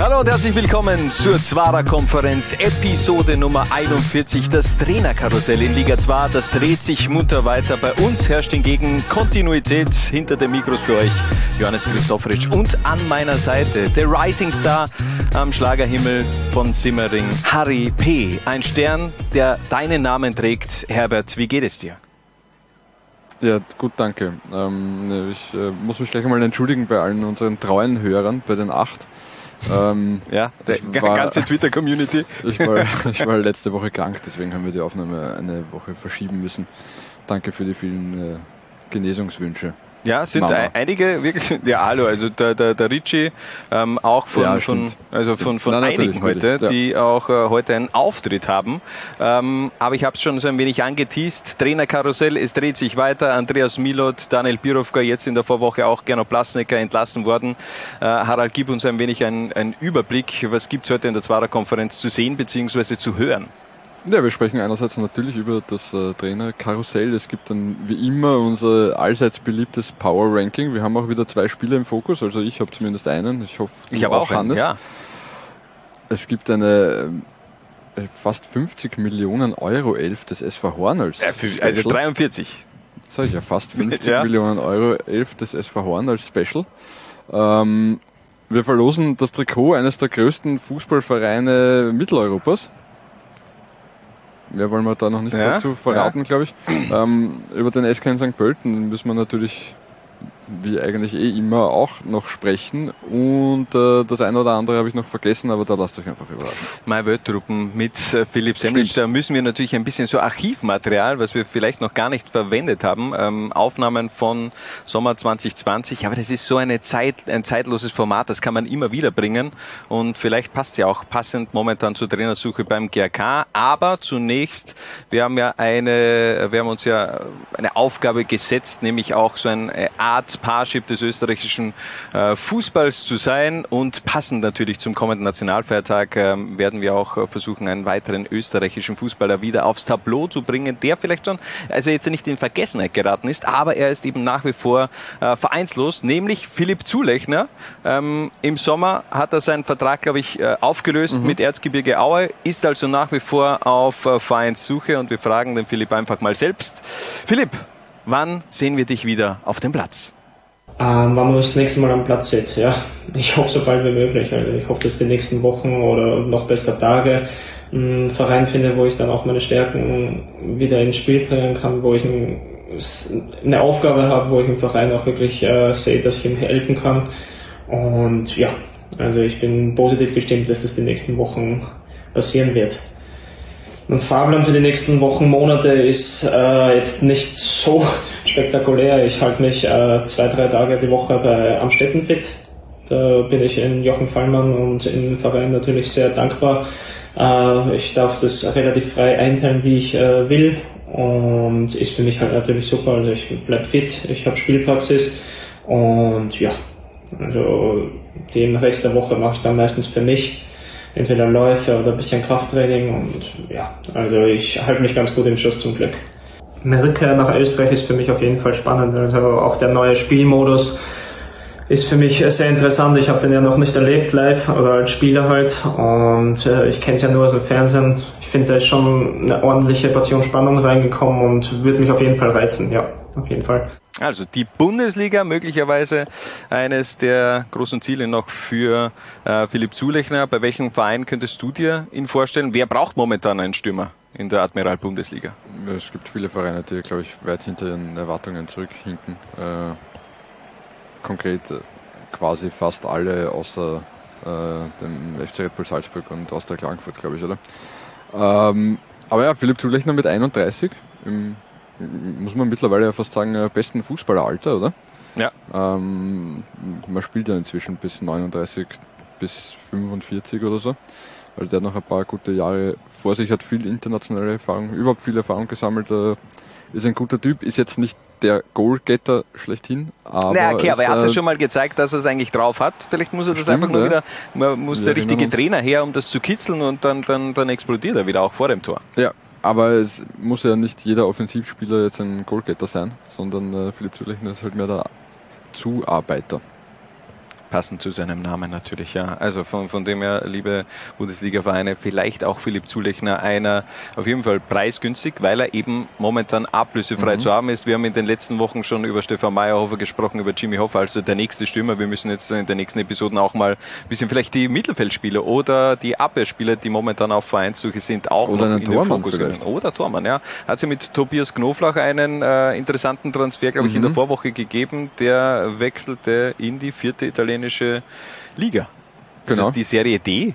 Hallo und herzlich willkommen zur Zwarer Konferenz, Episode Nummer 41, das Trainerkarussell in Liga 2. Das dreht sich munter weiter. Bei uns herrscht hingegen Kontinuität hinter den Mikros für euch. Johannes Christofritsch und an meiner Seite der Rising Star am Schlagerhimmel von Simmering, Harry P. Ein Stern, der deinen Namen trägt. Herbert, wie geht es dir? Ja, gut, danke. Ähm, ich äh, muss mich gleich einmal entschuldigen bei allen unseren treuen Hörern, bei den acht. Ähm, ja, die ganze Twitter-Community. Ich war, ich war letzte Woche krank, deswegen haben wir die Aufnahme eine Woche verschieben müssen. Danke für die vielen äh, Genesungswünsche. Ja, sind Mama. einige wirklich, ja, hallo, also der, der, der Ricci, ähm, auch von, ja, von, also von, von Nein, einigen heute, ja. die auch äh, heute einen Auftritt haben. Ähm, aber ich habe es schon so ein wenig angeteased. Trainerkarussell, es dreht sich weiter. Andreas Milot, Daniel Birovka, jetzt in der Vorwoche auch Gernot Plasnecker entlassen worden. Äh, Harald, gib uns ein wenig einen Überblick. Was gibt's heute in der Zwarer Konferenz zu sehen bzw. zu hören? Ja, wir sprechen einerseits natürlich über das äh, Trainerkarussell. Es gibt dann wie immer unser allseits beliebtes Power Ranking. Wir haben auch wieder zwei Spieler im Fokus, also ich habe zumindest einen. Ich hoffe, ich habe auch, Hannes. Einen, ja. Es gibt eine äh, fast 50 Millionen Euro Elf des SV Horn als ja, für, Also 43. Sag ich ja, fast 50 ja. Millionen Euro Elf des SV Horn als Special. Ähm, wir verlosen das Trikot eines der größten Fußballvereine Mitteleuropas mehr wollen wir da noch nicht ja, dazu verraten, ja. glaube ich. Ähm, über den SK in St. Pölten müssen wir natürlich wie eigentlich eh immer auch noch sprechen. Und äh, das eine oder andere habe ich noch vergessen, aber da lasst euch einfach überraschen. My Welttruppen mit äh, Philipp Semlitsch, da müssen wir natürlich ein bisschen so Archivmaterial, was wir vielleicht noch gar nicht verwendet haben, ähm, Aufnahmen von Sommer 2020, aber das ist so eine Zeit, ein zeitloses Format, das kann man immer wieder bringen und vielleicht passt ja auch passend momentan zur Trainersuche beim GRK. Aber zunächst, wir haben ja eine, wir haben uns ja eine Aufgabe gesetzt, nämlich auch so eine Art Parship des österreichischen äh, Fußballs zu sein und passend natürlich zum kommenden Nationalfeiertag äh, werden wir auch äh, versuchen, einen weiteren österreichischen Fußballer wieder aufs Tableau zu bringen, der vielleicht schon, also jetzt nicht in Vergessenheit geraten ist, aber er ist eben nach wie vor äh, vereinslos, nämlich Philipp Zulechner. Ähm, Im Sommer hat er seinen Vertrag, glaube ich, äh, aufgelöst mhm. mit Erzgebirge Aue, ist also nach wie vor auf äh, Vereinssuche und wir fragen den Philipp einfach mal selbst. Philipp, wann sehen wir dich wieder auf dem Platz? Ähm, wann man das nächste Mal am Platz sitzt. Ja, ich hoffe so bald wie möglich. Also ich hoffe, dass die nächsten Wochen oder noch besser Tage einen Verein finde, wo ich dann auch meine Stärken wieder ins Spiel bringen kann, wo ich eine Aufgabe habe, wo ich im Verein auch wirklich äh, sehe, dass ich ihm helfen kann. Und ja, also ich bin positiv gestimmt, dass das die nächsten Wochen passieren wird. Mein Fahrplan für die nächsten Wochen, Monate ist äh, jetzt nicht so spektakulär. Ich halte mich äh, zwei, drei Tage die Woche bei Amstetten fit. Da bin ich in Jochen Fallmann und im Verein natürlich sehr dankbar. Äh, ich darf das relativ frei einteilen, wie ich äh, will. Und ist für mich halt natürlich super. Also ich bleib fit, ich habe Spielpraxis und ja, also den Rest der Woche mache ich dann meistens für mich entweder Läufe oder ein bisschen Krafttraining und ja, also ich halte mich ganz gut im Schuss zum Glück. Eine Rückkehr nach Österreich ist für mich auf jeden Fall spannend. Also auch der neue Spielmodus ist für mich sehr interessant. Ich habe den ja noch nicht erlebt live oder als Spieler halt und äh, ich kenne es ja nur aus dem Fernsehen. Ich finde, da ist schon eine ordentliche Portion Spannung reingekommen und würde mich auf jeden Fall reizen. Ja, auf jeden Fall. Also die Bundesliga, möglicherweise eines der großen Ziele noch für äh, Philipp Zulechner. Bei welchem Verein könntest du dir ihn vorstellen? Wer braucht momentan einen Stürmer in der Admiral Bundesliga? Es gibt viele Vereine, die, glaube ich, weit hinter ihren Erwartungen zurückhinken. Äh, konkret äh, quasi fast alle außer äh, dem FC Red Bull Salzburg und Austria Klagenfurt, glaube ich, oder? Ähm, aber ja, Philipp Zulechner mit 31 im muss man mittlerweile ja fast sagen, äh, besten Fußballeralter, oder? Ja. Ähm, man spielt ja inzwischen bis 39 bis 45 oder so. Also der hat noch ein paar gute Jahre vor sich, hat viel internationale Erfahrung, überhaupt viel Erfahrung gesammelt. Äh, ist ein guter Typ, ist jetzt nicht der Goalgetter schlechthin, aber. Naja, okay, aber er hat es äh, schon mal gezeigt, dass er es eigentlich drauf hat. Vielleicht muss er das Stimmt, einfach nur ja. wieder, man muss Wir der richtige uns. Trainer her, um das zu kitzeln und dann, dann, dann explodiert er wieder auch vor dem Tor. Ja, aber es muss ja nicht jeder Offensivspieler jetzt ein Goalgetter sein, sondern äh, Philipp Zulechner ist halt mehr der Zuarbeiter. Passend zu seinem Namen natürlich, ja. Also von, von dem her, liebe Bundesliga-Vereine, vielleicht auch Philipp Zulechner einer auf jeden Fall preisgünstig, weil er eben momentan ablösefrei Mhm. zu haben ist. Wir haben in den letzten Wochen schon über Stefan Meyerhofer gesprochen, über Jimmy Hoffa, also der nächste Stürmer. Wir müssen jetzt in den nächsten Episoden auch mal ein bisschen vielleicht die Mittelfeldspieler oder die Abwehrspieler, die momentan auf Vereinssuche sind, auch Oder noch in den Tormann Fokus vielleicht. nehmen. Oder Tormann, ja. Hat sie mit Tobias Knoflach einen äh, interessanten Transfer, glaube ich, in der Mhm. Vorwoche gegeben. Der wechselte in die vierte italienische Liga. Ist Genau. das die Serie D?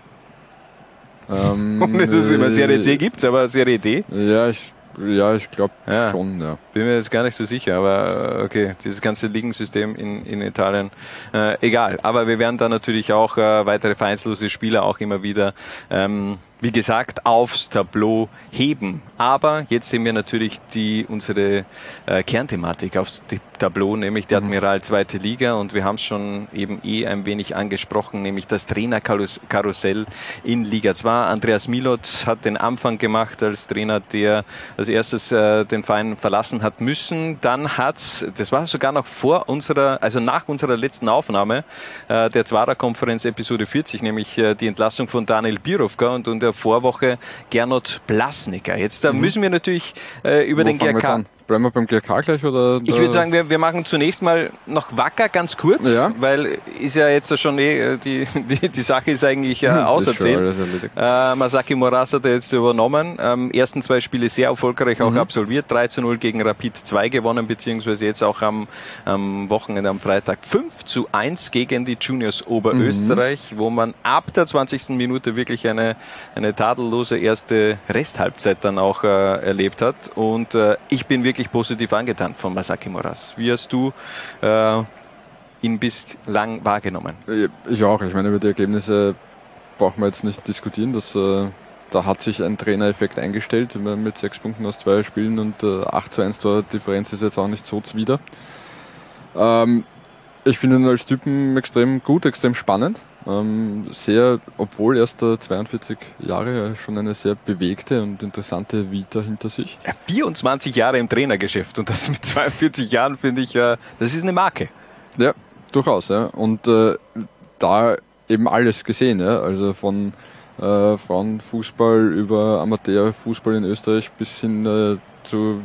Ähm, Ohne dass es immer Serie C äh, gibt, aber Serie D? Ja, ich, ja, ich glaube Ja. schon, ja. Bin mir jetzt gar nicht so sicher, aber äh, okay, dieses ganze Ligensystem in, in Italien, äh, egal. Aber wir werden da natürlich auch äh, weitere vereinslose Spieler auch immer wieder, ähm, wie gesagt, aufs Tableau heben. Aber jetzt sehen wir natürlich die, unsere äh, Kernthematik aufs Tableau, nämlich die Admiral zweite Liga. Und wir haben es schon eben eh ein wenig angesprochen, nämlich das Trainerkarussell in Liga 2. Andreas Milot hat den Anfang gemacht als Trainer, der als erstes äh, den Verein verlassen hat müssen. Dann hat's, das war sogar noch vor unserer, also nach unserer letzten Aufnahme äh, der Zwarer-Konferenz Episode 40, nämlich äh, die Entlassung von Daniel Birovka und in der Vorwoche Gernot Blasnicker. Jetzt äh, müssen wir natürlich äh, über Wo den GRK? Bleiben wir beim GRK gleich oder? ich würde sagen, wir, wir machen zunächst mal noch wacker ganz kurz, Ja. weil ist ja jetzt schon eh, die, die, die Sache ist eigentlich äh, auserzählt. Äh, Masaki Moras hat er jetzt übernommen. Ähm, ersten zwei Spiele sehr erfolgreich Mhm. auch absolviert. 3 zu 0 gegen Rapid 2 gewonnen, beziehungsweise jetzt auch am, am Wochenende am Freitag 5 zu 1 gegen die Juniors Oberösterreich, Mhm. wo man ab der 20. Minute wirklich eine, eine tadellose erste Resthalbzeit dann auch äh, erlebt hat. Und äh, ich bin wirklich positiv angetan von Masaki Moras. Wie hast du äh, ihn bislang wahrgenommen? Ja, Ich auch. Ich meine, über die Ergebnisse brauchen wir jetzt nicht diskutieren. Das, äh, da hat sich ein Trainereffekt eingestellt mit sechs Punkten aus zwei Spielen und äh, 8 zu 1 Tordifferenz ist jetzt auch nicht so zuwider. Ähm, ich finde ihn als Typen extrem gut, extrem spannend. Ähm, sehr, obwohl erst äh, 42 Jahre, äh, schon eine sehr bewegte und interessante Vita hinter sich. Ja, 24 Jahre im Trainergeschäft und das mit 42 Jahren finde ich, äh, das ist eine Marke. Ja, durchaus. Ja. Und äh, da eben alles gesehen. Ja. Also von äh, Frauenfußball über Amateurfußball in Österreich bis hin äh, zu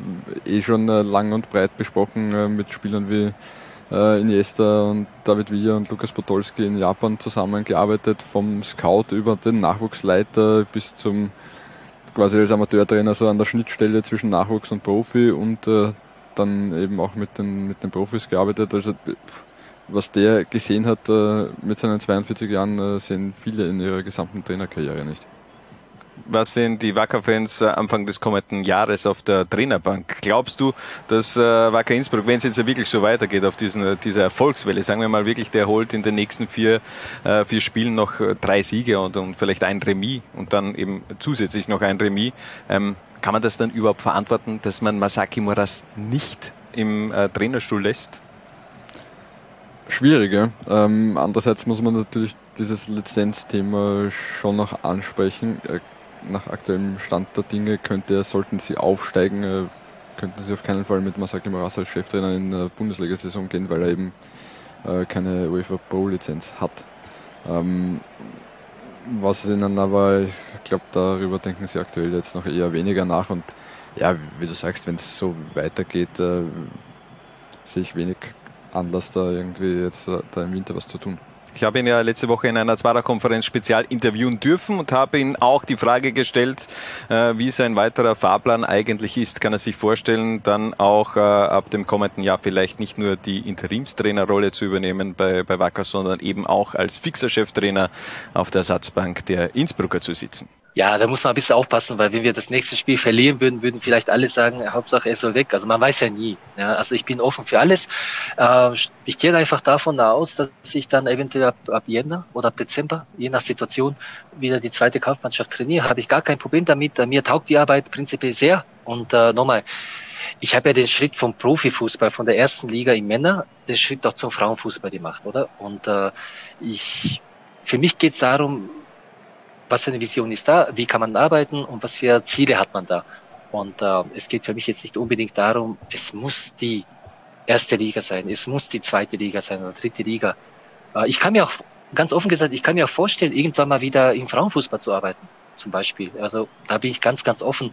eh schon äh, lang und breit besprochen äh, mit Spielern wie äh, Iniesta und David Villa und Lukas Podolski in Japan zusammengearbeitet, vom Scout über den Nachwuchsleiter bis zum quasi als Amateurtrainer so an der Schnittstelle zwischen Nachwuchs und Profi und äh, dann eben auch mit den, mit den Profis gearbeitet. Also was der gesehen hat äh, mit seinen 42 Jahren, äh, sehen viele in ihrer gesamten Trainerkarriere nicht. Was sind die Wacker-Fans äh, Anfang des kommenden Jahres auf der Trainerbank? Glaubst du, dass äh, Wacker Innsbruck, wenn es jetzt wirklich so weitergeht auf diesen, äh, dieser Erfolgswelle, sagen wir mal wirklich, der holt in den nächsten vier, vier Spielen noch drei Siege und, und vielleicht ein Remis und dann eben zusätzlich noch ein Remis, ähm, kann man das dann überhaupt verantworten, dass man Masaki Moras nicht im äh, Trainerstuhl lässt? Schwieriger. Ähm, andererseits muss man natürlich dieses Lizenzthema schon noch ansprechen. Äh, nach aktuellem Stand der Dinge könnte sollten sie aufsteigen, äh, könnten sie auf keinen Fall mit Masaki Moras als Cheftrainer in der Bundesliga-Saison gehen, weil er eben äh, keine UEFA Pro-Lizenz hat. Ähm, was ihnen aber, ich glaube, darüber denken sie aktuell jetzt noch eher weniger nach und ja, wie du sagst, wenn es so weitergeht, äh, sehe ich wenig Anlass, da irgendwie jetzt äh, da im Winter was zu tun. Ich habe ihn ja letzte Woche in einer Zwarer-Konferenz spezial interviewen dürfen und habe ihn auch die Frage gestellt, äh, wie sein weiterer Fahrplan eigentlich ist. Kann er sich vorstellen, dann auch äh, ab dem kommenden Jahr vielleicht nicht nur die Interimstrainerrolle zu übernehmen bei, bei Wacker, sondern eben auch als fixer Cheftrainer auf der Ersatzbank der Innsbrucker zu sitzen? Ja, da muss man ein bisschen aufpassen, weil wenn wir das nächste Spiel verlieren würden, würden vielleicht alle sagen, Hauptsache er soll weg. Also man weiß ja nie. Ja, also ich bin offen für alles. Äh, ich gehe einfach davon aus, dass ich dann eventuell ab, ab Jänner oder ab Dezember, je nach Situation, wieder die zweite Kampfmannschaft trainiere. Habe ich gar kein Problem damit. Mir taugt die Arbeit prinzipiell sehr. Und äh, nochmal, ich habe ja den Schritt vom Profifußball, von der ersten Liga im Männer, den Schritt auch zum Frauenfußball gemacht, oder? Und äh, ich, für mich geht es darum, was für eine Vision ist da, wie kann man arbeiten und was für Ziele hat man da. Und äh, es geht für mich jetzt nicht unbedingt darum, es muss die erste Liga sein, es muss die zweite Liga sein oder dritte Liga. Äh, ich kann mir auch, ganz offen gesagt, ich kann mir auch vorstellen, irgendwann mal wieder im Frauenfußball zu arbeiten, zum Beispiel. Also da bin ich ganz, ganz offen.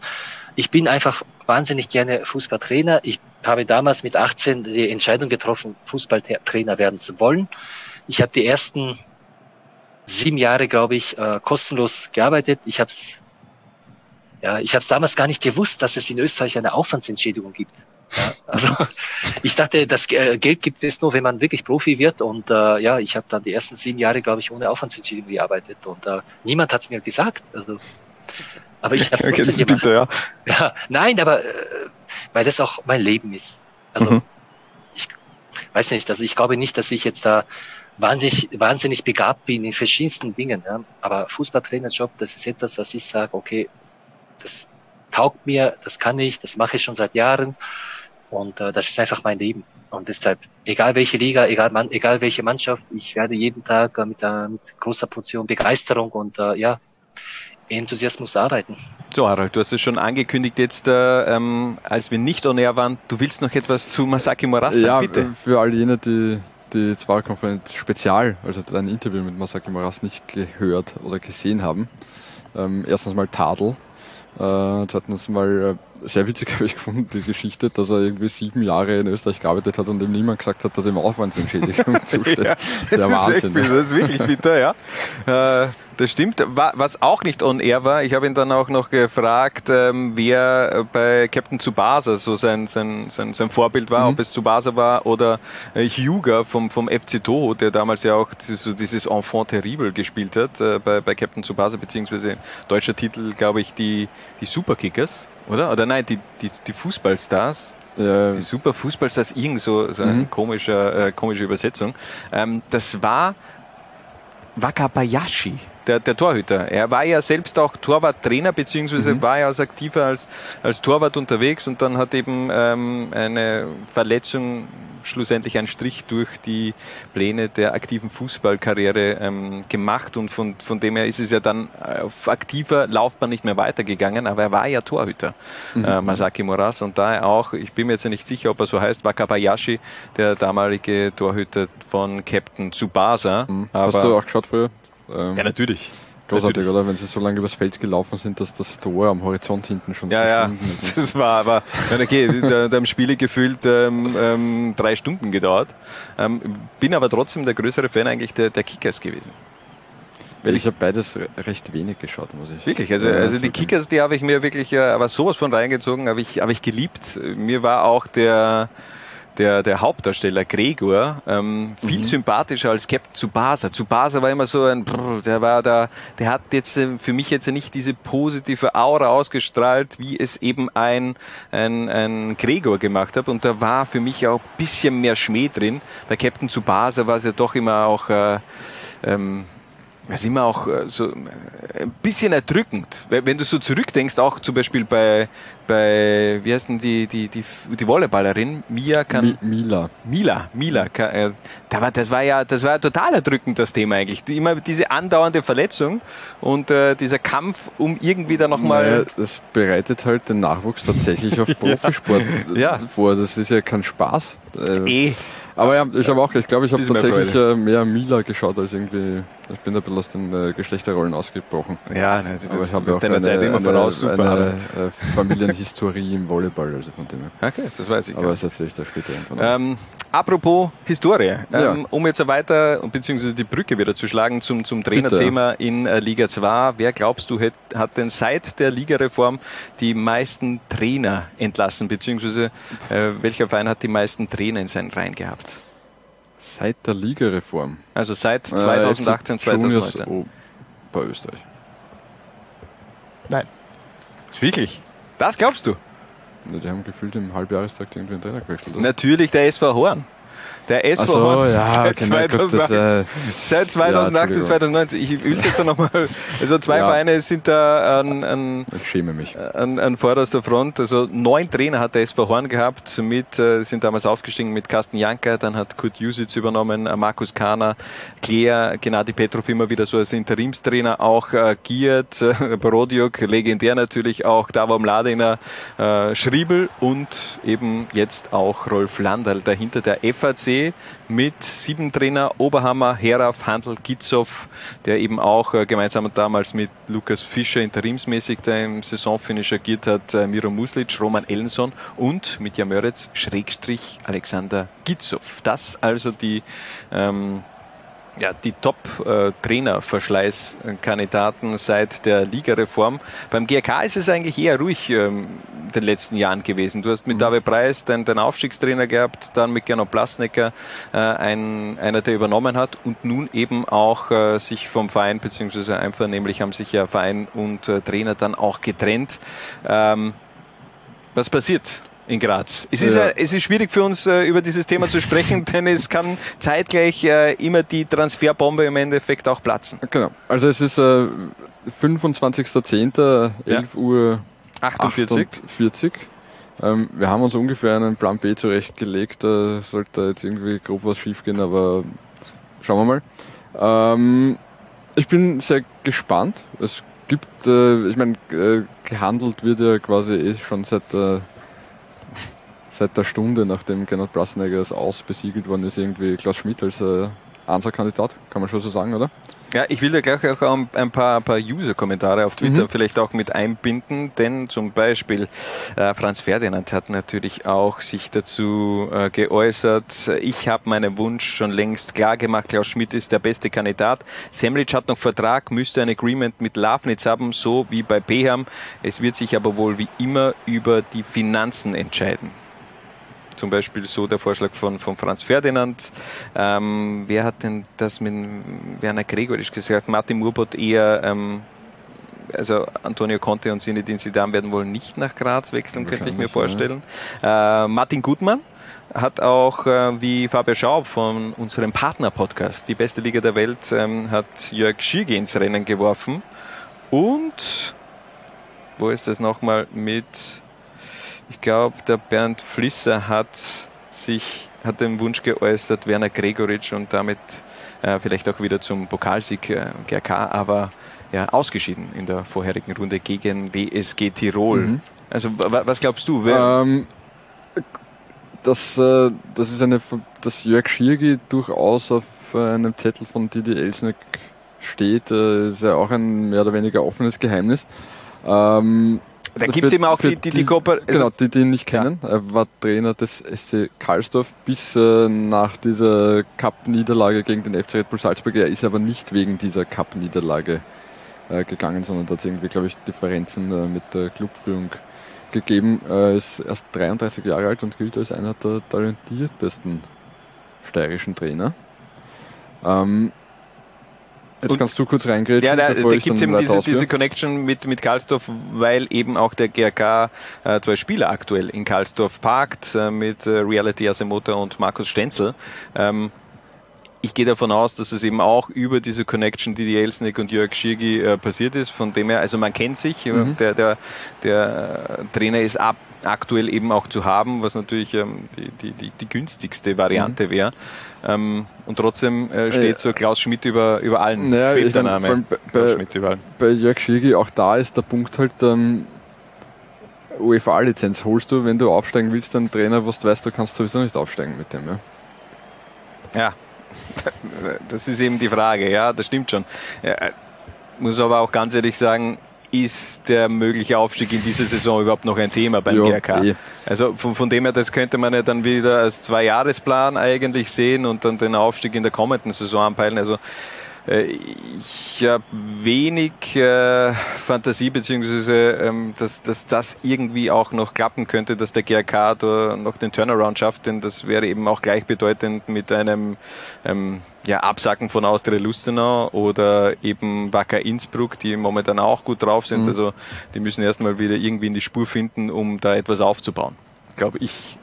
Ich bin einfach wahnsinnig gerne Fußballtrainer. Ich habe damals mit 18 die Entscheidung getroffen, Fußballtrainer werden zu wollen. Ich habe die ersten sieben Jahre, glaube ich, äh, kostenlos gearbeitet. Ich habe es ja, ich habe damals gar nicht gewusst, dass es in Österreich eine Aufwandsentschädigung gibt. Ja, also ich dachte, das äh, Geld gibt es nur, wenn man wirklich Profi wird. Und äh, ja, ich habe dann die ersten sieben Jahre, glaube ich, ohne Aufwandsentschädigung gearbeitet. Und äh, niemand hat es mir gesagt. Also, aber ich habe es trotzdem gemacht. Bitte, ja. ja, nein, aber äh, weil das auch mein Leben ist. Also mhm. ich weiß nicht, also ich glaube nicht, dass ich jetzt da wahnsinnig, wahnsinnig begabt bin in verschiedensten Dingen. Ja. Aber Fußballtrainerjob, das ist etwas, was ich sage, okay, das taugt mir, das kann ich, das mache ich schon seit Jahren und äh, das ist einfach mein Leben. Und deshalb, egal welche Liga, egal, man, egal welche Mannschaft, ich werde jeden Tag äh, mit, äh, mit großer Portion Begeisterung und äh, ja, Enthusiasmus arbeiten. So, Harald, du hast es schon angekündigt jetzt, äh, ähm, als wir nicht on air waren. Du willst noch etwas zu Masaki Morasa, ja, bitte? für all jene, die die Zwarer-Konferenz Spezial, also dein Interview mit Masaki Moras nicht gehört oder gesehen haben. Ähm, erstens mal Tadel, äh, zweitens mal äh, sehr witzig habe ich gefunden, die Geschichte, dass er irgendwie sieben Jahre in Österreich gearbeitet hat und ihm niemand gesagt hat, dass im Aufwandsentschädigung zusteht. ja, das, Wahnsinn. Ist das ist wirklich bitter, ja. Äh, das stimmt. Was auch nicht on air war, ich habe ihn dann auch noch gefragt, ähm, wer bei Captain Tsubasa so sein, sein, sein, sein Vorbild war, mhm. ob es Tsubasa war oder äh, Hyuga vom, vom FC Toho, der damals ja auch so dieses Enfant terrible gespielt hat äh, bei, bei Captain Tsubasa, beziehungsweise deutscher Titel, glaube ich, die, die Superkickers, oder? Oder nein, die, die, die Fußballstars. Ja. Die Super Fußballstars, irgend so, so eine mhm. komische, äh, komische Übersetzung. Ähm, das war Wakabayashi der, der Torhüter. Er war ja selbst auch Torwarttrainer, beziehungsweise mhm. war ja als aktiver als, als Torwart unterwegs und dann hat eben ähm, eine Verletzung schlussendlich einen Strich durch die Pläne der aktiven Fußballkarriere ähm, gemacht und von, von dem her ist es ja dann auf aktiver Laufbahn nicht mehr weitergegangen, aber er war ja Torhüter, mhm. äh, Masaki Moras und da auch, ich bin mir jetzt nicht sicher, ob er so heißt, Wakabayashi, der damalige Torhüter von Captain Tsubasa. Mhm. Hast du auch geschaut früher? Ähm, ja, natürlich. Großartig, natürlich. oder? Wenn sie so lange übers Feld gelaufen sind, dass das Tor am Horizont hinten schon ja, verschwunden ja. ist. Das war aber, okay, da, da haben Spiele gefühlt ähm, ähm, drei Stunden gedauert. Ähm, bin aber trotzdem der größere Fan eigentlich der, der Kickers gewesen. Weil ich habe beides recht wenig geschaut, muss ich Wirklich, also, also die Kickers, die habe ich mir wirklich, äh, aber sowas von reingezogen, habe ich, hab ich geliebt. Mir war auch der, der, der Hauptdarsteller Gregor ähm, viel mhm. sympathischer als Captain Tsubasa. Tsubasa war immer so ein, brr, der war da, der hat jetzt äh, für mich jetzt nicht diese positive Aura ausgestrahlt, wie es eben ein, ein, ein Gregor gemacht hat. Und da war für mich auch ein bisschen mehr Schmäh drin. Bei Captain Tsubasa war es ja doch immer auch äh, ähm, das ist immer auch äh, so äh, ein bisschen erdrückend. Wenn du so zurückdenkst, auch zum Beispiel bei, bei wie heißt denn die, die, die, die Volleyballerin? Mia kann. Mi Mila. Mila, Mila. Kann, äh, da war, das war ja, das war ja total erdrückend, das Thema eigentlich. Immer diese andauernde Verletzung und äh, dieser Kampf, um irgendwie da nochmal. Naja, das bereitet halt den Nachwuchs tatsächlich auf Profisport ja. vor. Das ist ja kein Spaß. Äh, eh. Aber ja, ich habe auch, ich glaube, ich habe tatsächlich mehr Mila geschaut als irgendwie. Ich bin ein bisschen aus den äh, Geschlechterrollen ausgebrochen. Ja, ne, aber ich habe auch eine, Zeit immer voraus, super, eine äh, Familienhistorie im Volleyball, also von dem her. Okay, das weiß ich. Aber das erzähle ich da später irgendwann. Ähm, apropos Historie, ähm, ja. um jetzt weiter, beziehungsweise die Brücke wieder zu schlagen zum, zum Trainerthema in äh, Liga 2. Wer glaubst du, hat, hat denn seit der Ligareform die meisten Trainer entlassen, beziehungsweise äh, welcher Verein hat die meisten Trainer in seinen Reihen gehabt? Seit der Ligareform. Also seit 2018, äh, 2019. bei Österreich. Nein. Ist wirklich? Das glaubst du? Die haben gefühlt im Halbjahrestag irgendwie einen Trainer gewechselt. Oder? Natürlich der SV Horn. Der SV so, Horn ja, seit, gut, 2008, das, äh, seit 2018, Entschuldigung. 2019. Ich will es jetzt nochmal, also zwei Ja. Vereine sind da an, an, Ich schäme mich. an, an vorderster Front. Also neun Trainer hat der SV Horn gehabt, mit, äh, sind damals aufgestiegen mit Carsten Janker, dann hat Kurt Jusitz übernommen, äh, Markus Kahner, Claire, Gennady Petrov immer wieder so als Interimstrainer, auch äh, Giert, äh, Borodiuk, legendär natürlich auch, Davor Mladiner, äh, Schriebel und eben jetzt auch Rolf Landal. Dahinter der FAC mit sieben Trainer, Oberhammer, Heraf, Handel, Gitzow, der eben auch äh, gemeinsam damals mit Lukas Fischer interimsmäßig da im Saisonfinish agiert hat, äh, Miro Muslic, Roman Ellenson und mit Jan Möritz, Schrägstrich, Alexander Gitzow. Das also die ähm, ja, die Top-Trainer-Verschleißkandidaten seit der Ligareform. Beim GRK ist es eigentlich eher ruhig ähm, in den letzten Jahren gewesen. Du hast mit David Preis den, den Aufstiegstrainer gehabt, dann mit Gernot Plasnecker äh, ein, einer, der übernommen hat und nun eben auch äh, sich vom Verein, beziehungsweise einfach nämlich haben sich ja Verein und äh, Trainer dann auch getrennt. Ähm, was passiert in Graz? Es ist, Ja. äh, es ist schwierig für uns, äh, über dieses Thema zu sprechen, denn es kann zeitgleich äh, immer die Transferbombe im Endeffekt auch platzen. Genau. Also es ist äh, 25.10., 11 Uhr 48. 48. Ähm, wir haben uns ungefähr einen Plan B zurechtgelegt. Da sollte jetzt irgendwie grob was schief gehen, aber schauen wir mal. Ähm, ich bin sehr gespannt. Es gibt, äh, ich meine, äh, gehandelt wird ja quasi eh schon seit der, seit der Stunde, nachdem Gernot Brassenegger Aus besiegelt worden ist, irgendwie Klaus Schmidt als äh, Answer-Kandidat, kann man schon so sagen, oder? Ja, ich will da gleich auch ein paar, ein paar User-Kommentare auf Twitter Mhm. vielleicht auch mit einbinden, denn zum Beispiel äh, Franz Ferdinand hat natürlich auch sich dazu äh, geäußert. Ich habe meinen Wunsch schon längst klar gemacht. Klaus Schmidt ist der beste Kandidat. Semlic hat noch Vertrag, müsste ein Agreement mit Lafnitz haben, so wie bei Peham. Es wird sich aber wohl wie immer über die Finanzen entscheiden. Zum Beispiel so der Vorschlag von, von Franz Ferdinand. Ähm, wer hat denn das mit Werner Gregorisch gesagt? Martin Murbot eher, ähm, also Antonio Conte und Zinedine Zidane werden wohl nicht nach Graz wechseln, könnte ich mir vorstellen. Äh, Martin Gutmann hat auch, äh, wie Fabio Schaub von unserem Partner-Podcast, die beste Liga der Welt, ähm, hat Jörg Schirge ins Rennen geworfen. Und wo ist das nochmal mit ich glaube, der Bernd Flisser hat sich hat den Wunsch geäußert, Werner Gregoritsch und damit äh, vielleicht auch wieder zum Pokalsieg äh, GRK, aber ja, ausgeschieden in der vorherigen Runde gegen WSG Tirol. Mhm. Also wa- was glaubst du? Ähm, das, äh, das ist eine, dass Jörg Schirgi durchaus auf äh, einem Zettel von Didi Elsneck steht, äh, ist ja auch ein mehr oder weniger offenes Geheimnis. Ähm, Da gibt's für- eben auch für die- die- die Kooper- also- Genau, die, die ihn nicht kennen. Er war Trainer des SC Karlsdorf bis äh, nach dieser Cup-Niederlage gegen den FC Red Bull Salzburg. Er ist aber nicht wegen dieser Cup-Niederlage äh, gegangen, sondern da hat es irgendwie, glaube ich, Differenzen äh, mit der Clubführung gegeben. Er ist erst 33 Jahre alt und gilt als einer der talentiertesten steirischen Trainer. Ähm, jetzt Und- kannst du kurz reingrätschen, Ja, da, da gibt es eben diese, diese Connection mit, mit Karlsdorf, weil eben auch der GRK äh, zwei Spieler aktuell in Karlsdorf parkt, äh, mit äh, Reality Asemoto und Markus Stenzel. Ähm, ich gehe davon aus, dass es eben auch über diese Connection, die die Elsnick und Jörg Schirgi äh, passiert ist, von dem her, also man kennt sich, Mhm. der, der, der Trainer ist ab, aktuell eben auch zu haben, was natürlich ähm, die, die, die, die günstigste Variante wäre. Ähm, und trotzdem äh, steht Äh, so Klaus Schmidt über, über allen. Naja, ich mein, vor allem bei- bei- bei Jörg Schirgi, auch da ist der Punkt halt, ähm, UEFA-Lizenz holst du, wenn du aufsteigen willst, einen Trainer, was du weißt, du kannst sowieso nicht aufsteigen mit dem. Ja. Ja, das ist eben die Frage, ja, das stimmt schon. Ja, muss aber auch ganz ehrlich sagen, ist der mögliche Aufstieg in dieser Saison überhaupt noch ein Thema beim Ja, GRK? eh. Also von, von dem her, das könnte man ja dann wieder als Zwei-Jahres-Plan eigentlich sehen und dann den Aufstieg in der kommenden Saison anpeilen. Also ich habe wenig äh, Fantasie, beziehungsweise ähm, dass, dass das irgendwie auch noch klappen könnte, dass der GRK da noch den Turnaround schafft, denn das wäre eben auch gleichbedeutend mit einem ähm, ja, Absacken von Austria Lustenau oder eben Wacker Innsbruck, die momentan auch gut drauf sind. Mhm. Also die müssen erstmal wieder irgendwie in die Spur finden, um da etwas aufzubauen. Glaube ich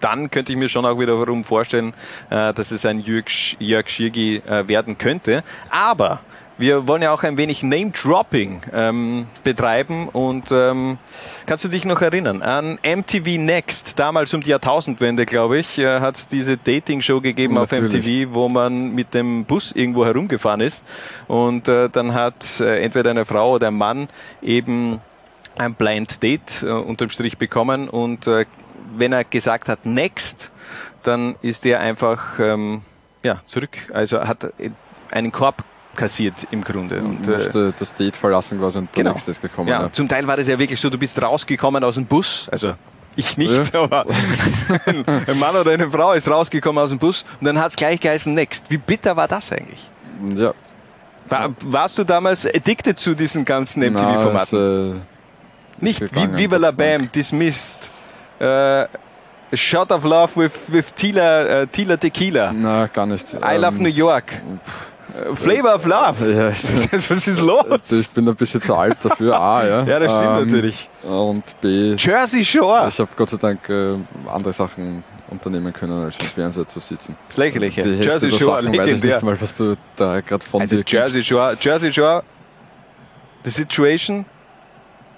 dann könnte ich mir schon auch wiederum vorstellen, äh, dass es ein Jörg, Jörg Schirgi äh, werden könnte. Aber wir wollen ja auch ein wenig Name-Dropping ähm, betreiben und ähm, kannst du dich noch erinnern an MTV Next, damals um die Jahrtausendwende, glaube ich, äh, hat es diese Dating-Show gegeben auf Natürlich. MTV, wo man mit dem Bus irgendwo herumgefahren ist und äh, dann hat äh, entweder eine Frau oder ein Mann eben ein Blind Date äh, unterm Strich bekommen und äh, wenn er gesagt hat Next, dann ist er einfach ähm, ja, zurück, also hat äh, einen Korb kassiert im Grunde. Und, Und äh, musste das Date verlassen quasi und der Genau. nächste ist gekommen. ja, Ja. zum Teil war das ja wirklich so, du bist rausgekommen aus dem Bus, also ich nicht, aber ein, Mann oder eine Frau ist rausgekommen aus dem Bus und dann hat es gleich geheißen Next. Wie bitter war das eigentlich? ja. War, warst du damals addicted zu diesen ganzen MTV-Formaten? äh, Nicht wie Viva la. Bam, Dismissed. Äh, Shot of Love with, with Tila, äh, Tila Tequila. Na, gar nicht. I Love Ähm, New York. Äh, Flavor of Love. Ja, ich, Was ist los? ich bin ein bisschen zu alt dafür, A, ja. Ja, das stimmt Ähm, natürlich. Und B, Jersey Shore. ich habe Gott sei Dank äh, andere Sachen unternehmen können, als im Fernseher zu sitzen. Das Lächerliche. Die Jersey Shore, Sachen weiß ich legendär. nicht mal, was du da gerade von Also dir Jersey gibst. Shore, Jersey Shore, The Situation,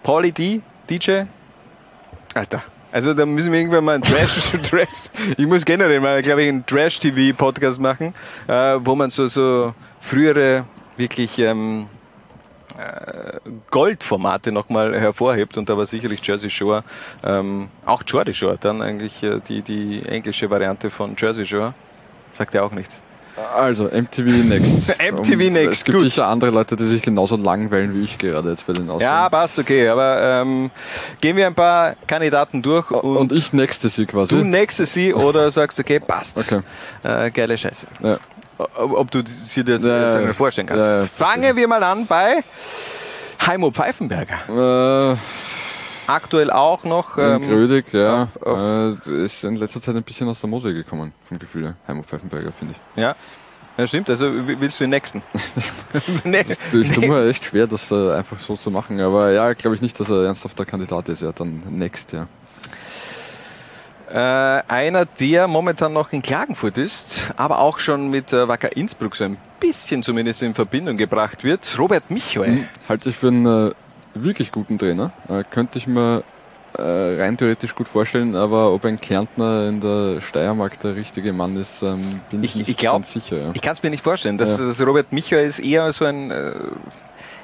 Paulie D, DJ. Alter. Also da müssen wir irgendwann mal einen Trash, Trash ich muss generell mal, glaube ich, einen Trash-TV-Podcast machen, äh, wo man so, so frühere, wirklich ähm, äh, Goldformate nochmal hervorhebt und da war sicherlich Jersey Shore, ähm, auch Geordie Shore, dann eigentlich äh, die, die englische Variante von Jersey Shore, sagt ja auch nichts. Also, MTV Next. MTV Und Next, Es gibt gut. sicher andere Leute, die sich genauso langweilen wie ich gerade jetzt bei den Auswahlen. Ja, passt, okay. Aber ähm, gehen wir ein paar Kandidaten durch und, und ich nächste sie quasi. du nächstes sie oder sagst, okay, passt. Okay. Äh, geile Scheiße. Ja. Ob, ob du dir das Ja, ja. vorstellen kannst. Fangen wir mal an bei Heimo Pfeifenberger. Äh, Aktuell auch noch. Ähm, Grödig, ja. auf- auf- äh, ist in letzter Zeit ein bisschen aus der Mose gekommen, vom Gefühl her. Heimo Pfeifenberger, finde ich. ja. ja, stimmt. Also willst du den nächsten? nee. Ich tue mir echt schwer, das äh, einfach so zu machen. Aber ja, glaube ich nicht, dass er ernsthafter Kandidat ist. Ja, dann Next, ja. Äh, einer, der momentan noch in Klagenfurt ist, aber auch schon mit äh, Wacker Innsbruck so ein bisschen zumindest in Verbindung gebracht wird, Robert Michoel. Halte ich für einen äh, wirklich guten Trainer. Äh, könnte ich mir äh, rein theoretisch gut vorstellen, aber ob ein Kärntner in der Steiermark der richtige Mann ist, ähm, bin ich, Ich- nicht ich glaub- ganz sicher. Ja. Ich kann es mir nicht vorstellen. dass Ja. dass Robert Michael ist eher so ein. Äh,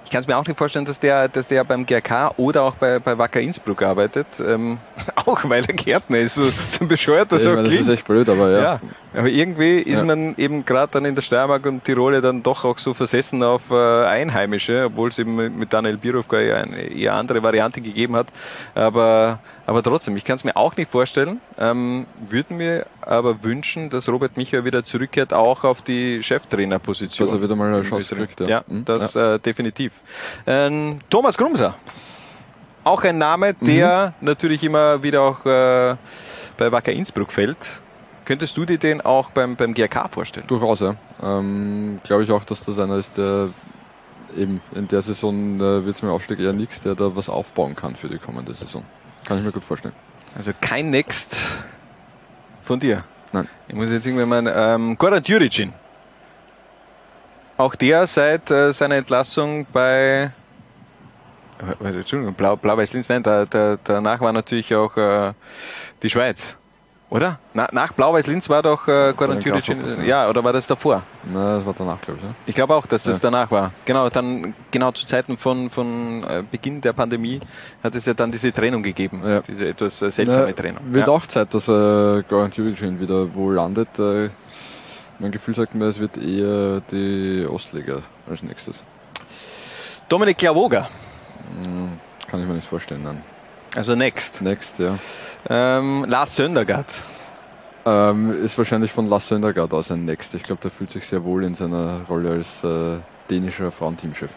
ich kann es mir auch nicht vorstellen, dass der, dass der beim GRK oder auch bei, bei Wacker Innsbruck arbeitet. Ähm, auch weil er Gärtner ist. So, so ein bescheuerter so das ist echt blöd, aber ja. Ja, aber irgendwie ist Ja. man eben gerade dann in der Steiermark und Tirol dann doch auch so versessen auf äh, Einheimische, obwohl es eben mit Daniel Birovka ja eine eher andere Variante gegeben hat. Aber, aber trotzdem, ich kann es mir auch nicht vorstellen. Ähm, Würde mir aber wünschen, dass Robert Michael wieder zurückkehrt, auch auf die Cheftrainerposition. Dass er wieder mal eine Chance kriegt, ja. Ja, Mhm, das Äh, definitiv. Ähm, Thomas Grumser. Auch ein Name, Mhm. der natürlich immer wieder auch äh, bei Wacker Innsbruck fällt. Könntest du dir den auch beim, beim GRK vorstellen? Durchaus, ja. Ähm, Glaube ich auch, dass das einer ist, der eben in der Saison äh, wird es mir Aufstieg eher nichts, der da was aufbauen kann für die kommende Saison. Kann ich mir gut vorstellen. Also kein Next von dir. Nein. Ich muss jetzt irgendwann mal, ähm, Goran Djuricin. Auch der seit äh, seiner Entlassung bei, äh, Entschuldigung, Blau- Blau-Weiß-Linz, nein, da, da, danach war natürlich auch äh, die Schweiz. Oder? Na, nach Blau-Weiß-Linz war doch äh, Djuricin, Grasshoppers, ja, oder war das davor? Na, das war danach, glaube ich. Ja. Ich glaube auch, dass das Ja. danach war. Genau, dann genau zu Zeiten von, von äh, Beginn der Pandemie hat es ja dann diese Trennung gegeben, Ja. diese etwas äh, seltsame Na, Trennung. Wird ja. auch Zeit, dass äh, Goran Djuricin wieder wo landet. Äh, mein Gefühl sagt mir, es wird eher die Ostliga als nächstes. Dominik Klavoga, Hm, kann ich mir nicht vorstellen. Nein. Also next. Next, ja. Ähm, Lars Söndergaard. Ähm, ist wahrscheinlich von Lars Söndergaard aus ein Next. Ich glaube, der fühlt sich sehr wohl in seiner Rolle als äh, dänischer Frauenteamchef.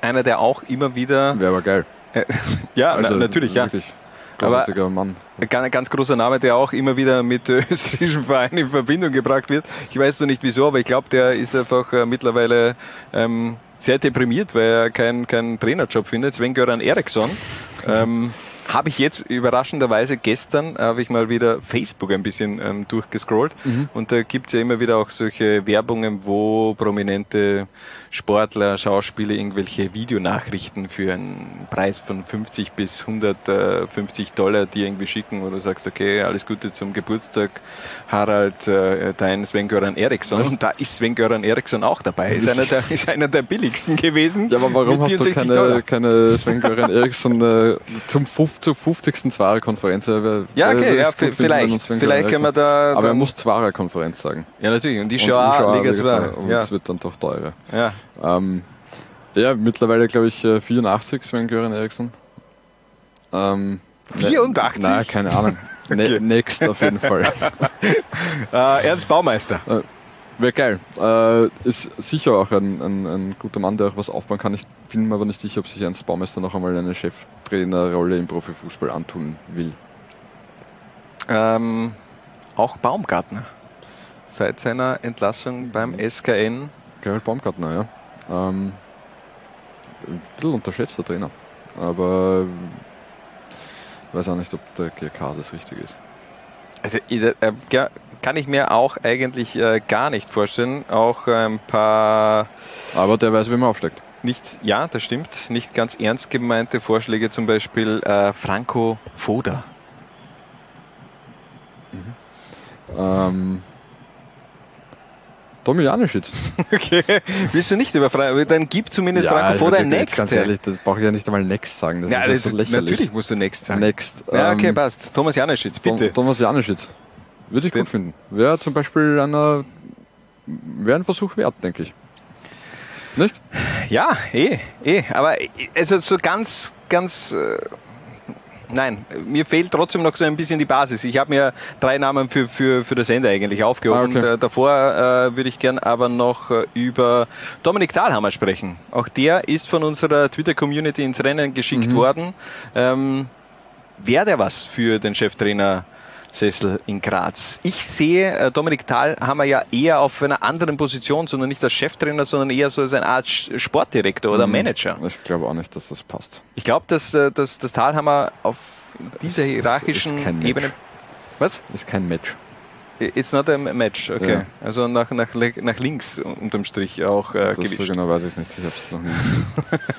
Einer, der auch immer wieder. Wäre aber geil. Ja, Also, na, natürlich, ja. Wirklich Aber- großartiger Mann. Ein ganz, großer Name, der auch immer wieder mit äh, österreichischen Vereinen in Verbindung gebracht wird. Ich weiß noch nicht wieso, aber ich glaube, der ist einfach äh, mittlerweile ähm, sehr deprimiert, weil er keinen keinen Trainerjob findet. Sven-Göran Eriksson. ähm, habe ich jetzt überraschenderweise gestern, habe ich mal wieder Facebook ein bisschen ähm, durchgescrollt Mhm. und da gibt's ja immer wieder auch solche Werbungen, wo prominente Sportler, Schauspieler irgendwelche Videonachrichten für einen Preis von 50 bis 150 Dollar dir irgendwie schicken, wo du sagst, okay, alles Gute zum Geburtstag, Harald, äh, dein Sven-Göran Eriksson. Und da ist Sven-Göran Eriksson auch dabei. Ist einer, der, ist einer der billigsten gewesen. Ja, aber warum hast du 64 keine, Dollar. keine Sven-Göran Eriksson äh, zum zur 50. Zwarer-Konferenz? Äh, Ja, okay, ja, vielleicht. Vielleicht können wir da. Aber er muss Zwarer-Konferenz sagen. Ja, natürlich. Und die Shoah, Shoah Liga Liga 2. Und Ja. es wird dann doch teurer. ja. Ähm, ja, mittlerweile glaube ich äh, 84 Sven-Göran Eriksson. Ähm, ne- 84? Nein, keine Ahnung. Okay. Ne, next auf jeden Fall. Äh, Ernst Baumeister. Wäre geil. Äh, ist sicher auch ein, ein, ein guter Mann, der auch was aufbauen kann. Ich bin mir aber nicht sicher, ob sich Ernst Baumeister noch einmal eine Cheftrainerrolle im Profifußball antun will. Ähm, auch Baumgartner. Seit seiner Entlassung beim SKN. Gerald Baumgartner, ja. Ähm, ein bisschen unterschätzter Trainer. Aber äh, weiß auch nicht, ob der GK das Richtige ist. Also äh, ja, kann ich mir auch eigentlich äh, gar nicht vorstellen. Auch ein paar Aber der weiß, wie man aufsteigt. nicht, ja, das stimmt, nicht ganz ernst gemeinte Vorschläge, zum Beispiel äh, Franco Foda. Ähm, Tommy Janischitz. Okay, willst du nicht über Franco, dann gib zumindest Franco ich Foda würd ein jetzt Ganz Next. ehrlich, das brauche ich ja nicht einmal Next sagen. Das Ja, ist ja das, so lächerlich. natürlich musst du Next sagen. Next. Ja, okay, ähm, passt. Thomas Janischitz, Tom- bitte. Thomas Janischitz. Würde ich Den- gut finden. Wäre zum Beispiel einer, wäre ein Versuch wert, denke ich. Nicht? Ja, eh, eh. Aber also so ganz, ganz. Äh, nein, mir fehlt trotzdem noch so ein bisschen die Basis. Ich habe mir drei Namen für, für, für das Ende eigentlich aufgehoben. Ah, okay. Davor äh, würde ich gern aber noch äh, über Dominik Dahlhammer sprechen. Auch der ist von unserer Twitter-Community ins Rennen geschickt Mhm. worden. Ähm, Wäre der was für den Cheftrainer? Sessel in Graz. Ich sehe äh, Dominik Thalhammer ja eher auf einer anderen Position, sondern nicht als Cheftrainer, sondern eher so als eine Art Sportdirektor oder Mhm. Manager. Ich glaube auch nicht, dass das passt. Ich glaube, dass, äh, dass, dass Thalhammer auf dieser Es- es hierarchischen ist kein Match. Ebene. Was? Ist kein Match. It's not a match, okay. Ja. Also nach, nach, nach links unterm Strich auch äh, Das so gewischt. genau weiß ich nicht. Ich habe es noch nie.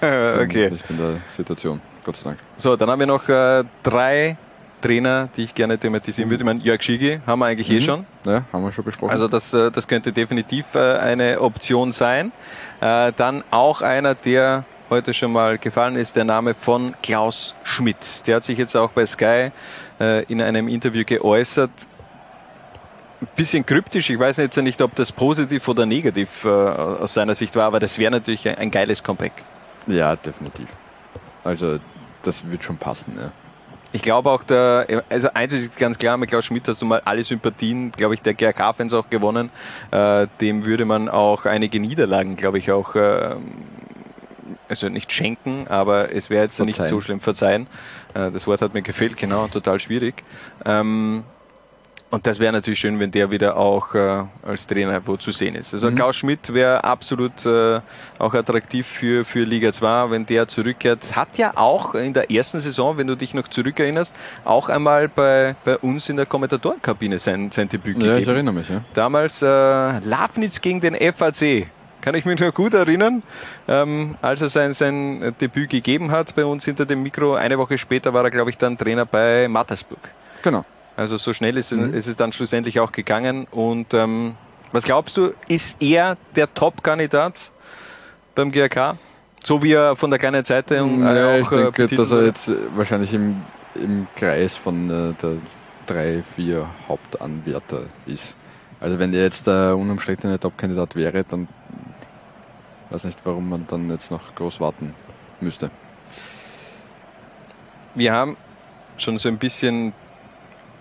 okay. Nicht in der Situation. Gott sei Dank. So, dann haben wir noch äh, drei Trainer, die ich gerne thematisieren würde. Ich meine, Jörg Schigi haben wir eigentlich eh Mhm. schon. Ja, haben wir schon besprochen. Also das, äh, das könnte definitiv äh, eine Option sein. Äh, Dann auch einer, der heute schon mal gefallen ist, der Name von Klaus Schmidt. Der hat sich jetzt auch bei Sky in einem Interview geäußert. Ein bisschen kryptisch, ich weiß jetzt nicht, ob das positiv oder negativ aus seiner Sicht war, aber das wäre natürlich ein, ein geiles Comeback. ja, definitiv. Also, das wird schon passen, ja. Ich glaube auch, der, also eins ist ganz klar, mit Klaus Schmidt hast du mal alle Sympathien, glaube ich, der GRK-Fans auch gewonnen. Äh, dem würde man auch einige Niederlagen, glaube ich, auch, äh, also nicht schenken, aber es wäre jetzt nicht Verzeihen. so schlimm verzeihen. Äh, das Wort hat mir gefehlt, genau, total schwierig. Ähm, und das wäre natürlich schön, wenn der wieder auch äh, als Trainer wo zu sehen ist. Also Mhm. Klaus Schmidt wäre absolut äh, auch attraktiv für, für Liga 2, wenn der zurückkehrt. Hat ja auch in der ersten Saison, wenn du dich noch zurückerinnerst, auch einmal bei, bei uns in der Kommentatorenkabine sein, sein Debüt Ja, ich gegeben. erinnere mich, ja. Damals äh, Lafnitz gegen den FAC. Kann ich mich noch gut erinnern, ähm, als er sein, sein Debüt gegeben hat bei uns hinter dem Mikro. Eine Woche später war er, glaube ich, dann Trainer bei Mattersburg. Genau. Also so schnell ist, Mhm. ist es dann schlussendlich auch gegangen. Und ähm, was glaubst du, ist er der Top-Kandidat beim GRK? So wie er von der kleinen Zeitung äh, Ja, ich auch, äh, denke, betitelt dass er jetzt wahrscheinlich im, im Kreis von äh, der drei, vier Hauptanwärter ist. Also wenn er jetzt der unumstrittene Top-Kandidat wäre, dann weiß nicht, warum man dann jetzt noch groß warten müsste. Wir haben schon so ein bisschen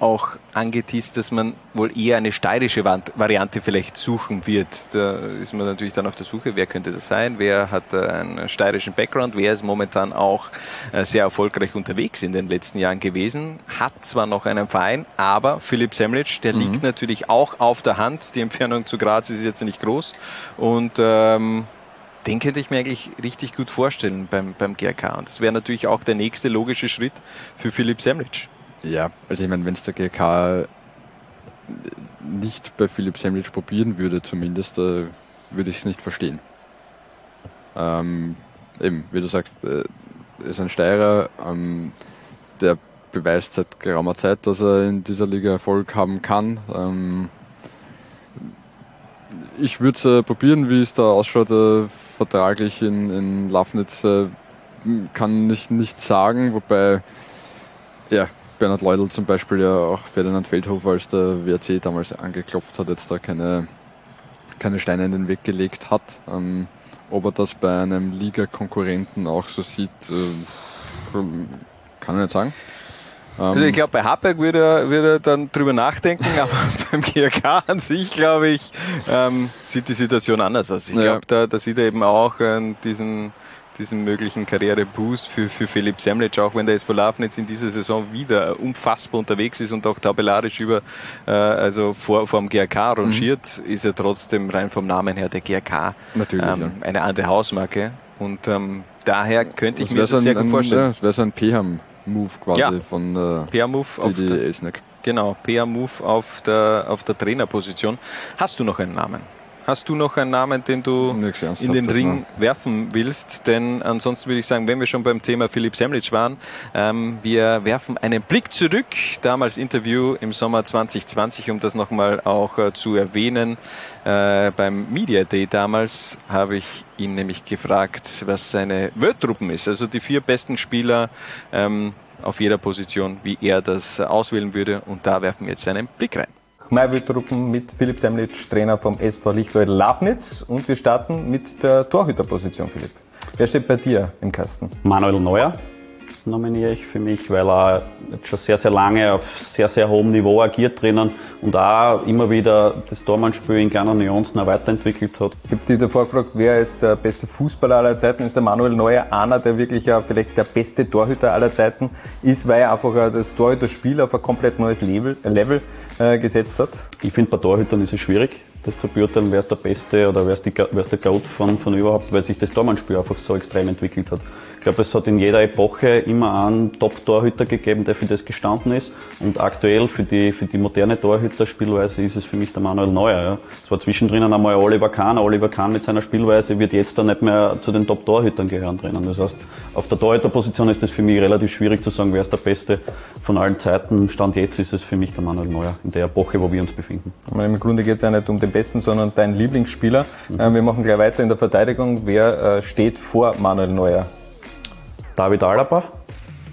auch angeteased, dass man wohl eher eine steirische Vari- Variante vielleicht suchen wird. Da ist man natürlich dann auf der Suche, wer könnte das sein, wer hat einen steirischen Background, wer ist momentan auch äh, sehr erfolgreich unterwegs in den letzten Jahren gewesen, hat zwar noch einen Verein, aber Philipp Semlitsch, der liegt natürlich auch auf der Hand. Die Entfernung zu Graz ist jetzt nicht groß und ähm, den könnte ich mir eigentlich richtig gut vorstellen beim, beim GRK. Und das wäre natürlich auch der nächste logische Schritt für Philipp Semlitsch. Ja, also ich meine, wenn es der GRK nicht bei Philipp Semlitsch probieren würde, zumindest, äh, würde ich es nicht verstehen. Ähm, eben, wie du sagst, äh, ist ein Steirer, ähm, der beweist seit geraumer Zeit, dass er in dieser Liga Erfolg haben kann. Ähm, ich würde es äh, probieren, wie es da ausschaut, äh, vertraglich in, in Lafnitz. Äh, kann ich nicht sagen, wobei ja, Bernhard Leudl zum Beispiel ja auch Ferdinand Feldhofer, als der WRC damals angeklopft hat, jetzt da keine, keine Steine in den Weg gelegt hat. Ähm, ob er das bei einem Liga-Konkurrenten auch so sieht, äh, kann ich nicht sagen. Also ich glaube, bei Habeck würde er, er dann drüber nachdenken, aber beim GRK an sich, glaube ich, ähm, sieht die Situation anders aus. Ich glaube, ja. da, da sieht er eben auch äh, diesen, diesen möglichen Karriereboost für, für Philipp Semlitsch, auch wenn der SV Lafnitz in dieser Saison wieder unfassbar unterwegs ist und auch tabellarisch über, äh, also vor, vor dem GRK rangiert, mhm. ist er trotzdem rein vom Namen her der GRK Natürlich, ähm, ja. eine andere Hausmarke. Und ähm, daher könnte ich mir das sehr gut vorstellen. Ja, wäre so ein Peham Move quasi ja. von äh, PR-Move Didi Elsneck. Genau, PR-Move auf der, auf der Trainerposition. Hast du noch einen Namen? Hast du noch einen Namen, den du in den Ring werfen willst? Denn ansonsten würde ich sagen, wenn wir schon beim Thema Philipp Semlitsch waren, ähm, wir werfen einen Blick zurück. Damals Interview im Sommer 2020, um das nochmal auch äh, zu erwähnen. Äh, beim Media Day damals habe ich ihn nämlich gefragt, was seine Wörtruppen ist. Also die vier besten Spieler ähm, auf jeder Position, wie er das auswählen würde. Und da werfen wir jetzt einen Blick rein. Maiwildtruppen mit Philipp Semlitsch, Trainer vom SV Lichtwald Lafnitz. Und wir starten mit der Torhüterposition, Philipp. Wer steht bei dir im Kasten? Manuel Neuer nominiere ich für mich, weil er jetzt schon sehr, sehr lange auf sehr, sehr hohem Niveau agiert drinnen und auch immer wieder das Tormannspiel in kleinen Nuancen weiterentwickelt hat. Ich habe dich davor gefragt, wer ist der beste Fußballer aller Zeiten? Ist der Manuel Neuer einer, der wirklich ja vielleicht der beste Torhüter aller Zeiten ist, weil er einfach das Torhüterspiel auf ein komplett neues Level, Level äh, gesetzt hat? Ich finde, bei Torhütern ist es schwierig das zu beurteilen, wer ist der Beste oder wer ist, die, wer ist der Goat von, von überhaupt, weil sich das Tormannspiel einfach so extrem entwickelt hat. Ich glaube, es hat in jeder Epoche immer einen Top-Torhüter gegeben, der für das gestanden ist. Und aktuell für die, für die moderne Torhüterspielweise ist es für mich der Manuel Neuer. Ja. Es war zwischendrin einmal Oliver Kahn. Oliver Kahn mit seiner Spielweise wird jetzt dann nicht mehr zu den Top-Torhütern gehören drinnen. Das heißt, auf der Torhüterposition ist es für mich relativ schwierig zu sagen, wer ist der Beste von allen Zeiten. Stand jetzt ist es für mich der Manuel Neuer in der Epoche, wo wir uns befinden. meine, Im Grunde geht es ja nicht um den Besten, sondern deinen Lieblingsspieler. Mhm. Wir machen gleich weiter in der Verteidigung. Wer äh, steht vor Manuel Neuer? David Alaba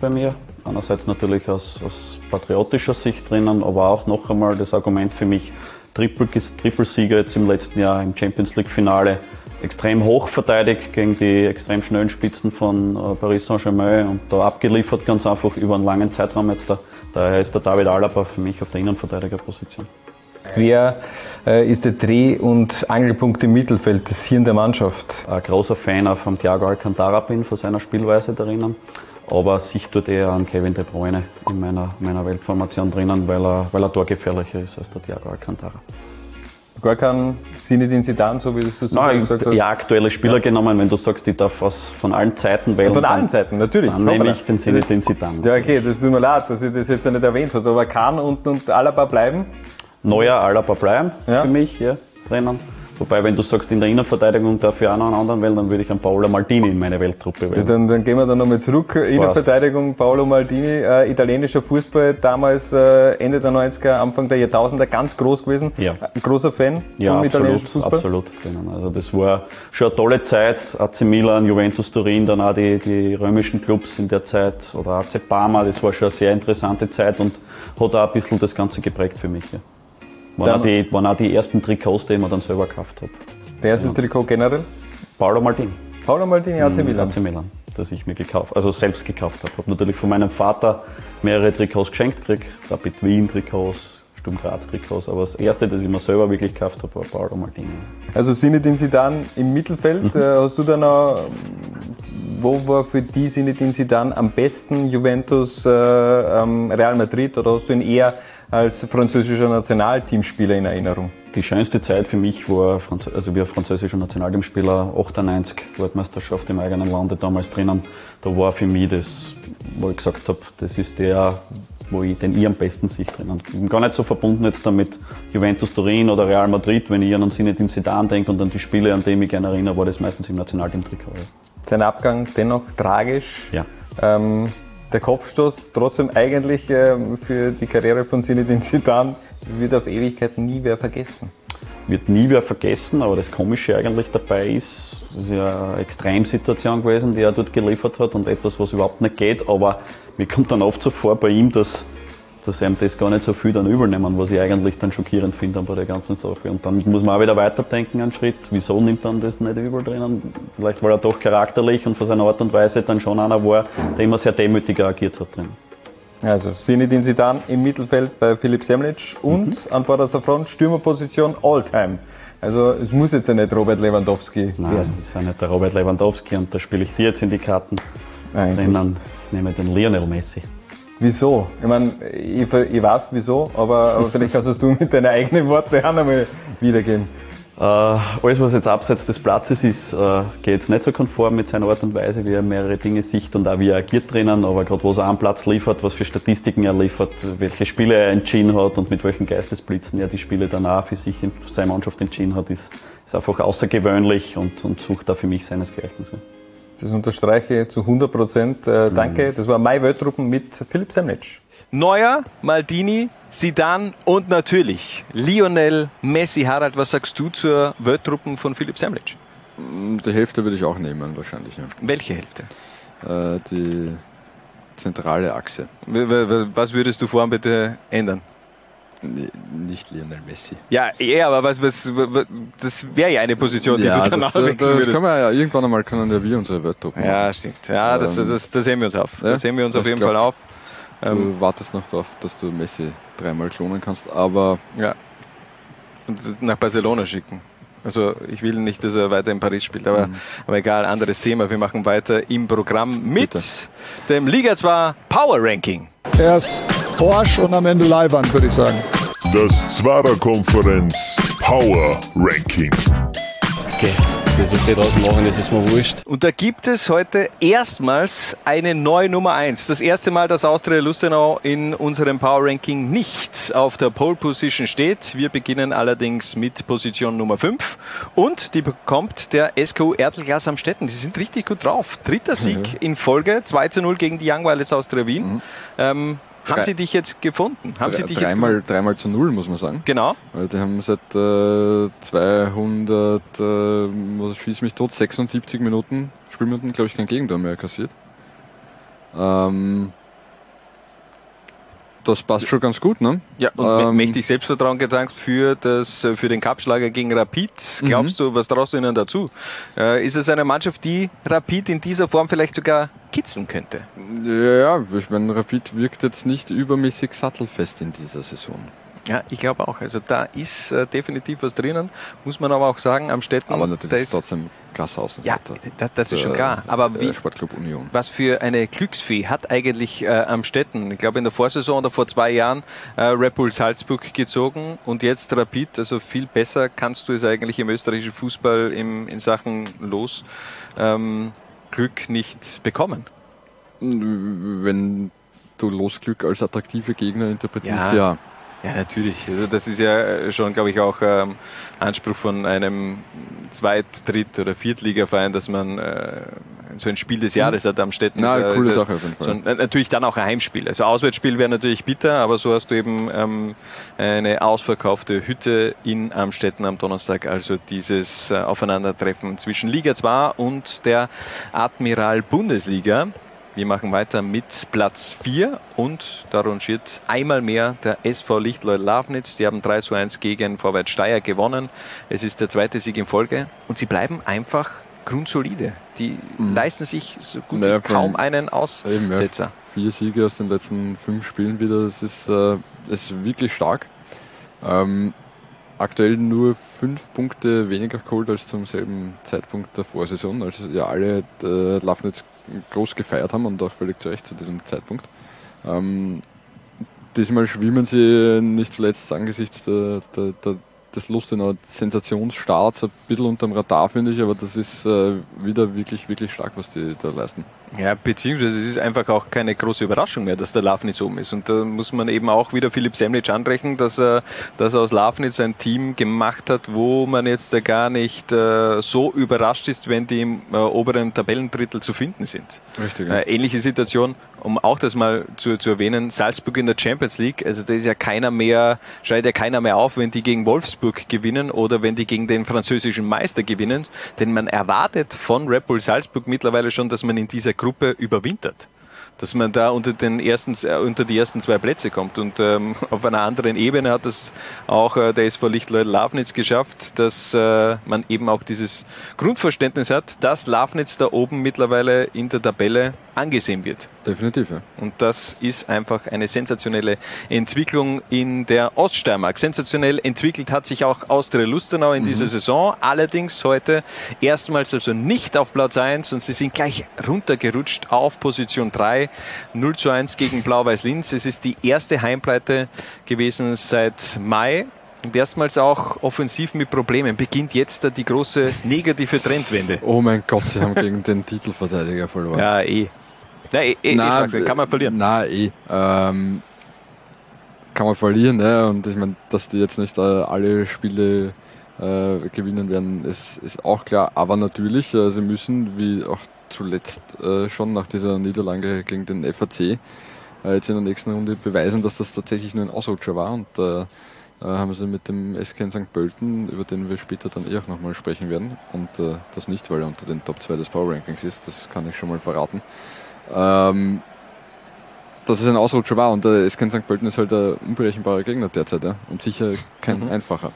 bei mir. Einerseits natürlich aus, aus patriotischer Sicht drinnen, aber auch noch einmal das Argument für mich, Triple-Sieger jetzt im letzten Jahr im Champions League-Finale, extrem hoch verteidigt gegen die extrem schnellen Spitzen von äh, Paris Saint-Germain und da abgeliefert ganz einfach über einen langen Zeitraum jetzt. Da. Daher ist der David Alaba für mich auf der Innenverteidigerposition. Wer äh, ist der Dreh- und Angelpunkt im Mittelfeld, das Hirn der Mannschaft? Ein großer Fan von Thiago Alcantara bin, von seiner Spielweise darin. Aber sich tut eher an Kevin De Bruyne in meiner, meiner Weltformation drinnen, weil er, weil er torgefährlicher ist als der Thiago Alcantara. Gar kein Sinedin Zidane, so wie du es Nein, gesagt hast? Ja, aktuelle Spieler ja. genommen, wenn du sagst, ich darf was von allen Zeiten wählen. Von allen Zeiten, natürlich. Dann nehme ich den Sinedin Zidane. Ja, okay, das ist mir leid, dass ich das jetzt nicht erwähnt habe. Aber Kahn und, und Alaba bleiben? Neuer Alaba bleiben ja. für mich ja, drinnen. Wobei, wenn du sagst, in der Innenverteidigung darf ich auch noch einen anderen wählen, dann würde ich einen Paolo Maldini in meine Welttruppe wählen. Dann, dann gehen wir dann nochmal zurück. Innenverteidigung, Paolo Maldini, äh, italienischer Fußball, damals äh, Ende der 90er, Anfang der Jahrtausender ganz groß gewesen. Ja. Ein großer Fan ja, vom italienischen Fußball. absolut drinnen. Also das war schon eine tolle Zeit. AC Milan, Juventus Turin, dann auch die, die römischen Clubs in der Zeit oder AC Parma, das war schon eine sehr interessante Zeit und hat auch ein bisschen das Ganze geprägt für mich. Ja. Waren, auch die, waren auch die ersten Trikots, die man dann selber gekauft habe. Der erste ja. Trikot generell? Paolo Maldini. Paolo Maldini, AC Milan? AC Milan, das ich mir gekauft, also selbst gekauft habe. Habe natürlich von meinem Vater mehrere Trikots geschenkt gekriegt. Rapid Wien Trikots, Sturm Graz Trikots. Aber das erste, das ich mir selber wirklich gekauft habe, war Paolo Maldini. Also Sinedin Sidan im Mittelfeld. Mhm. Äh, hast du dann auch, wo war für die Sinedin Sidan am besten? Juventus, äh, Real Madrid oder hast du ihn eher als französischer Nationalteamspieler in Erinnerung? die schönste Zeit für mich war, also wie ein französischer Nationalteamspieler, 98 Weltmeisterschaft im eigenen Lande damals drinnen. Da war für mich das, wo ich gesagt habe, das ist der, wo ich den ich am besten sehe drinnen. Ich bin gar nicht so verbunden jetzt damit Juventus Turin oder Real Madrid. Wenn ich an den Sedan denke und an die Spiele, an die ich mich gerne erinnere, war das meistens im Nationalteam-Trikot. Sein Abgang dennoch tragisch. Ja. Ähm, der Kopfstoß trotzdem eigentlich äh, für die Karriere von Zinedine Zidane, das wird auf Ewigkeit nie wer vergessen. Wird nie wer vergessen, aber das Komische eigentlich dabei ist, es ist ja eine Extremsituation gewesen, die er dort geliefert hat und etwas, was überhaupt nicht geht, aber mir kommt dann oft so vor bei ihm, dass dass einem das gar nicht so viel dann übernehmen, was ich eigentlich dann schockierend finde bei der ganzen Sache. Und dann muss man auch wieder weiterdenken einen Schritt. Wieso nimmt dann das nicht übel drinnen? Vielleicht weil er doch charakterlich und von seiner Art und Weise dann schon einer war, der immer sehr demütig agiert hat drin. Also Sinidin Sidan im Mittelfeld bei Philipp Semlic und mhm. an vorderster Front Stürmerposition Alltime. Also es muss jetzt ja nicht Robert Lewandowski Nein, werden. das ist ja nicht der Robert Lewandowski und da spiele ich dir jetzt in die Karten. Eigentlich. Dann nehme ich den Lionel Messi. Wieso? Ich meine, ich, ich weiß wieso, aber, aber vielleicht kannst du mit deinen eigenen Worten auch nochmal wiedergeben. Äh, alles, was jetzt abseits des Platzes ist, äh, geht jetzt nicht so konform mit seiner Art und Weise, wie er mehrere Dinge sieht und auch wie er agiert drinnen. Aber gerade was er am Platz liefert, was für Statistiken er liefert, welche Spiele er entschieden hat und mit welchen Geistesblitzen er die Spiele danach für sich in seine Mannschaft entschieden hat, ist, ist einfach außergewöhnlich und, und sucht da für mich seinesgleichen. So. Das unterstreiche ich zu 100 Prozent. Äh, danke. Das war mein Weltruppen mit Philipp Semnitsch. Neuer, Maldini, Sidan und natürlich Lionel Messi. Harald, was sagst du zur Weltruppen von Philipp Semnitsch? Die Hälfte würde ich auch nehmen, wahrscheinlich. Ja. Welche Hälfte? Äh, die zentrale Achse. Was würdest du vorhin bitte ändern? Nicht Lionel Messi. Ja, eher, aber was, was, was das wäre ja eine Position, die ja, du danach das, wechseln das würdest. können wir ja irgendwann einmal können ja wir unsere Wörter machen. Ja, stimmt. Ja, das, ähm, das, das, sehen wir uns auf. Ja, das sehen wir uns auf jeden glaub, Fall auf. Du ähm, wartest noch darauf, dass du Messi dreimal klonen kannst, aber. Ja. Und nach Barcelona schicken. Also ich will nicht, dass er weiter in Paris spielt, aber, mhm. aber egal, anderes Thema. Wir machen weiter im Programm mit Bitte. dem Liga 2 Power Ranking. Erst Porsche und am Ende Leihwand, würde ich sagen. Das Zwarer-Konferenz Power Ranking. Okay, das, was die draußen machen, das ist mir wurscht. Und da gibt es heute erstmals eine neue Nummer 1. Das erste Mal, dass Austria Lustenau in unserem Power Ranking nicht auf der Pole Position steht. Wir beginnen allerdings mit Position Nummer 5 und die bekommt der SKU Erdelglas am Städten. Die sind richtig gut drauf. Dritter Sieg mhm. in Folge, 2 zu 0 gegen die Young Violets Austria Wien. Mhm. Ähm, haben Sie dich jetzt gefunden? Haben drei, Sie dich dreimal, jetzt dreimal zu null, muss man sagen. Genau. Weil die haben seit äh, 200, äh, schieß mich tot, 76 Minuten, Spielminuten, glaube ich, kein Gegentor mehr kassiert. Ähm, das passt schon ganz gut, ne? Ja, und ähm, mächtig Selbstvertrauen gedankt für, das, für den Cupschlager gegen Rapid. Glaubst mhm. du, was traust du ihnen dazu? Äh, ist es eine Mannschaft, die Rapid in dieser Form vielleicht sogar kitzeln könnte? Ja, ich meine, Rapid wirkt jetzt nicht übermäßig sattelfest in dieser Saison. Ja, ich glaube auch. Also da ist äh, definitiv was drinnen, muss man aber auch sagen, am Städten. Aber natürlich ist, trotzdem krass Außenseiter. Ja, das, das ist schon klar. Aber wie, Sportclub Union. Was für eine Glücksfee hat eigentlich äh, am Städten, ich glaube in der Vorsaison oder vor zwei Jahren, äh, Red Bull Salzburg gezogen und jetzt Rapid. Also viel besser kannst du es eigentlich im österreichischen Fußball im, in Sachen Los ähm, Glück nicht bekommen. Wenn du Losglück als attraktive Gegner interpretierst, ja. ja. Ja, natürlich. Also das ist ja schon, glaube ich, auch ähm, Anspruch von einem Zweit-, Dritt- oder Viertligaverein, dass man äh, so ein Spiel des Jahres hat am Städten. Na, äh, coole Sache auf jeden Fall. So, natürlich dann auch ein Heimspiel. Also Auswärtsspiel wäre natürlich bitter, aber so hast du eben ähm, eine ausverkaufte Hütte in Amstetten am Donnerstag. Also dieses äh, Aufeinandertreffen zwischen Liga 2 und der Admiral Bundesliga. Wir machen weiter mit Platz 4 und da rangiert einmal mehr der SV Lichtleut Lafnitz. Die haben 3 zu 1 gegen Vorwärts Steyr gewonnen. Es ist der zweite Sieg in Folge und sie bleiben einfach grundsolide. Die mhm. leisten sich so gut naja, wie kaum einen Aussetzer. Vier Siege aus den letzten fünf Spielen wieder, das ist, äh, das ist wirklich stark. Ähm, aktuell nur fünf Punkte weniger geholt als zum selben Zeitpunkt der Vorsaison. Also ja, alle äh, Lafnitz groß gefeiert haben und auch völlig zu Recht zu diesem Zeitpunkt. Ähm, diesmal schwimmen sie nicht zuletzt angesichts der, der, der, des Lustenauer Sensationsstarts ein bisschen unterm Radar, finde ich, aber das ist äh, wieder wirklich, wirklich stark, was die da leisten. Ja, beziehungsweise es ist einfach auch keine große Überraschung mehr, dass der Lafnitz oben ist. Und da muss man eben auch wieder Philipp Semlitsch anrechnen, dass er, dass er aus Lafnitz ein Team gemacht hat, wo man jetzt gar nicht äh, so überrascht ist, wenn die im äh, oberen Tabellendrittel zu finden sind. Richtig. Äh, ähnliche Situation, um auch das mal zu, zu erwähnen, Salzburg in der Champions League, also da ist ja keiner mehr, schreit ja keiner mehr auf, wenn die gegen Wolfsburg gewinnen oder wenn die gegen den französischen Meister gewinnen, denn man erwartet von Red Bull Salzburg mittlerweile schon, dass man in dieser Gruppe überwintert. Dass man da unter, den ersten, äh, unter die ersten zwei Plätze kommt. Und ähm, auf einer anderen Ebene hat es auch äh, der SV Lichtleut Lafnitz geschafft, dass äh, man eben auch dieses Grundverständnis hat, dass Lafnitz da oben mittlerweile in der Tabelle angesehen wird. Definitiv, ja. Und das ist einfach eine sensationelle Entwicklung in der Oststeiermark. Sensationell entwickelt hat sich auch Austria Lustenau in Mhm. dieser Saison. Allerdings heute erstmals also nicht auf Platz 1 und sie sind gleich runtergerutscht auf Position 3. 0 zu 1 gegen Blau-Weiß Linz. Es ist die erste Heimpleite gewesen seit Mai. Und erstmals auch offensiv mit Problemen. Beginnt jetzt da die große negative Trendwende. Oh mein Gott, sie haben gegen den Titelverteidiger verloren. Ja, eh. Ja, eh, eh, Na, eh, kann man verlieren. Na, eh. Ähm, kann man verlieren, ne? Und ich meine, dass die jetzt nicht äh, alle Spiele äh, gewinnen werden, ist, ist auch klar. Aber natürlich, äh, sie müssen, wie auch zuletzt äh, schon nach dieser Niederlage gegen den FAC, äh, jetzt in der nächsten Runde beweisen, dass das tatsächlich nur ein Ausrutscher war. Und äh, haben sie mit dem SK in St. Pölten, über den wir später dann eh auch nochmal sprechen werden. Und das nicht, weil er unter den Top 2 des Power Rankings ist, das kann ich schon mal verraten. Ähm, dass es ein Ausrutscher war und der SK St. Pölten ist halt ein unberechenbarer Gegner derzeit ja? und sicher kein Mhm. einfacher.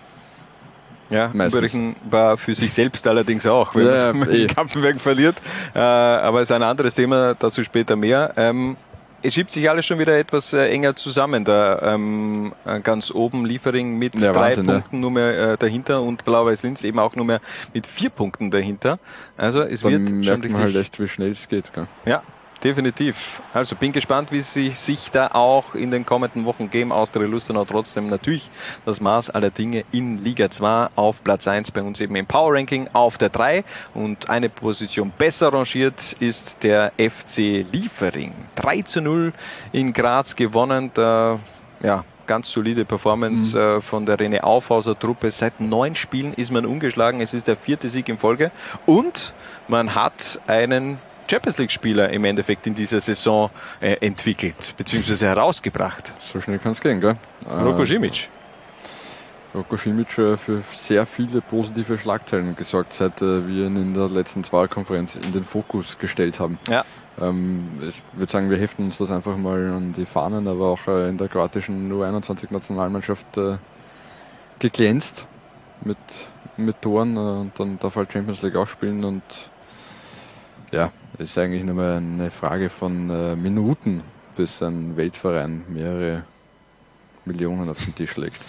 Ja, unberechenbar für sich selbst allerdings auch, wenn Ja, man eh. in Kapfenberg verliert. Äh, aber es ist ein anderes Thema, dazu später mehr. Ähm, es schiebt sich alles schon wieder etwas äh, enger zusammen. Da ähm, äh, ganz oben Liefering mit Ja, drei Wahnsinn, ne? Punkten nur mehr äh, dahinter und Blau-Weiß Linz eben auch nur mehr mit vier Punkten dahinter. Also es Dann wird schon merkt richtig man halt echt, wie schnell es geht. Gell? ja, definitiv. Also bin gespannt, wie sie sich da auch in den kommenden Wochen geben. Austria Lustenau trotzdem natürlich das Maß aller Dinge in Liga 2 auf Platz 1 bei uns eben im Power Ranking auf der 3 und eine Position besser rangiert ist der FC Liefering. 3 zu 0 in Graz gewonnen. Da, ja, ganz solide Performance äh, von der René Aufhauser Truppe. Seit neun Spielen ist man ungeschlagen. Es ist der vierte Sieg in Folge und man hat einen Champions League-Spieler im Endeffekt in dieser Saison äh, entwickelt bzw. herausgebracht. So schnell kann es gehen, gell? Roko Simic. Roko Simic für sehr viele positive Schlagzeilen gesorgt, seit äh, wir ihn in der letzten Wahlkonferenz in den Fokus gestellt haben. Ja. Ähm, ich würde sagen, wir heften uns das einfach mal an die Fahnen, aber auch äh, in der kroatischen U21-Nationalmannschaft äh, geglänzt mit, mit Toren und dann darf er Champions League auch spielen und ja, ist eigentlich nur mal eine Frage von äh, Minuten, bis ein Weltverein mehrere Millionen auf den Tisch legt.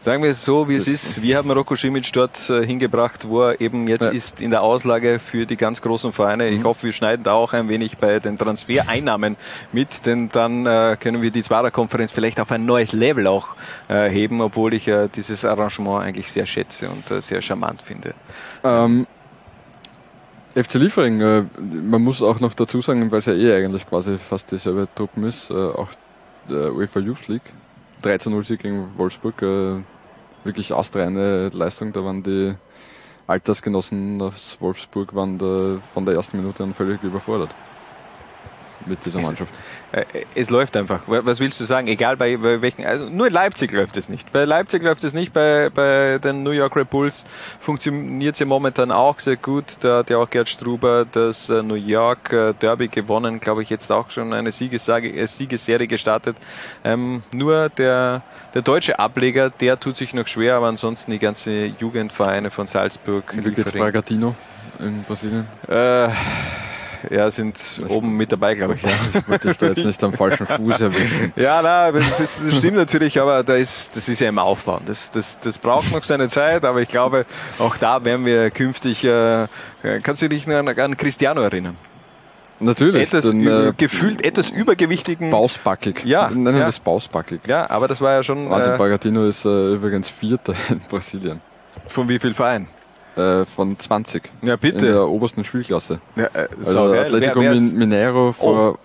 Sagen wir es so, wie es ist. Wir haben Roko Simic dort äh, hingebracht, wo er eben jetzt Ja. ist in der Auslage für die ganz großen Vereine. Ich Mhm. hoffe, wir schneiden da auch ein wenig bei den Transfereinnahmen mit, denn dann äh, können wir die Zwarer-Konferenz vielleicht auf ein neues Level auch äh, heben, obwohl ich äh, dieses Arrangement eigentlich sehr schätze und äh, sehr charmant finde. Ähm, FC Liefering, äh, man muss auch noch dazu sagen, weil es ja eh eigentlich quasi fast dieselbe Truppen ist, äh, auch der UEFA Youth League, 13-0 Sieg gegen Wolfsburg, äh, wirklich astreine Leistung, da waren die Altersgenossen aus Wolfsburg waren da von der ersten Minute an völlig überfordert mit dieser Es ist- Mannschaft. Äh, Es läuft einfach. Was willst du sagen? Egal bei, bei welchen. Also nur in Leipzig läuft es nicht. Bei Leipzig läuft es nicht. Bei, bei den New York Red Bulls funktioniert es ja momentan auch sehr gut. Da hat ja auch Gerd Struber das äh, New York äh, Derby gewonnen. Glaube ich jetzt auch schon eine Siegessage, äh, Siegesserie gestartet. Ähm, nur der, der deutsche Ableger, der tut sich noch schwer, aber ansonsten die ganze Jugendvereine von Salzburg. Wie geht's Liefering, Bragantino in Brasilien? äh, ja, sind oben mit dabei, glaube ich. Ja. Ich wollte dich da jetzt nicht am falschen Fuß erwischen. Ja, aber das, ist, das stimmt natürlich, aber da ist, das ist ja im Aufbau. Das, das, das braucht noch seine Zeit, aber ich glaube, auch da werden wir künftig. Äh, kannst du dich noch an, an Cristiano erinnern? Natürlich. Etwas den, äh, gefühlt etwas übergewichtigen. Bausbackig. Ja, Nennen wir ja. das Bausbackig. Ja, aber das war ja schon. Wahnsinn, Äh, Bagatino ist äh, übrigens Vierter in Brasilien. von wie viel Verein? Äh, von 20. Ja, bitte. In der obersten Spielklasse. Ja, äh, Also. Atletico Wer- wer ist- Min Mineiro vor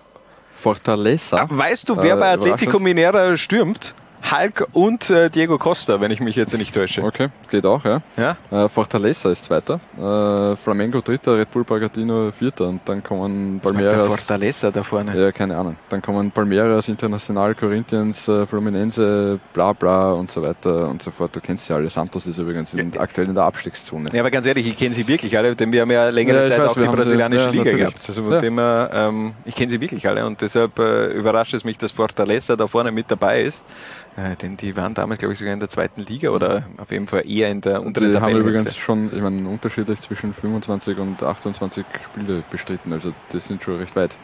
Fortaleza. Weißt du, wer Äh, bei Atletico überraschend. Mineiro stürmt? Hulk und äh, Diego Costa, wenn ich mich jetzt nicht täusche. Okay, geht auch, ja. Ja? Äh, Fortaleza ist Zweiter, äh, Flamengo Dritter, Red Bull Bragantino Vierter und dann kommen Der Palmeiras. Fortaleza da vorne. Ja, keine Ahnung. Dann kommen Palmeiras, International, Corinthians, äh, Fluminense, bla bla und so weiter und so fort. Du kennst ja alle. Santos ist übrigens in, aktuell in der Abstiegszone. Ja, aber ganz ehrlich, ich kenne sie wirklich alle, denn wir haben ja längere Ja, Zeit weiß, auch die sie- brasilianische ja, Liga natürlich. gehabt. Also Ja. dem ähm, ich kenne sie wirklich alle und deshalb äh, überrascht es mich, dass Fortaleza da vorne mit dabei ist. Äh, denn die waren damals, glaube ich, sogar in der zweiten Liga oder auf jeden Fall eher in der unteren Die haben übrigens schon, ich meine, ein Unterschied ist zwischen 25 und 28 Spiele bestritten, also das sind schon recht weit.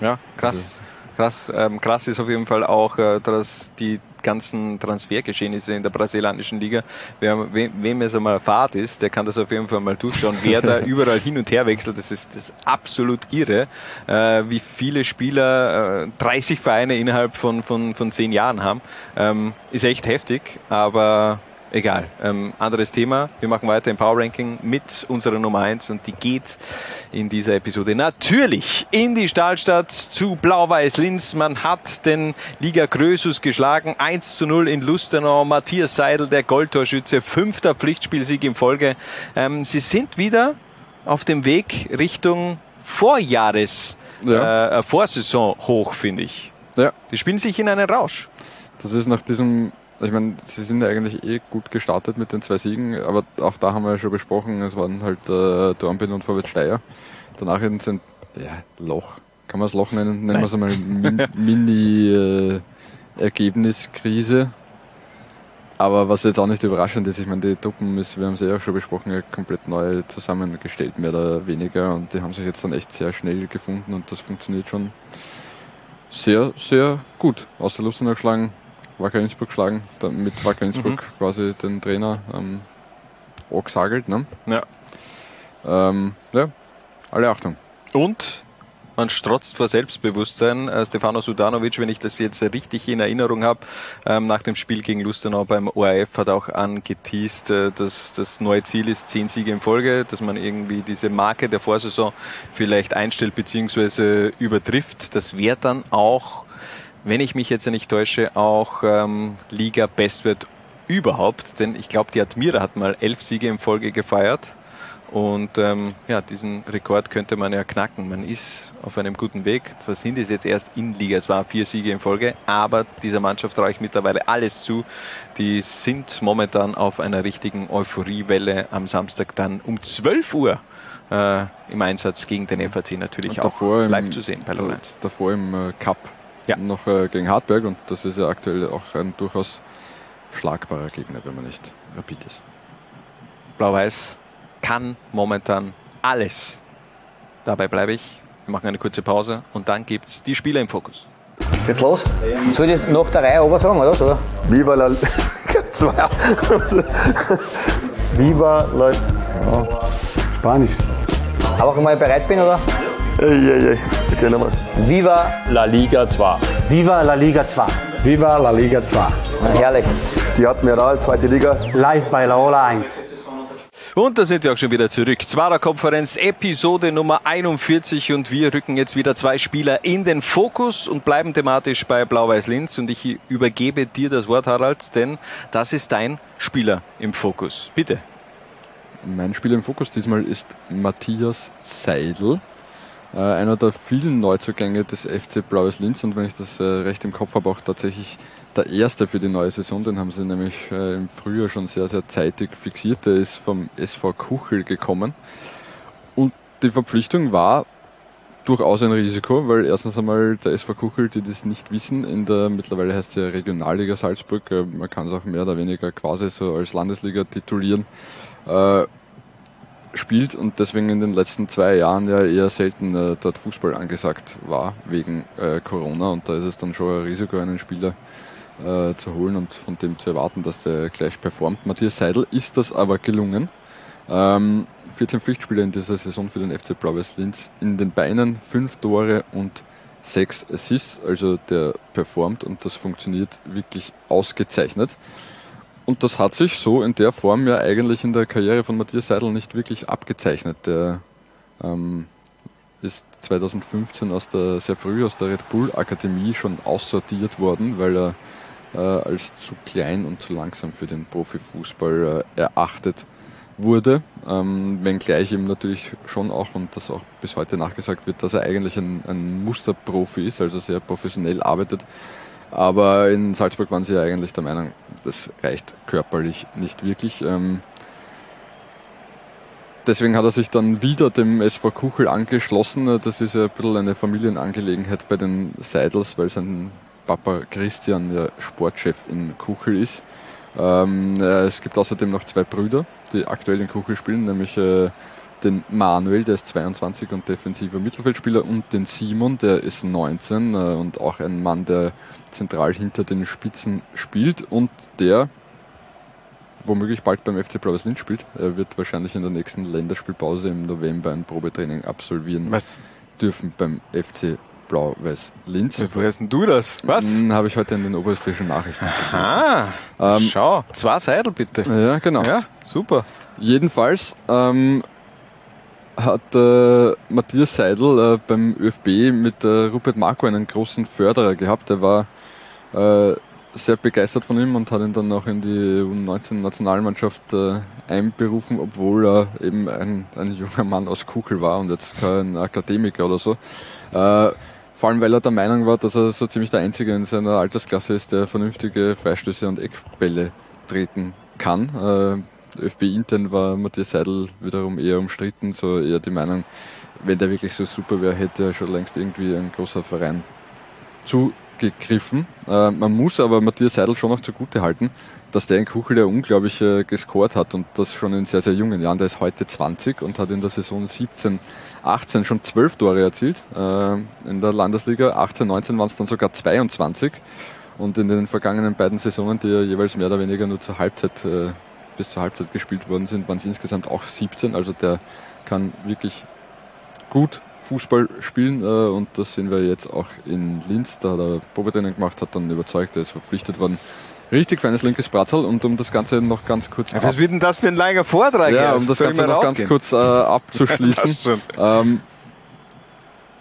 Ja, krass. Krass, ähm, krass ist auf jeden Fall auch, äh, dass die ganzen Transfergeschehnisse in der brasilianischen Liga, wer, wem, wem es einmal Fahrt ist, der kann das auf jeden Fall mal durchschauen, wer da überall hin und her wechselt. Das ist, das ist absolut irre, äh, wie viele Spieler äh, 30 Vereine innerhalb von, von, von 10 Jahren haben. Ähm, ist echt heftig, aber egal. Ähm, anderes Thema. Wir machen weiter im Power Ranking mit unserer Nummer 1 und die geht in dieser Episode natürlich in die Stahlstadt zu Blau-Weiß Linz. Man hat den Liga Krösus geschlagen. 1 zu 0 in Lustenau. Matthias Seidel, der Goldtorschütze, fünfter Pflichtspielsieg in Folge. Ähm, sie sind wieder auf dem Weg Richtung Vorjahres, Ja. äh, Vorsaison hoch, finde ich. Ja. Die spielen sich in einen Rausch. Das ist nach diesem, ich meine, sie sind eigentlich eh gut gestartet mit den zwei Siegen, aber auch da haben wir ja schon besprochen, es waren halt äh, Dornbirn und Vorwärts Steyr. Danach in sind, ja, Loch, kann man es Loch nennen? Nennen wir es einmal Min- Mini-Ergebniskrise. aber was jetzt auch nicht überraschend ist, ich meine, die Truppen ist, wir haben sie ja auch schon besprochen, komplett neu zusammengestellt, mehr oder weniger. Und die haben sich jetzt dann echt sehr schnell gefunden und das funktioniert schon sehr, sehr gut. Außer Lustenau geschlagen, Wacker Innsbruck geschlagen, dann mit Wacker Innsbruck Mhm. quasi den Trainer ähm, angesagelt. Ne? Ja. Ähm, ja, alle Achtung. Und man strotzt vor Selbstbewusstsein. Äh, Stefano Sudanovic, wenn ich das jetzt richtig in Erinnerung habe, ähm, nach dem Spiel gegen Lustenau beim ORF hat auch angeteased, äh, dass das neue Ziel ist zehn Siege in Folge, dass man irgendwie diese Marke der Vorsaison vielleicht einstellt bzw. übertrifft. Das wäre dann auch, wenn ich mich jetzt nicht täusche, auch ähm, Liga-Bestwert überhaupt. Denn ich glaube, die Admira hat mal elf Siege in Folge gefeiert. Und ähm, ja, diesen Rekord könnte man ja knacken. Man ist auf einem guten Weg. Zwar sind es jetzt erst in Liga, es waren vier Siege in Folge, aber dieser Mannschaft traue ich mittlerweile alles zu. Die sind momentan auf einer richtigen Euphoriewelle am Samstag dann um 12 Uhr äh, im Einsatz gegen den FAC natürlich Und auch live im, zu sehen bei Lorenz. davor im äh, Cup noch äh, gegen Hartberg und das ist ja aktuell auch ein durchaus schlagbarer Gegner, wenn man nicht rapid ist. Blau-Weiß kann momentan alles. Dabei bleibe ich. Wir machen eine kurze Pause und dann gibt es die Spieler im Fokus. Geht's los? Soll ich das nach der Reihe aber sagen, oder? So? Viva la Zwei. Viva la ja. Spanisch. Aber wenn ich bereit bin, oder? Ey, ey, ey. Okay, nochmal. Viva La Liga 2. Viva la Liga 2. Viva La Liga 2. herrlich. Die Admiral, zweite Liga. Live bei Laola 1. Und da sind wir auch schon wieder zurück. Zwarer Konferenz, Episode Nummer 41 und wir rücken jetzt wieder zwei Spieler in den Fokus und bleiben thematisch bei Blau-Weiß Linz und ich übergebe dir das Wort, Harald, denn das ist dein Spieler im Fokus. Bitte. Mein Spieler im Fokus diesmal ist Matthias Seidel, äh, einer der vielen Neuzugänge des FC Blaues Linz und wenn ich das äh, recht im Kopf habe, auch tatsächlich der erste für die neue Saison. Den haben sie nämlich äh, im Frühjahr schon sehr, sehr zeitig fixiert. Der ist vom SV Kuchel gekommen und die Verpflichtung war durchaus ein Risiko, weil erstens einmal der SV Kuchel, die das nicht wissen, in der mittlerweile heißt sie ja Regionalliga Salzburg, äh, man kann es auch mehr oder weniger quasi so als Landesliga titulieren, äh, spielt und deswegen in den letzten zwei Jahren ja eher selten äh, dort Fußball angesagt war wegen äh, Corona und da ist es dann schon ein Risiko, einen Spieler äh, zu holen und von dem zu erwarten, dass der gleich performt. Matthias Seidel ist das aber gelungen. Ähm, 14 Pflichtspiele in dieser Saison für den FC Blau-Weiß Linz in den Beinen, 5 Tore und 6 Assists. Also der performt und das funktioniert wirklich ausgezeichnet. Und das hat sich so in der Form ja eigentlich in der Karriere von Matthias Seidel nicht wirklich abgezeichnet. Der ähm, ist 2015 aus der, sehr früh aus der Red Bull Akademie schon aussortiert worden, weil er äh, als zu klein und zu langsam für den Profifußball äh, erachtet wurde, ähm, wenngleich ihm natürlich schon auch, und das auch bis heute nachgesagt wird, dass er eigentlich ein, ein Musterprofi ist, also sehr professionell arbeitet. Aber in Salzburg waren sie ja eigentlich der Meinung, das reicht körperlich nicht wirklich. Ähm, deswegen hat er sich dann wieder dem SV Kuchel angeschlossen. Das ist ja ein bisschen eine Familienangelegenheit bei den Seidels, weil sein Papa Christian ja Sportchef in Kuchel ist. Ähm, äh, es gibt außerdem noch zwei Brüder, die aktuell in Kuchel spielen, nämlich äh, den Manuel, der ist 22 und defensiver Mittelfeldspieler, und den Simon, der ist 19 äh, und auch ein Mann, der zentral hinter den Spitzen spielt und der womöglich bald beim FC Blau Linz spielt. Er wird wahrscheinlich in der nächsten Länderspielpause im November ein Probetraining absolvieren Was? dürfen beim FC Blau-Weiß Linz. Woher hast denn du das? Was? Hm, Habe ich heute in den oberösterreichischen Nachrichten Ah, Ähm, schau, zwei Seidel bitte. Ja, genau. Ja, super. Jedenfalls ähm, hat äh, Matthias Seidel äh, beim ÖFB mit äh, Rupert Marco einen großen Förderer gehabt. Der war äh, sehr begeistert von ihm und hat ihn dann auch in die U19-Nationalmannschaft äh, einberufen, obwohl er eben ein, ein junger Mann aus Kuchel war und jetzt kein Akademiker oder so. Äh, vor allem, weil er der Meinung war, dass er so ziemlich der Einzige in seiner Altersklasse ist, der vernünftige Freistöße und Eckbälle treten kann. Äh, ÖFB intern war Matthias Seidel wiederum eher umstritten, so eher die Meinung, wenn der wirklich so super wäre, hätte er schon längst irgendwie ein großer Verein zugegriffen. Äh, man muss aber Matthias Seidel schon noch zugute halten, dass der in Kuchel ja unglaublich äh, gescored hat und das schon in sehr, sehr jungen Jahren. Der ist heute 20 und hat in der Saison 17, 18 schon 12 Tore erzielt äh, in der Landesliga. 18, 19 waren es dann sogar 22 und in den vergangenen beiden Saisonen, die ja jeweils mehr oder weniger nur zur Halbzeit äh, bis zur Halbzeit gespielt worden sind, waren es insgesamt auch 17. Also der kann wirklich gut Fußball spielen äh, und das sehen wir jetzt auch in Linz. Da hat er Probetraining gemacht, hat dann überzeugt, er ist verpflichtet worden. Richtig feines linkes Bratzl und um das Ganze noch ganz kurz Ja, was wird denn das für ein langer Vortrag? ja, um das Ganze noch ganz kurz äh, abzuschließen. Ähm,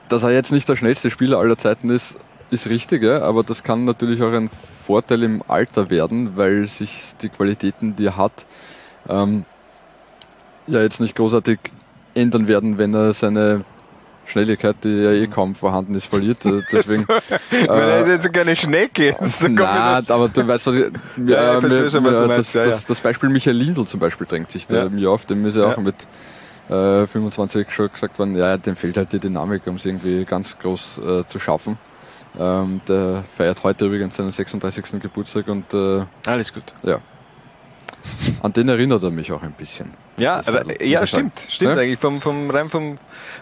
dass er jetzt nicht der schnellste Spieler aller Zeiten ist, ist richtig, ja, aber das kann natürlich auch ein Vorteil im Alter werden, weil sich die Qualitäten, die er hat, ähm, ja jetzt nicht großartig ändern werden, wenn er seine Schnelligkeit, die ja eh kaum vorhanden ist, verliert. Äh, Deswegen, Wenn er ist jetzt keine Schnecke. So mir aber du weißt, was ich, Ja, ich verstehe mir- schon, was du mir- meinst, das, ja, das, ja. das Beispiel Michael Lindl zum Beispiel drängt sich da mir auf, dem ist ja auch mit äh, 25 schon gesagt worden, ja, dem fehlt halt die Dynamik, um es irgendwie ganz groß äh, zu schaffen. Ähm, der feiert heute übrigens seinen 36. Geburtstag und äh, Alles gut. ja. An den erinnert er mich auch ein bisschen. Ja, aber, äh, ja sagen. stimmt, stimmt Ja? eigentlich. Vom, vom, rein vom,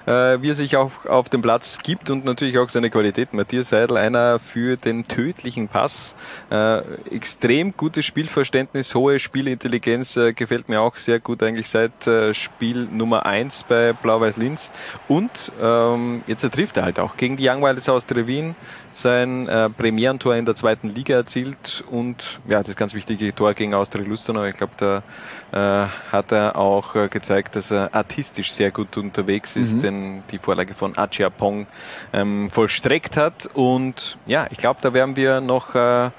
äh, wie er sich auch auf dem Platz gibt und natürlich auch seine Qualität. Matthias Seidel, einer für den tödlichen Pass. Äh, extrem gutes Spielverständnis, hohe Spielintelligenz, äh, gefällt mir auch sehr gut eigentlich seit äh, Spiel Nummer eins bei Blau-Weiß Linz. Und ähm, jetzt trifft er halt auch gegen die Young Wilders aus Trevin sein äh, Premierentor in der zweiten Liga erzielt und ja, das ganz wichtige Tor gegen Austria Lustenau. Ich glaube, da äh, hat er auch äh, gezeigt, dass er artistisch sehr gut unterwegs ist, Mhm. denn die Vorlage von Achia Pong ähm, vollstreckt hat. Und ja, ich glaube, da werden wir noch äh,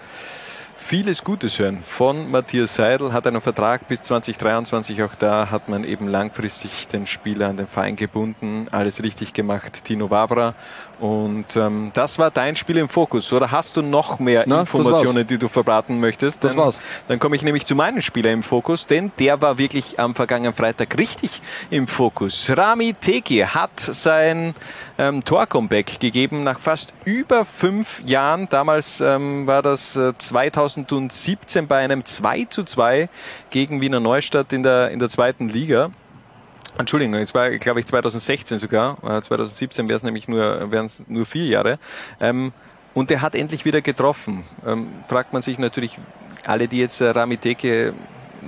vieles Gutes hören von Matthias Seidel, hat einen Vertrag bis 2023, auch da hat man eben langfristig den Spieler an den Verein gebunden, alles richtig gemacht, Tino Wabra. Und ähm, das war dein Spiel im Fokus, oder hast du noch mehr Na, das Informationen, die du verbraten möchtest? Das Dann- war's. Dann komme ich nämlich zu meinem Spieler im Fokus, denn der war wirklich am vergangenen Freitag richtig im Fokus. Rami Teki hat sein ähm, Tor-Comeback gegeben nach fast über fünf Jahren. Damals ähm, war das äh, 2017 bei einem 2 zu 2 gegen Wiener Neustadt in der, in der zweiten Liga. Entschuldigung, es war, glaube ich, 2016 sogar. Äh, 2017 wäre es nämlich nur, wären es nur vier Jahre. Ähm, und er hat endlich wieder getroffen. Ähm, fragt man sich natürlich, alle, die jetzt äh, Rami Teke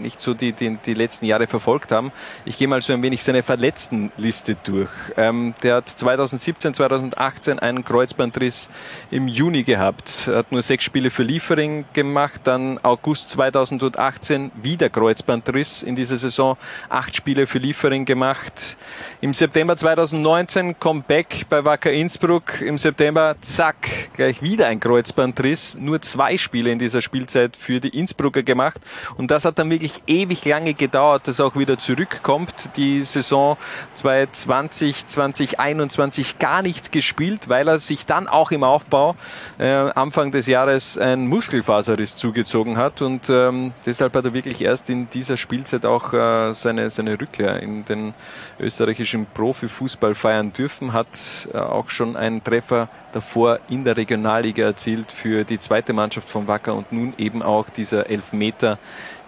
nicht so die, die, die letzten Jahre verfolgt haben. Ich gehe mal so ein wenig seine Verletztenliste durch. Ähm, der hat 2017, 2018 einen Kreuzbandriss im Juni gehabt. Er hat nur sechs Spiele für Liefering gemacht, dann August 2018 wieder Kreuzbandriss in dieser Saison, acht Spiele für Liefering gemacht. Im September 2019 Comeback bei Wacker Innsbruck. Im September, zack, gleich wieder ein Kreuzbandriss. Nur zwei Spiele in dieser Spielzeit für die Innsbrucker gemacht. Und das hat dann wirklich ewig lange gedauert, dass er auch wieder zurückkommt. Die Saison 2020, 2021 gar nicht gespielt, weil er sich dann auch im Aufbau äh, Anfang des Jahres ein Muskelfaserriss zugezogen hat. Und ähm, deshalb hat er wirklich erst in dieser Spielzeit auch äh, seine, seine Rückkehr in den österreichischen Profifußball feiern dürfen, hat äh, auch schon einen Treffer davor in der Regionalliga erzielt für die zweite Mannschaft von Wacker und nun eben auch dieser Elfmeter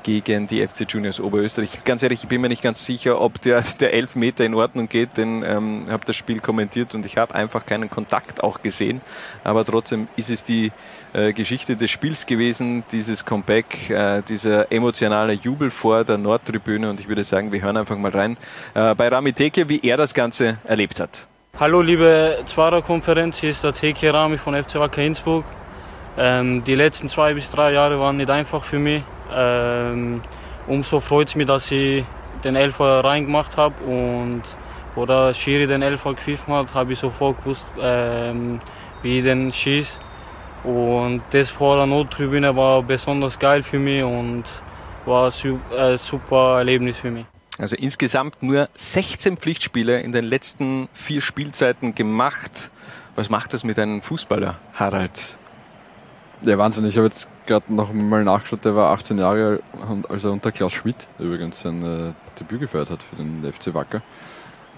gegen die FC Juniors Oberösterreich. Ganz ehrlich, ich bin mir nicht ganz sicher, ob der, der Elfmeter in Ordnung geht, denn ähm, habe das Spiel kommentiert und ich habe einfach keinen Kontakt auch gesehen. Aber trotzdem ist es die äh, Geschichte des Spiels gewesen, dieses Comeback, äh, dieser emotionale Jubel vor der Nordtribüne und ich würde sagen, wir hören einfach mal rein äh, bei Rami Teke, wie er das Ganze erlebt hat. Hallo liebe Zwarer-Konferenz, hier ist der Teke Rami von FC Wacker Innsbruck. Ähm, die letzten zwei bis drei Jahre waren nicht einfach für mich. Ähm, umso freut es mich, dass ich den Elfer reingemacht habe und wo der Schiri den Elfer gepfiffen hat, habe ich sofort gewusst, ähm, wie ich den schieße. Und das vor der Nottribüne war besonders geil für mich und war ein äh, super Erlebnis für mich. Also insgesamt nur 16 Pflichtspiele in den letzten vier Spielzeiten gemacht. Was macht das mit einem Fußballer, Harald? Ja, Wahnsinn. Ich habe jetzt gerade noch mal nachgeschaut, der war 18 Jahre alt, als er unter Klaus Schmidt übrigens sein äh, Debüt gefeiert hat für den FC Wacker.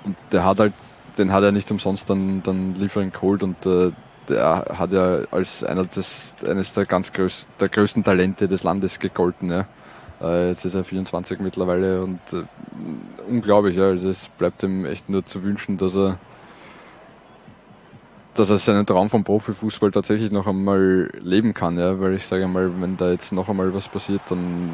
Und der hat halt, den hat er nicht umsonst dann, dann Liefering geholt und äh, der hat ja als einer des, eines der ganz größten, der größten Talente des Landes gegolten. Ja. Äh, jetzt ist er 24 mittlerweile und äh, unglaublich. Ja. Also es bleibt ihm echt nur zu wünschen, dass er dass er seinen Traum vom Profifußball tatsächlich noch einmal leben kann, ja, weil ich sage mal, wenn da jetzt noch einmal was passiert, dann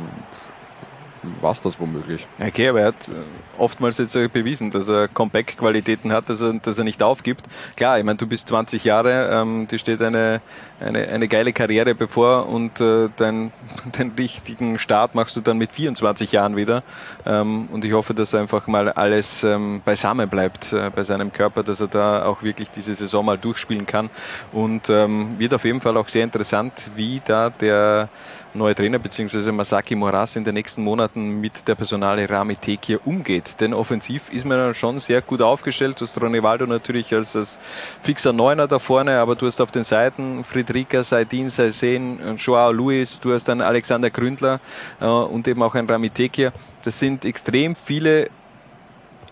war es das womöglich. Okay, aber er hat äh, oftmals jetzt bewiesen, dass er Comeback-Qualitäten hat, dass er, dass er nicht aufgibt. Klar, ich meine, du bist 20 Jahre, ähm, dir steht eine, eine, eine geile Karriere bevor und äh, dein, den richtigen Start machst du dann mit 24 Jahren wieder. Ähm, und ich hoffe, dass einfach mal alles ähm, beisammen bleibt äh, bei seinem Körper, dass er da auch wirklich diese Saison mal durchspielen kann. Und ähm, wird auf jeden Fall auch sehr interessant, wie da der neue Trainer bzw. Masaki Moras in den nächsten Monaten mit der Personale Rami Tekir umgeht. Denn offensiv ist man schon sehr gut aufgestellt. Du hast Ronivaldo natürlich als, als fixer Neuner da vorne, aber du hast auf den Seiten Friedrika, Saidin, Saisen, Joao Luis, du hast dann Alexander Gründler äh, und eben auch ein Rami Tekir. Das sind extrem viele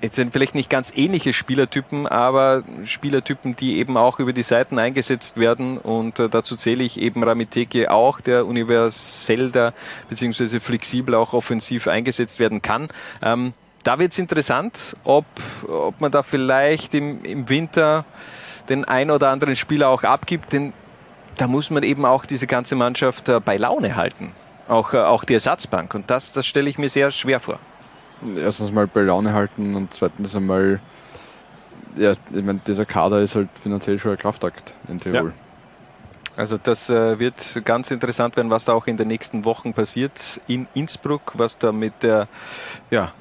Jetzt sind vielleicht nicht ganz ähnliche Spielertypen, aber Spielertypen, die eben auch über die Seiten eingesetzt werden. Und äh, dazu zähle ich eben Ramiteke auch, der universell da beziehungsweise flexibel auch offensiv eingesetzt werden kann. Ähm, da wird es interessant, ob, ob man da vielleicht im, im Winter den ein oder anderen Spieler auch abgibt, denn da muss man eben auch diese ganze Mannschaft äh, bei Laune halten. Auch, äh, auch die Ersatzbank. Und das, das stelle ich mir sehr schwer vor erstens mal bei Laune halten und zweitens einmal, ja, ich meine, dieser Kader ist halt finanziell schon ein Kraftakt in Tirol. Ja. Also das äh, wird ganz interessant werden, was da auch in den nächsten Wochen passiert in Innsbruck, was da mit der ja,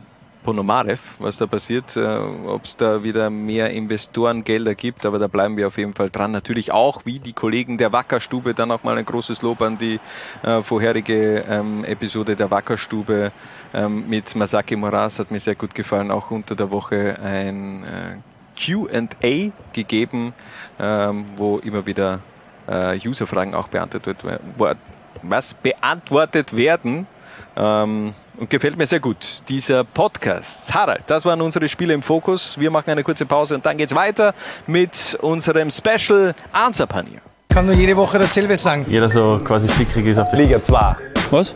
Ponomarev, was da passiert, äh, ob es da wieder mehr Investorengelder gibt, aber da bleiben wir auf jeden Fall dran. Natürlich auch, wie die Kollegen der Wackerstube, dann auch mal ein großes Lob an die äh, vorherige ähm, Episode der Wackerstube ähm, mit Masaki Moras, hat mir sehr gut gefallen, auch unter der Woche ein äh, Q&A gegeben, ähm, wo immer wieder äh, Userfragen auch beantwortet, was beantwortet werden. Und gefällt mir sehr gut, dieser Podcast. Harald, das waren unsere Spiele im Fokus. Wir machen eine kurze Pause und dann geht's weiter mit unserem Special Answer Panier. Kann nur jede Woche dasselbe sagen. Jeder so quasi fickrig ist auf der Liga 2. Was?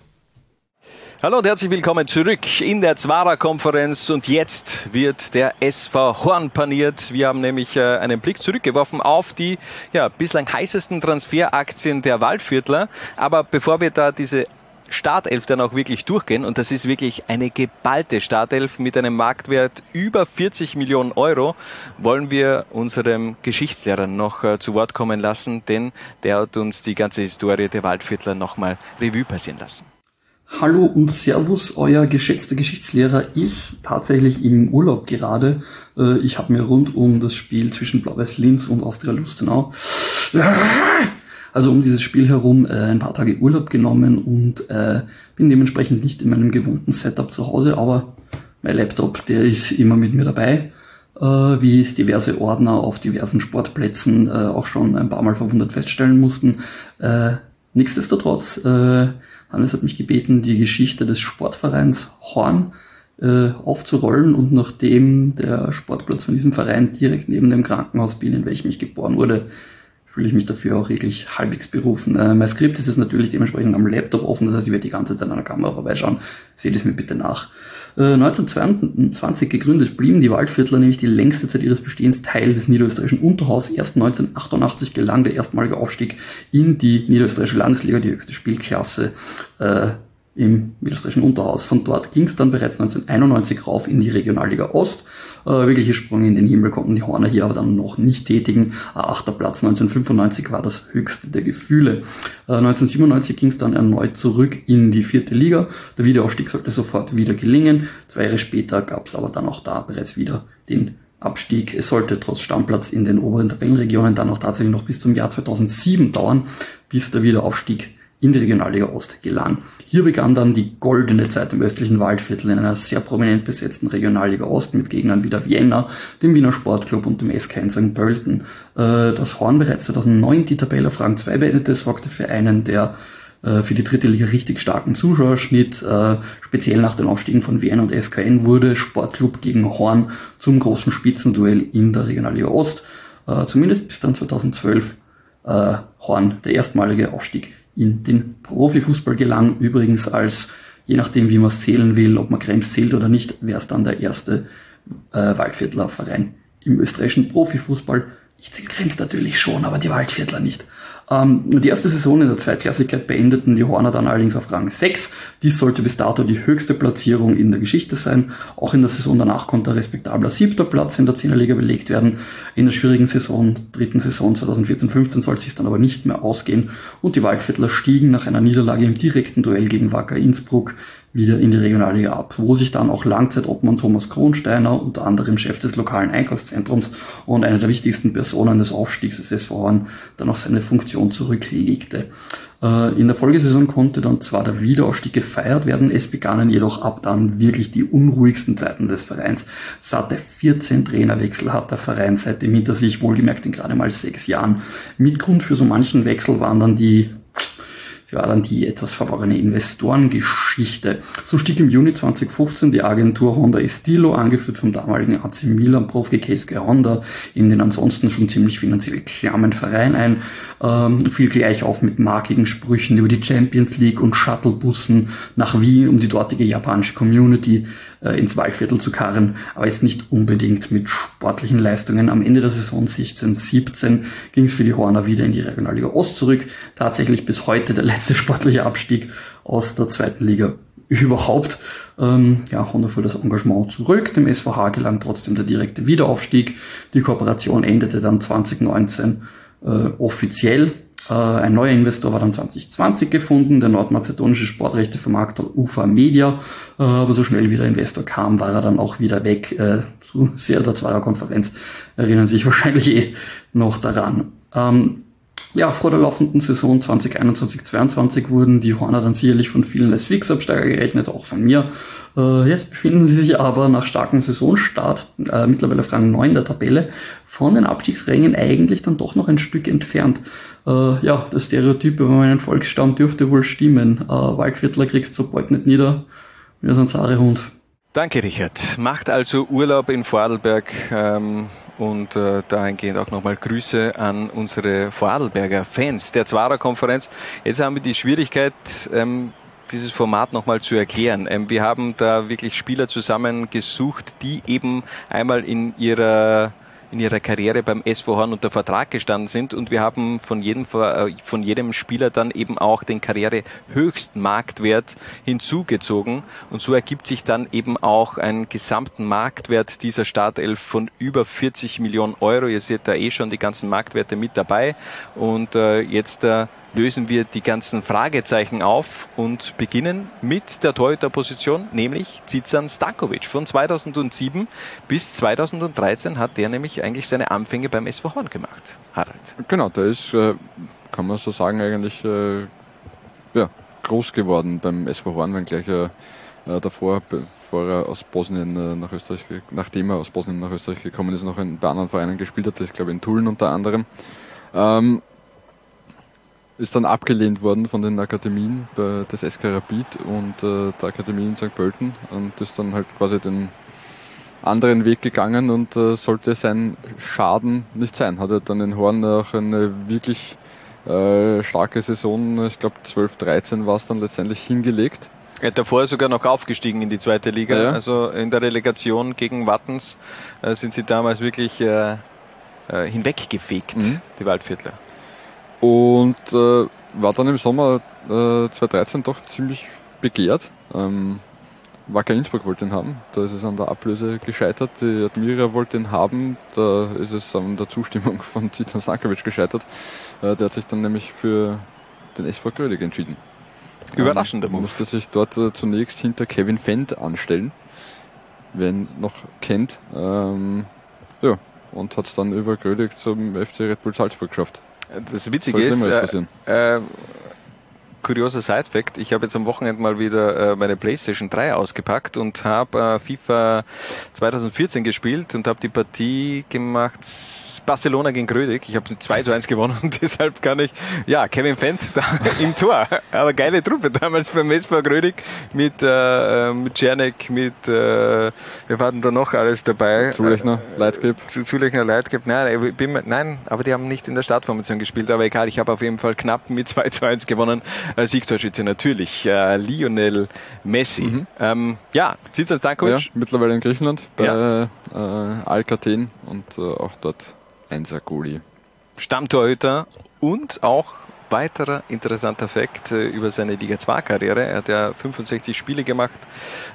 Hallo und herzlich willkommen zurück in der Zwarer-Konferenz und jetzt wird der SV Horn paniert. Wir haben nämlich äh, einen Blick zurückgeworfen auf die ja, bislang heißesten Transferaktien der Waldviertler. Aber bevor wir da diese Startelf dann auch wirklich durchgehen und das ist wirklich eine geballte Startelf mit einem Marktwert über 40 Millionen Euro, wollen wir unserem Geschichtslehrer noch äh, zu Wort kommen lassen, denn der hat uns die ganze Historie der Waldviertler nochmal Revue passieren lassen. Hallo und Servus, euer geschätzter Geschichtslehrer ist tatsächlich im Urlaub gerade. Äh, ich habe mir rund um das Spiel zwischen Blau-Weiß Linz und Austria Lustenau, also um dieses Spiel herum, äh, ein paar Tage Urlaub genommen und äh, bin dementsprechend nicht in meinem gewohnten Setup zu Hause, aber mein Laptop, der ist immer mit mir dabei, wie diverse Ordner auf diversen Sportplätzen auch schon ein paar Mal verwundert feststellen mussten. Nichtsdestotrotz Hannes hat mich gebeten, die Geschichte des Sportvereins Horn äh, aufzurollen und nachdem der Sportplatz von diesem Verein direkt neben dem Krankenhaus bin, in welchem ich geboren wurde, fühle ich mich dafür auch wirklich halbwegs berufen. Äh, mein Skript ist es natürlich dementsprechend am Laptop offen, das heißt, ich werde die ganze Zeit an der Kamera vorbeischauen. Seht es mir bitte nach. 1922 äh, gegründet blieben die Waldviertler nämlich die längste Zeit ihres Bestehens Teil des niederösterreichischen Unterhaus. Erst 1988 gelang der erstmalige Aufstieg in die niederösterreichische Landesliga, die höchste Spielklasse äh, im niederösterreichischen Unterhaus. Von dort ging es dann bereits 1991 rauf in die Regionalliga Ost. Äh, wirkliche Sprünge in den Himmel konnten die Horner hier aber dann noch nicht tätigen. Achter Platz 1995 war das höchste der Gefühle. Äh, 1997 ging es dann erneut zurück in die vierte Liga. Der Wiederaufstieg sollte sofort wieder gelingen. Zwei Jahre später gab es aber dann auch da bereits wieder den Abstieg. Es sollte trotz Stammplatz in den oberen Tabellenregionen dann auch tatsächlich noch bis zum Jahr 2007 dauern, bis der Wiederaufstieg in die Regionalliga Ost gelang. Hier begann dann die goldene Zeit im östlichen Waldviertel in einer sehr prominent besetzten Regionalliga Ost mit Gegnern wie der Vienna, dem Wiener Sportclub und dem SK in St. Pölten. Äh, das Horn bereits 2009 die Tabelle auf Rang 2 beendete, sorgte für einen der äh, für die dritte Liga richtig starken Zuschauerschnitt. Äh, speziell nach den Aufstiegen von Vienna und SKN wurde Sportclub gegen Horn zum großen Spitzenduell in der Regionalliga Ost. Zumindest bis dann 2012 Horn der erstmalige Aufstieg in den Profifußball gelang. Übrigens als, je nachdem wie man es zählen will, ob man Krems zählt oder nicht, wäre es dann der erste äh, Waldviertler Verein im österreichischen Profifußball. Ich zähle Krems natürlich schon, aber die Waldviertler nicht. Ähm, die erste Saison in der Zweitklassigkeit beendeten die Horner dann allerdings auf Rang 6. Dies sollte bis dato die höchste Platzierung in der Geschichte sein. Auch in der Saison danach konnte ein respektabler siebter Platz in der Zehnerliga belegt werden. In der schwierigen Saison, dritten Saison 2014-15 soll es dann aber nicht mehr ausgehen und die Waldviertler stiegen nach einer Niederlage im direkten Duell gegen Wacker Innsbruck wieder in die Regionalliga ab, wo sich dann auch Langzeitobmann Thomas Kronsteiner, unter anderem Chef des lokalen Einkaufszentrums und eine der wichtigsten Personen des Aufstiegs des SV Horn, dann auch seine Funktion zurücklegte. Äh, in der Folgesaison konnte dann zwar der Wiederaufstieg gefeiert werden, es begannen jedoch ab dann wirklich die unruhigsten Zeiten des Vereins. Satte 14 Trainerwechsel hat der Verein seitdem hinter sich, wohlgemerkt in gerade mal sechs Jahren. Mit Grund für so manchen Wechsel waren dann die war dann die etwas verworrene Investorengeschichte. So stieg im Juni 2015 die Agentur Honda Estilo, angeführt vom damaligen AC Milan Profi Keisuke Honda, in den ansonsten schon ziemlich finanziell klammen Verein ein, ähm, fiel gleich auf mit markigen Sprüchen über die Champions League und Shuttlebussen nach Wien, um die dortige japanische Community äh, ins Waldviertel zu karren, aber jetzt nicht unbedingt mit sportlichen Leistungen. Am Ende der Saison 16-17 ging es für die Horner wieder in die Regionalliga Ost zurück. Tatsächlich bis heute der letzte sportliche Abstieg aus der zweiten Liga überhaupt. Ähm, ja, Honda fuhr das Engagement zurück. Dem SVH gelang trotzdem der direkte Wiederaufstieg. Die Kooperation endete dann 2019 äh, offiziell. Äh, ein neuer Investor war dann 2020 gefunden, der nordmazedonische Sportrechtevermarkter UFA Media. Äh, aber so schnell wie der Investor kam, war er dann auch wieder weg. Äh, zu sehr der Zweierkonferenz erinnern sich wahrscheinlich eh noch daran. Ähm, Ja, vor der laufenden Saison 2021-22 wurden die Horner dann sicherlich von vielen als Fixabsteiger gerechnet, auch von mir. Äh, jetzt befinden sie sich aber nach starkem Saisonstart äh, mittlerweile auf Rang 9 der Tabelle von den Abstiegsrängen eigentlich dann doch noch ein Stück entfernt. Äh, ja, das Stereotyp über meinen Volksstamm dürfte wohl stimmen. Äh, Waldviertler kriegst du bald nicht nieder. Wir sind Zarehund. Danke, Richard. Macht also Urlaub in Vorarlberg. Ähm und äh, dahingehend auch nochmal Grüße an unsere Vorarlberger Fans der Zwarer Konferenz. Jetzt haben wir die Schwierigkeit, ähm, dieses Format nochmal zu erklären. Ähm, wir haben da wirklich Spieler zusammengesucht, die eben einmal in ihrer in ihrer Karriere beim SV Horn unter Vertrag gestanden sind. Und wir haben von jedem, äh, von jedem Spieler dann eben auch den Karrierehöchsten Marktwert hinzugezogen. Und so ergibt sich dann eben auch ein gesamten Marktwert dieser Startelf von über 40 Millionen Euro. Ihr seht da eh schon die ganzen Marktwerte mit dabei. Und äh, jetzt äh, lösen wir die ganzen Fragezeichen auf und beginnen mit der Torhüterposition, nämlich Zizan Stankovic. Von 2007 bis 2013 hat der nämlich eigentlich seine Anfänge beim SV Horn gemacht. Harald. Genau, der ist, äh, kann man so sagen, eigentlich äh, ja, groß geworden beim SV Horn, wenngleich er äh, davor, bevor er aus Bosnien nach Österreich, nachdem er aus Bosnien nach Österreich gekommen ist, noch in, bei anderen Vereinen gespielt hat, ich glaube in Tulln unter anderem. Ähm, ist dann abgelehnt worden von den Akademien des SK Rapid und äh, der Akademie in St. Pölten und ist dann halt quasi den anderen Weg gegangen und äh, sollte sein Schaden nicht sein. Hat er dann in Horn auch eine wirklich äh, starke Saison, ich glaube 12, 13 war es dann letztendlich hingelegt. Er hat davor sogar noch aufgestiegen in die zweite Liga. Ja. Also in der Relegation gegen Wattens sind sie damals wirklich hinweggefegt, mhm. die Waldviertler. Und äh, war dann im Sommer äh, 2013 doch ziemlich begehrt. Ähm, Wacker Innsbruck wollte ihn haben, da ist es an der Ablöse gescheitert. Die Admira wollte ihn haben, da ist es an der Zustimmung von Zizan Stankovic gescheitert. Äh, der hat sich dann nämlich für den SV Grödig entschieden. Überraschender ähm, Musste sich dort äh, zunächst hinter Kevin Fendt anstellen, wer ihn noch kennt. Ähm, ja, und hat es dann über Grödig zum FC Red Bull Salzburg geschafft. Das Witzige ist, äh, äh, kurioser Side-Fact, ich habe jetzt am Wochenende mal wieder äh, meine Playstation 3 ausgepackt und habe äh, FIFA 2014 gespielt und habe die Partie gemacht Barcelona gegen Grödig. Ich habe 2 zu 1 gewonnen und deshalb kann ich, ja, Kevin Fendt da im Tor. Aber geile Truppe damals beim SV Grödig mit, äh, äh mit Czernek, mit, äh, wir waren da noch alles dabei. Zulechner, Leitgeb. Zulechner, Leitgeb. Nein, nein, aber die haben nicht in der Startformation gespielt, aber egal, ich habe auf jeden Fall knapp mit 2 zu 1 gewonnen. Äh, Siegtorschütze natürlich, äh, Lionel Messi. Mhm. Ähm, ja, Zizan Stankovic. Ja, mittlerweile in Griechenland bei ja. äh, Alcaten und äh, auch dort Einser Goli. Stammtorhüter und auch weiterer interessanter Fakt äh, über seine Liga 2 Karriere. Er hat ja 65 Spiele gemacht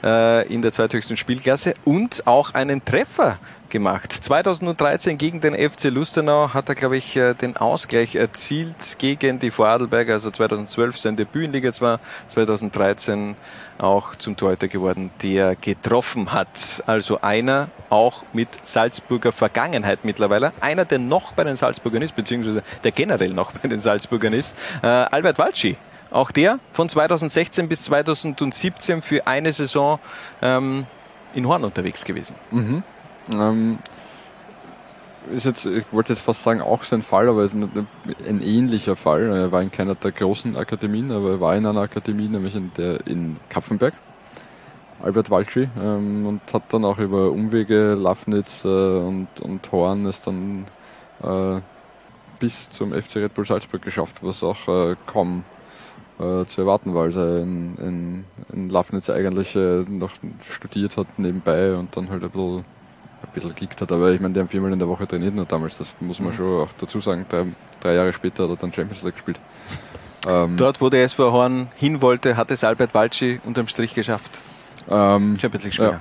äh, in der zweithöchsten Spielklasse und auch einen Treffer gemacht. 2013 gegen den FC Lustenau hat er, glaube ich, äh, den Ausgleich erzielt gegen die Vorarlberger, also 2012 sein Debüt in Liga 2, 2013 auch zum Torhüter geworden, der getroffen hat. Also einer auch mit Salzburger Vergangenheit mittlerweile. Einer, der noch bei den Salzburgern ist, beziehungsweise der generell noch bei den Salzburgern ist. Äh, Albert Walschi. Auch der von 2016 bis 2017 für eine Saison ähm, in Horn unterwegs gewesen. Mhm. Ähm, ist jetzt, ich wollte jetzt fast sagen, auch sein Fall, aber es ist ein ähnlicher Fall. Er war in keiner der großen Akademien, aber er war in einer Akademie, nämlich in der in Kapfenberg, Albert Walschi, ähm, und hat dann auch über Umwege Lafnitz äh, und, und Horn es dann äh, bis zum FC Red Bull Salzburg geschafft, was auch äh, kaum äh, zu erwarten war, als er in, in, in Lafnitz eigentlich äh, noch studiert hat nebenbei und dann halt ein bisschen ein bisschen gekickt hat. Aber ich meine, die haben viermal in der Woche trainiert nur damals. Das muss man mhm. schon auch dazu sagen. Drei, drei, Jahre später hat er dann Champions League gespielt. Ähm, Dort, wo der SV Horn hin wollte, hat es Albert Walci unterm Strich geschafft. Ähm, Champions League Spieler. Ja.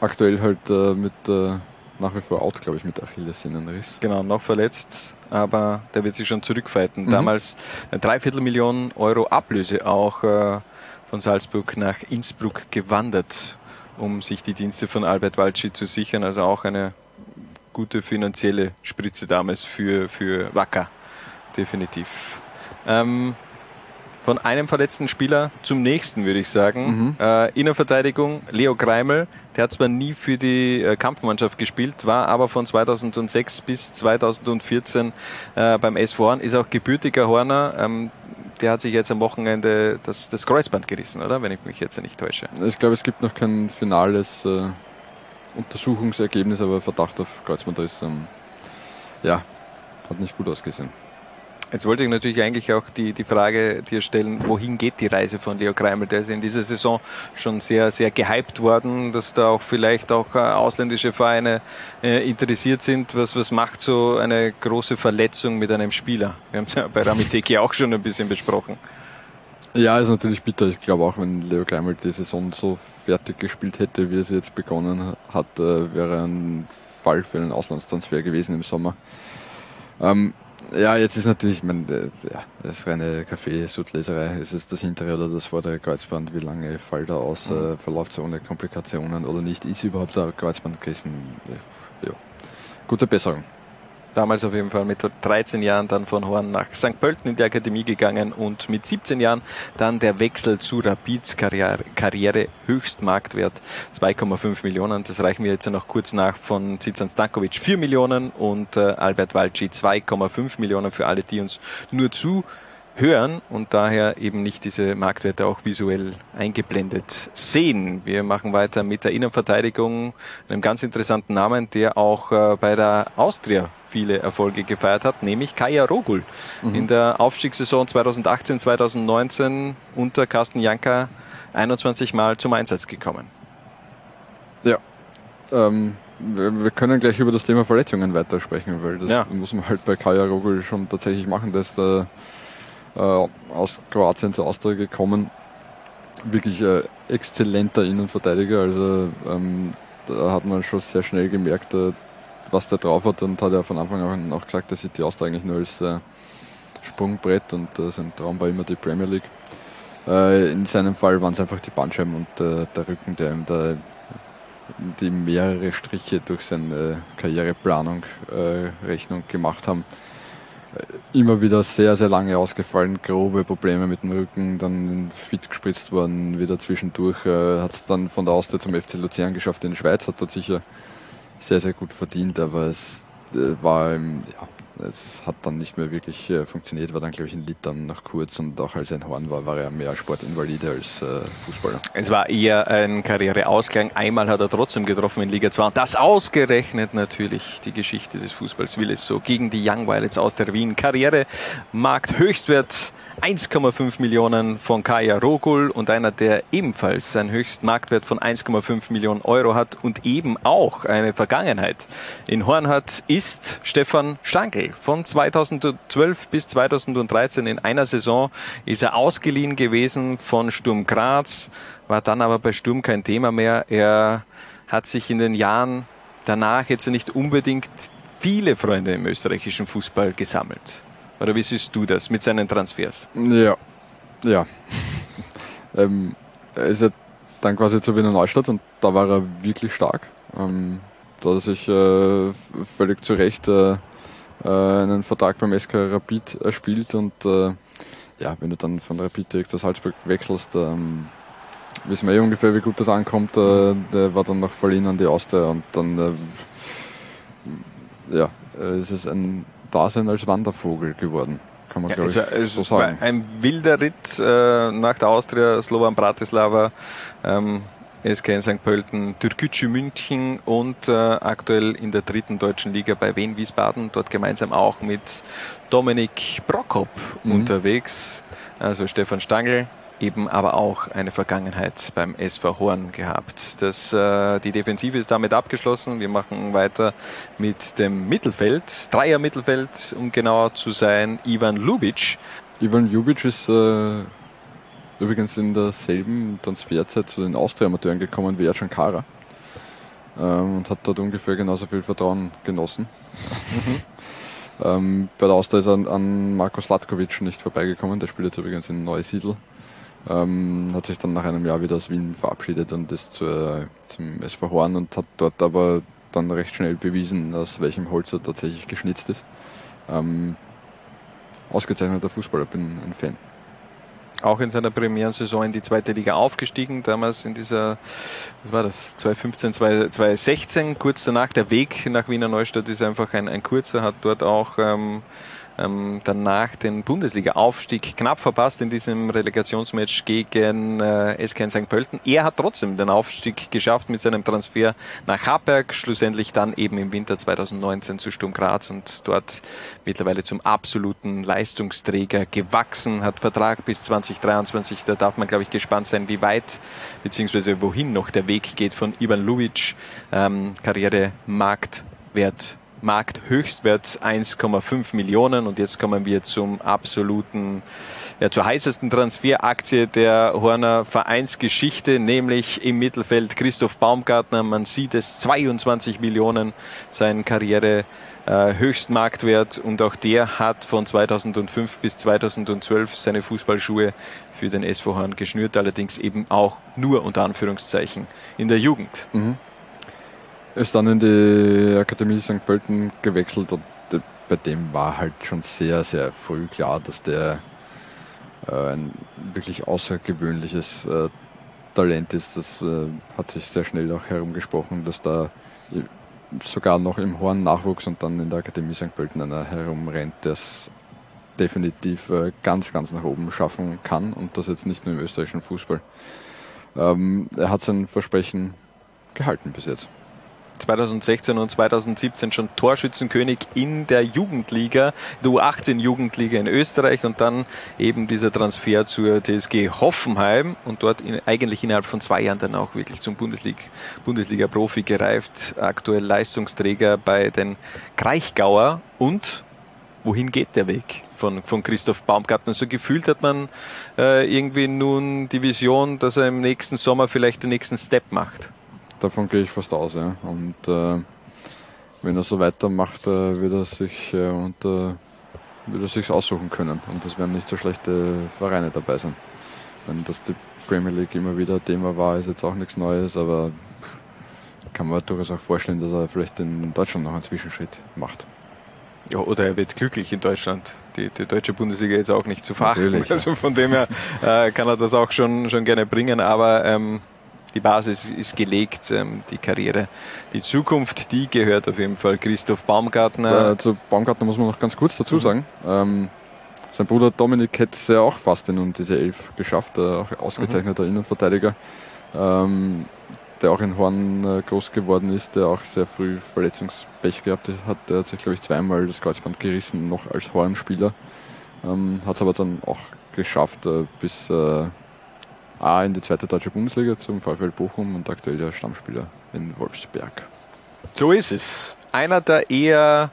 Aktuell halt äh, mit äh, nach wie vor out, glaube ich, mit Achillessehnenriss. Genau, noch verletzt, aber der wird sich schon zurückfighten. Mhm. Damals eine Dreiviertelmillion Euro Ablöse auch äh, von Salzburg nach Innsbruck gewandert um sich die Dienste von Albert Walci zu sichern. Also auch eine gute finanzielle Spritze damals für, für Wacker definitiv. Ähm, von einem verletzten Spieler zum nächsten, würde ich sagen. Mhm. Äh, Innenverteidigung, Leo Greimel, der hat zwar nie für die äh, Kampfmannschaft gespielt, war aber von 2006 bis 2014 äh, beim SV Horn, ist auch gebürtiger Horner. Ähm, der hat sich jetzt am Wochenende das, das Kreuzband gerissen, oder? Wenn ich mich jetzt nicht täusche. Ich glaube, es gibt noch kein finales äh, Untersuchungsergebnis, aber Verdacht auf Kreuzbandriss, ähm, ja, hat nicht gut ausgesehen. Jetzt wollte ich natürlich eigentlich auch die, die Frage dir stellen, wohin geht die Reise von Leo Kreimel? Der ist in dieser Saison schon sehr, sehr gehypt worden, dass da auch vielleicht auch äh, ausländische Vereine äh, interessiert sind. Was, was macht so eine große Verletzung mit einem Spieler? Wir haben es ja bei Ramiteki auch schon ein bisschen besprochen. Ja, ist natürlich bitter. Ich glaube auch, wenn Leo Greimel die Saison so fertig gespielt hätte, wie er sie jetzt begonnen hat, äh, wäre ein Fall für einen Auslandstransfer gewesen im Sommer. Ähm, ja, jetzt ist natürlich, ich meine, das, ja, das ist reine Kaffeesudleserei. Ist es das hintere oder das vordere Kreuzband? Wie lange fällt er aus? Mhm. Äh, verläuft es ohne Komplikationen oder nicht? Ist überhaupt ein Kreuzband gerissen? Ja. Gute Besserung. Damals auf jeden Fall mit 13 Jahren dann von Horn nach St. Pölten in die Akademie gegangen und mit 17 Jahren dann der Wechsel zu Rapids Karriere, Karriere Höchstmarktwert 2,5 Millionen. Das reichen wir jetzt noch kurz nach von Zizan Stankovic 4 Millionen und äh, Albert Walci 2,5 Millionen für alle, die uns nur zu hören und daher eben nicht diese Marktwerte auch visuell eingeblendet sehen. Wir machen weiter mit der Innenverteidigung, einem ganz interessanten Namen, der auch äh, bei der Austria viele Erfolge gefeiert hat, nämlich Kaya Rogul. Mhm. In der Aufstiegssaison 2018, 2019 unter Carsten Janka 21 Mal zum Einsatz gekommen. Ja. Ähm, wir, können gleich über das Thema Verletzungen weitersprechen, weil das Ja. muss man halt bei Kaya Rogul schon tatsächlich machen. Der ist äh, äh, aus Kroatien zur Austria gekommen. Wirklich äh, exzellenter Innenverteidiger. Also ähm, da hat man schon sehr schnell gemerkt, äh, was der drauf hat und hat ja von Anfang an auch gesagt, er sieht die Austria eigentlich nur als äh, Sprungbrett und äh, sein Traum war immer die Premier League. Äh, in seinem Fall waren es einfach die Bandscheiben und äh, der Rücken, der ihm da die mehrere Striche durch seine Karriereplanung äh, Rechnung gemacht haben. Äh, Immer wieder sehr, sehr lange ausgefallen, grobe Probleme mit dem Rücken, dann fit gespritzt worden, wieder zwischendurch. Hat es dann von der Austria zum FC Luzern geschafft in die Schweiz, hat dort sicher sehr, sehr gut verdient, aber es äh, war, ja, es hat dann nicht mehr wirklich äh, funktioniert, war dann, glaube ich, in Litauen noch kurz und auch als ein Horn war, war er mehr Sportinvalide als äh, Fußballer. Es war eher ein Karriereausklang. Einmal hat er trotzdem getroffen in Liga 2 und das ausgerechnet natürlich die Geschichte des Fußballs will es so gegen die Young Violets aus der Wien. Karrieremarkt Höchstwert 1,5 Millionen von Kaya Rogul und einer, der ebenfalls einen Höchstmarktwert von 1,5 Millionen Euro hat und eben auch eine Vergangenheit in Horn hat, ist Stefan Stankel. Von 2012 bis 2013 in einer Saison ist er ausgeliehen gewesen von Sturm Graz, war dann aber bei Sturm kein Thema mehr. Er hat sich in den Jahren danach jetzt nicht unbedingt viele Freunde im österreichischen Fußball gesammelt. Oder wie siehst du das mit seinen Transfers? Ja, ja. ähm, er ist ja dann quasi zu Wiener Neustadt und da war er wirklich stark. Ähm, da hat sich äh, völlig zu Recht äh, äh, einen Vertrag beim SK Rapid erspielt und äh, ja, wenn du dann von Rapid direkt zu Salzburg wechselst, ähm, wissen wir eh ungefähr, wie gut das ankommt. Äh, der war dann noch verliehen an die Austria und dann äh, ja, äh, ist es ein Dasein als Wandervogel geworden, kann man Ja, es war, es so sagen. war ein wilder Ritt äh, nach der Austria, Slovan Bratislava, ähm, SK in St. Pölten, Türkgücü München und äh, aktuell in der dritten deutschen Liga bei Wien Wiesbaden, dort gemeinsam auch mit Dominik Prokop Mhm. unterwegs, also Stefan Stangl, eben aber auch eine Vergangenheit beim SV Horn gehabt. Das, äh, die Defensive ist damit abgeschlossen. Wir machen weiter mit dem Mittelfeld, Dreier Mittelfeld, um genauer zu sein, Ivan Lubic. Ivan Jubic ist äh, übrigens in derselben Transferzeit zu den Austria-Amateuren gekommen wie Ercan Kara ähm, und hat dort ungefähr genauso viel Vertrauen genossen. ähm, bei der Austria ist er an, an Marko Slatkovic nicht vorbeigekommen, der spielt jetzt übrigens in Neusiedl. Ähm, hat sich dann nach einem Jahr wieder aus Wien verabschiedet und ist zur, zum SV Horn und hat dort aber dann recht schnell bewiesen, aus welchem Holz er tatsächlich geschnitzt ist. Ähm, ausgezeichneter Fußballer, bin ein Fan. Auch in seiner Premierensaison in die zweite Liga aufgestiegen, damals in dieser, was war das, 2015, 2016, kurz danach. Der Weg nach Wiener Neustadt ist einfach ein, ein kurzer, hat dort auch ähm, ähm, danach den Bundesliga-Aufstieg knapp verpasst in diesem Relegationsmatch gegen äh, SK St. Pölten. Er hat trotzdem den Aufstieg geschafft mit seinem Transfer nach Harberg, schlussendlich dann eben im Winter 2019 zu Sturm Graz und dort mittlerweile zum absoluten Leistungsträger gewachsen, hat Vertrag bis 2023. Da darf man, glaube ich, gespannt sein, wie weit bzw. wohin noch der Weg geht von Ivan Lubic. Ähm, Karriere, Marktwert Markthöchstwert 1,5 Millionen. Und jetzt kommen wir zum absoluten, ja, zur heißesten Transferaktie der Horner Vereinsgeschichte, nämlich im Mittelfeld Christoph Baumgartner. Man sieht es, 22 Millionen sein Karriere äh, Höchstmarktwert und auch der hat von 2005 bis 2012 seine Fußballschuhe für den SV Horn geschnürt, allerdings eben auch nur unter Anführungszeichen in der Jugend. Mhm ist dann in die Akademie St. Pölten gewechselt und bei dem war halt schon sehr, sehr früh klar, dass der äh, ein wirklich außergewöhnliches äh, Talent ist. Das äh, hat sich sehr schnell auch herumgesprochen, dass da sogar noch im Horn Nachwuchs und dann in der Akademie St. Pölten einer herumrennt, der es definitiv ganz, ganz nach oben schaffen kann und das jetzt nicht nur im österreichischen Fußball. Ähm, er hat sein Versprechen gehalten bis jetzt. 2016 und 2017 schon Torschützenkönig in der Jugendliga, der U18-Jugendliga in Österreich und dann eben dieser Transfer zur TSG Hoffenheim und dort in, eigentlich innerhalb von zwei Jahren dann auch wirklich zum Bundesliga-Profi gereift, aktuell Leistungsträger bei den Kraichgauer und wohin geht der Weg von, von Christoph Baumgartner? So gefühlt hat man äh, irgendwie nun die Vision, dass er im nächsten Sommer vielleicht den nächsten Step macht. Davon gehe ich fast aus, ja. Und äh, wenn er so weitermacht, äh, wird er sich äh, und äh, wird er sich aussuchen können. Und es werden nicht so schlechte Vereine dabei sein. Wenn das die Premier League immer wieder Thema war, ist jetzt auch nichts Neues, aber kann man durchaus auch vorstellen, dass er vielleicht in Deutschland noch einen Zwischenschritt macht. Ja, oder er wird glücklich in Deutschland. Die, die deutsche Bundesliga ist auch nicht zu verachten. Also von dem her äh, kann er das auch schon, schon gerne bringen. Aber ähm, die Basis ist gelegt, ähm, die Karriere, die Zukunft, die gehört auf jeden Fall Christoph Baumgartner. Äh, zu Baumgartner muss man noch ganz kurz dazu mhm. sagen. Ähm, sein Bruder Dominik hätte es ja auch fast in diese Elf geschafft, äh, auch ausgezeichneter mhm. Innenverteidiger, ähm, der auch in Horn äh, groß geworden ist, der auch sehr früh Verletzungspech gehabt hat. Der hat sich, glaube ich, zweimal das Kreuzband gerissen, noch als Hornspieler. Ähm, hat es aber dann auch geschafft, äh, bis äh, A in die zweite deutsche Bundesliga zum VfL Bochum und aktuell der Stammspieler in Wolfsberg. So ist es. Einer, der eher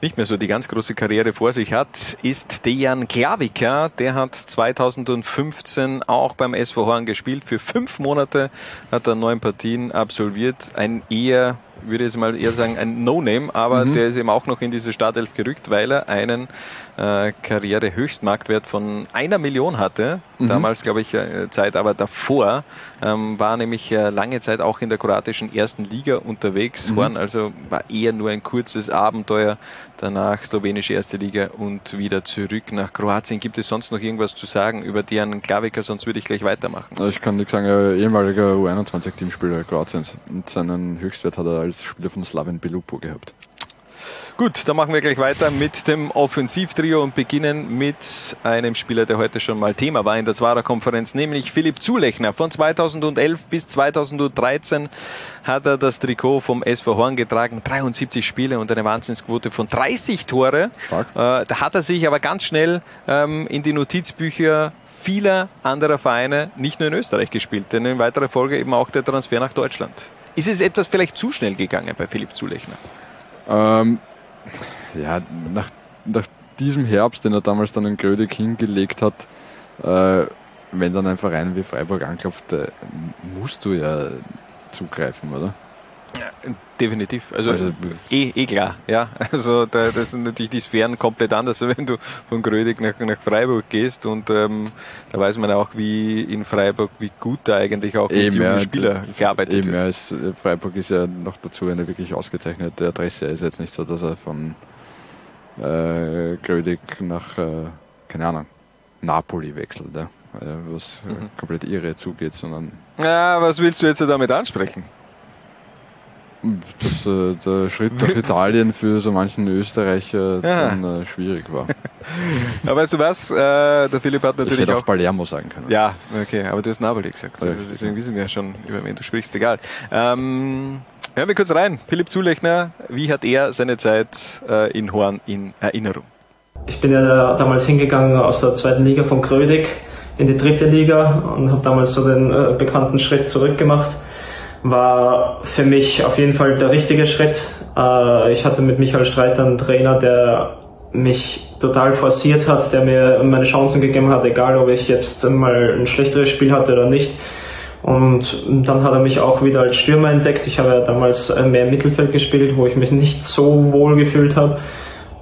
nicht mehr so die ganz große Karriere vor sich hat, ist Dejan Klaviker. Der hat 2015 auch beim SV Horn gespielt. Für fünf Monate hat er neun Partien absolviert. Ein eher würde ich jetzt mal eher sagen, ein No-Name, aber mhm. der ist eben auch noch in diese Startelf gerückt, weil er einen äh, Karriere-Höchstmarktwert von einer Million hatte. Mhm. Damals, glaube ich, äh, Zeit, aber davor ähm, war nämlich äh, lange Zeit auch in der kroatischen ersten Liga unterwegs, mhm. waren also war eher nur ein kurzes Abenteuer. Danach slowenische erste Liga und wieder zurück nach Kroatien. Gibt es sonst noch irgendwas zu sagen über Dian Klaviker? Sonst würde ich gleich weitermachen. Ich kann nichts sagen, ehemaliger U21-Teamspieler Kroatiens und seinen Höchstwert hat er als Spieler von Slaven Belupo gehabt. Gut, dann machen wir gleich weiter mit dem Offensivtrio und beginnen mit einem Spieler, der heute schon mal Thema war in der Zwarer-Konferenz, nämlich Philipp Zulechner. Von 2011 bis 2013 hat er das Trikot vom SV Horn getragen, 73 Spiele und eine Wahnsinnsquote von 30 Tore. Stark. Äh, da hat er sich aber ganz schnell ähm, in die Notizbücher vieler anderer Vereine, nicht nur in Österreich gespielt, denn in weiterer Folge eben auch der Transfer nach Deutschland. Ist es etwas vielleicht zu schnell gegangen bei Philipp Zulechner? Ähm, ja, nach, nach diesem Herbst, den er damals dann in Grödig hingelegt hat, äh, wenn dann ein Verein wie Freiburg anklopft, äh, musst du ja zugreifen, oder? Ja, definitiv. Also, also eh, eh klar, ja. Also da, das sind natürlich die Sphären komplett anders, wenn du von Grödig nach, nach Freiburg gehst und ähm, da weiß man auch, wie in Freiburg, wie gut da eigentlich auch mit jungen Spieler gearbeitet eben, wird. Ja, es, Freiburg ist ja noch dazu eine wirklich ausgezeichnete Adresse. Es ist jetzt nicht so, dass er von äh, Grödig nach, äh, keine Ahnung, Napoli wechselt, ja? was mhm. komplett irre zugeht, sondern. Ja, was willst du jetzt damit ansprechen? Dass äh, der Schritt nach Italien für so manchen Österreicher ja. dann äh, schwierig war. aber weißt du was? Äh, der Philipp hat natürlich ich hätte auch, auch Palermo sagen können. Ja, okay, aber du hast Napoli gesagt. Also deswegen wissen wir ja schon, über wen du sprichst. Egal. Ähm, hören wir kurz rein. Philipp Zulechner, wie hat er seine Zeit äh, in Horn in Erinnerung? Ich bin ja damals hingegangen aus der zweiten Liga von Krödig in die dritte Liga und habe damals so den äh, bekannten Schritt zurückgemacht war für mich auf jeden Fall der richtige Schritt. Äh, ich hatte mit Michael Streiter einen Trainer, der mich total forciert hat, der mir meine Chancen gegeben hat, egal ob ich jetzt mal ein schlechteres Spiel hatte oder nicht. Und dann hat er mich auch wieder als Stürmer entdeckt. Ich habe ja damals mehr im Mittelfeld gespielt, wo ich mich nicht so wohl gefühlt habe.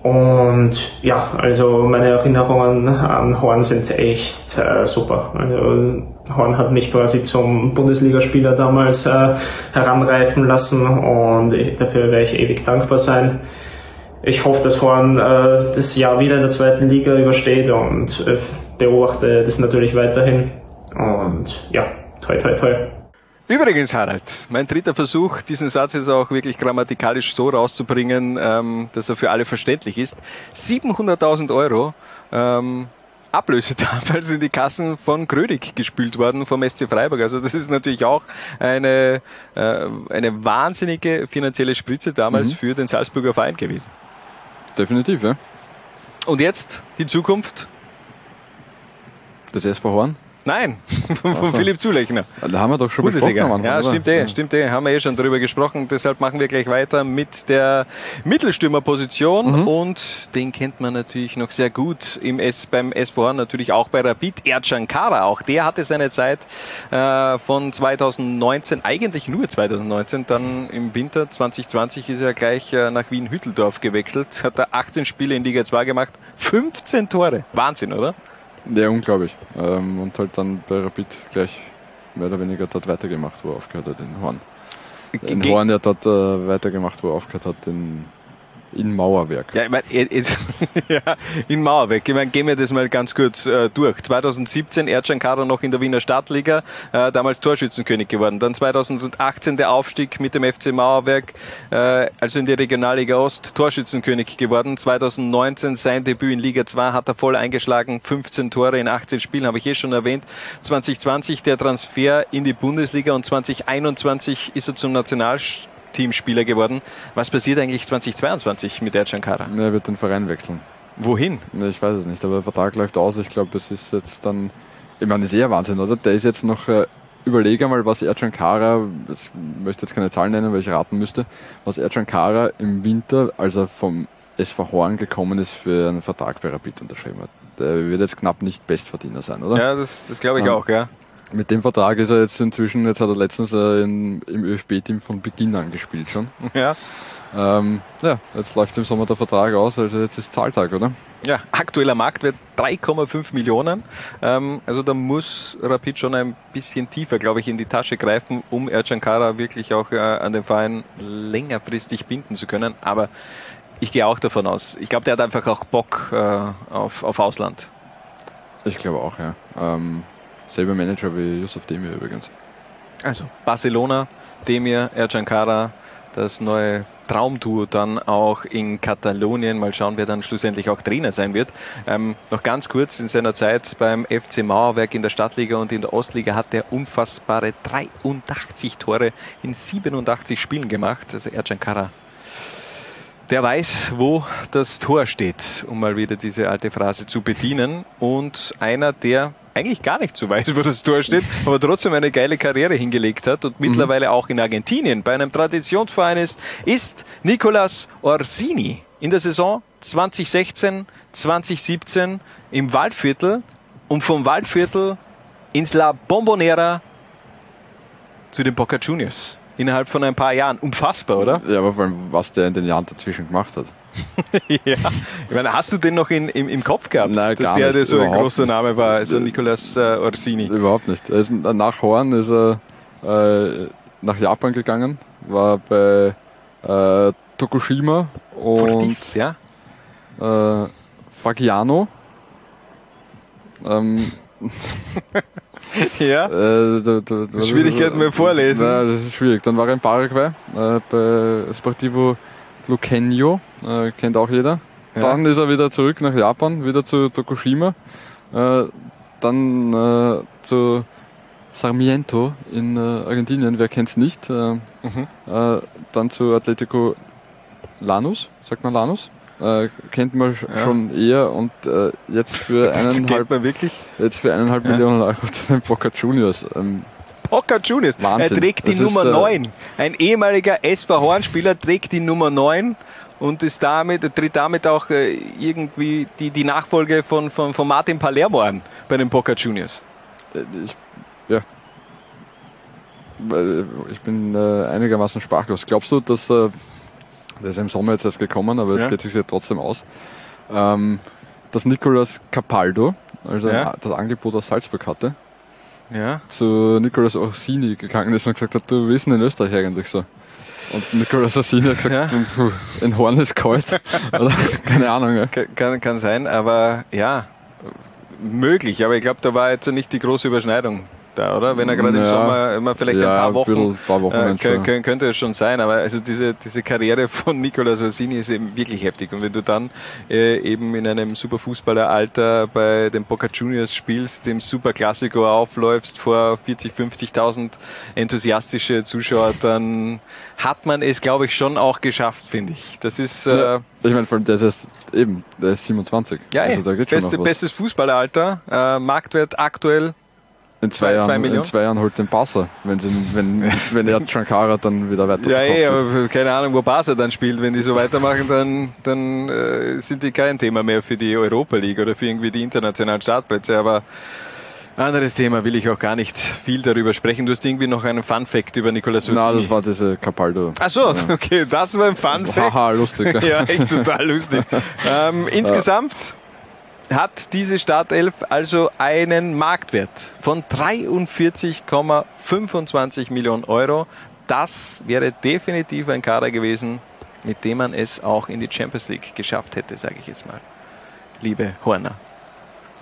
Und ja, also meine Erinnerungen an Horn sind echt äh, super. Also, Horn hat mich quasi zum Bundesligaspieler damals äh, heranreifen lassen und ich, dafür werde ich ewig dankbar sein. Ich hoffe, dass Horn äh, das Jahr wieder in der zweiten Liga übersteht und äh, beobachte das natürlich weiterhin. Und ja, toi toi toi. Übrigens, Harald, mein dritter Versuch, diesen Satz jetzt auch wirklich grammatikalisch so rauszubringen, ähm, dass er für alle verständlich ist. 700.000 Euro ähm, Ablöse damals in die Kassen von Grödig gespült worden vom SC Freiburg. Also das ist natürlich auch eine, äh, eine wahnsinnige finanzielle Spritze damals mhm. für den Salzburger Verein gewesen. Definitiv, ja. Und jetzt die Zukunft? Das SV Horn? Nein, von so. Philipp Zulechner. Da haben wir doch schon besprochen am Anfang, Ja, stimmt eh, stimmt eh. Haben wir eh schon darüber gesprochen. Deshalb machen wir gleich weiter mit der Mittelstürmerposition. Mhm. Und den kennt man natürlich noch sehr gut im S, beim SV natürlich auch bei Rapid. Ercan Kara, auch der hatte seine Zeit äh, von 2019, eigentlich nur 2019, dann im Winter 2020 ist er gleich äh, nach Wien-Hütteldorf gewechselt, hat er 18 Spiele in Liga 2 gemacht, 15 Tore. Wahnsinn, oder? Ja, unglaublich. Ähm, und halt dann bei Rapid gleich mehr oder weniger dort weitergemacht, wo er aufgehört hat, in Horn. In Horn ja dort äh, weitergemacht, wo er aufgehört hat, in in Mauerwerk. Ja, ich meine, jetzt, ja, in Mauerwerk. Ich meine, gehen wir das mal ganz kurz äh, durch. 2017 Erdschan Kader noch in der Wiener Stadtliga, äh, damals Torschützenkönig geworden. Dann 2018 der Aufstieg mit dem FC Mauerwerk, äh, also in die Regionalliga Ost, Torschützenkönig geworden. 2019 sein Debüt in Liga 2 hat er voll eingeschlagen, 15 Tore in 18 Spielen, habe ich eh schon erwähnt. 2020 der Transfer in die Bundesliga und 2021 ist er zum Nationalspieler Teamspieler geworden. Was passiert eigentlich 2022 mit Ercan Kara? Er wird den Verein wechseln. Wohin? Ich weiß es nicht, aber der Vertrag läuft aus. Ich glaube, es ist jetzt dann, ich meine, das ist eher Wahnsinn, oder? Der ist jetzt noch, äh, überlege mal, was Ercan Kara, ich möchte jetzt keine Zahlen nennen, weil ich raten müsste, was Ercan Kara im Winter, als er vom SV Horn gekommen ist, für einen Vertrag bei Rapid unterschrieben hat. Der wird jetzt knapp nicht Bestverdiener sein, oder? Ja, das, das glaube ich ja. auch, ja. Mit dem Vertrag ist er jetzt inzwischen, jetzt hat er letztens äh, in, im ÖFB-Team von Beginn an gespielt schon. Ja. Ähm, ja, jetzt läuft im Sommer der Vertrag aus, also jetzt ist Zahltag, oder? Ja, aktueller Marktwert 3,5 Millionen. Ähm, also da muss Rapid schon ein bisschen tiefer, glaube ich, in die Tasche greifen, um Ercan Kara wirklich auch äh, an den Verein längerfristig binden zu können. Aber ich gehe auch davon aus. Ich glaube, der hat einfach auch Bock äh, auf, auf Ausland. Ich glaube auch, ja. Ähm, Selber Manager wie Yusuf Demir übrigens. Also Barcelona, Demir, Ercan Kara, das neue Traumtour dann auch in Katalonien. Mal schauen, wer dann schlussendlich auch Trainer sein wird. Ähm, noch ganz kurz, in seiner Zeit beim FC Mauerwerk in der Stadtliga und in der Ostliga hat er unfassbare 83 Tore in 87 Spielen gemacht. Also Ercan Kara der weiß, wo das Tor steht, um mal wieder diese alte Phrase zu bedienen. Und einer, der eigentlich gar nicht so weiß, wo das Tor steht, aber trotzdem eine geile Karriere hingelegt hat und mittlerweile auch in Argentinien bei einem Traditionsverein ist, ist Nicolas Orsini. In der Saison 2016, 2017 im Waldviertel und vom Waldviertel ins La Bombonera zu den Boca Juniors. Innerhalb von ein paar Jahren. Unfassbar, oder? Ja, aber vor allem, was der in den Jahren dazwischen gemacht hat. ja, ich meine, hast du den noch in, im, im Kopf gehabt, Nein, dass der, der so ein großer nicht. Name war, also Nicolas äh, Orsini? Überhaupt nicht. Ist, nach Horn ist er äh, nach Japan gegangen, war bei äh, Tokushima und Fortis, ja? äh, Fagiano. Ähm, ja. Äh, da, da, da, Schwierigkeiten beim Vorlesen. Ja, das ist schwierig. Dann war er in Paraguay äh, bei Sportivo Luqueño, äh, kennt auch jeder. Ja. Dann ist er wieder zurück nach Japan, wieder zu Tokushima. Äh, dann äh, zu Sarmiento in äh, Argentinien, wer kennt es nicht. Äh, Mhm. äh, dann zu Atletico Lanus, sagt man Lanus? Kennt man Ja. schon eher und jetzt für eineinhalb, jetzt für eineinhalb Ja. Millionen Euro zu den Boca Juniors. Ähm, Pocker Juniors. Wahnsinn. Er trägt die Das ist, Nummer äh, 9. Ein ehemaliger SV Hornspieler trägt die Nummer 9 und ist damit, tritt damit auch äh, irgendwie die, die Nachfolge von, von, von Martin Palermo an bei den Pocker Juniors. Äh, ich, ja. Ich bin äh, einigermaßen sprachlos. Glaubst du, dass äh, der ist im Sommer jetzt erst gekommen, aber es Ja. geht sich ja trotzdem aus, ähm, dass Nicolas Capaldo, also Ja. das Angebot aus Salzburg hatte, Ja. zu Nicolas Orsini gegangen ist und gesagt hat, du wissen in Österreich eigentlich so. Und Nicolas Orsini hat gesagt, "Puh, in Horn ist kalt. Oder, keine Ahnung. Ja. Kann, kann sein, aber ja, möglich. Aber ich glaube, da war jetzt nicht die große Überschneidung da, oder? Wenn er gerade im Ja. Sommer immer vielleicht Ja, ein paar ein Wochen, bisschen- paar Wochen äh, dann kö- schon. kö- könnte es schon sein. Aber also diese, diese Karriere von Nicolas Orsini ist eben wirklich heftig. Und wenn du dann äh, eben in einem Superfußballeralter bei den Boca Juniors spielst, im Superklassiko aufläufst vor 40, 50.000 enthusiastische Zuschauer, dann hat man es, glaube ich, schon auch geschafft, finde ich. Das ist äh, Ja, ich meine, vor allem, der ist erst eben, der ist 27. ja, also da geht schon beste, noch was. bestes Fußballeralter, äh, Marktwert aktuell. In zwei, Jahren, zwei in zwei Jahren holt den Barca, wenn, sie, wenn, wenn er Chankara dann wieder weiter Ja, eh, verkauft wird. aber keine Ahnung, wo Barca dann spielt. Wenn die so weitermachen, dann, dann äh, sind die kein Thema mehr für die Europa League oder für irgendwie die internationalen Startplätze. Aber anderes Thema will ich auch gar nicht viel darüber sprechen. Du hast irgendwie noch einen Fun Fact über Nicolas Na, Ossini. das war diese Capaldo. Ach so, okay, das war ein Fun Fact. Haha, lustig. ja, echt total lustig. ähm, insgesamt hat diese Startelf also einen Marktwert von 43,25 Millionen Euro. Das wäre definitiv ein Kader gewesen, mit dem man es auch in die Champions League geschafft hätte, sage ich jetzt mal. Liebe Horner.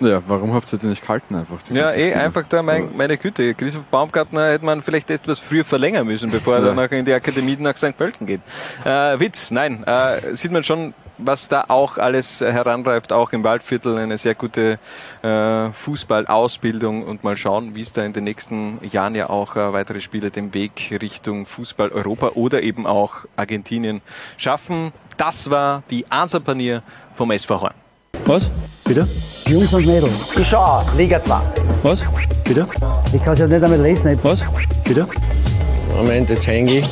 Ja, warum habt ihr die nicht gehalten einfach? Ja, eh, Spieler? einfach da mein, meine Güte. Christoph Baumgartner hätte man vielleicht etwas früher verlängern müssen, bevor er Ja. dann in die Akademie nach St. Pölten geht. Äh, Witz, nein. Äh, sieht man schon, was da auch alles heranreift, auch im Waldviertel. Eine sehr gute äh, Fußballausbildung und mal schauen, wie es da in den nächsten Jahren ja auch äh, weitere Spiele den Weg Richtung Fußball Europa oder eben auch Argentinien schaffen. Das war die Ansapanier vom SV Horn. Was? Bitte? Jungs und Mädels. Ich schau, Liga 2. Was? Bitte? Ich kann es ja nicht einmal lesen. Was? Bitte? Moment, jetzt hänge ich.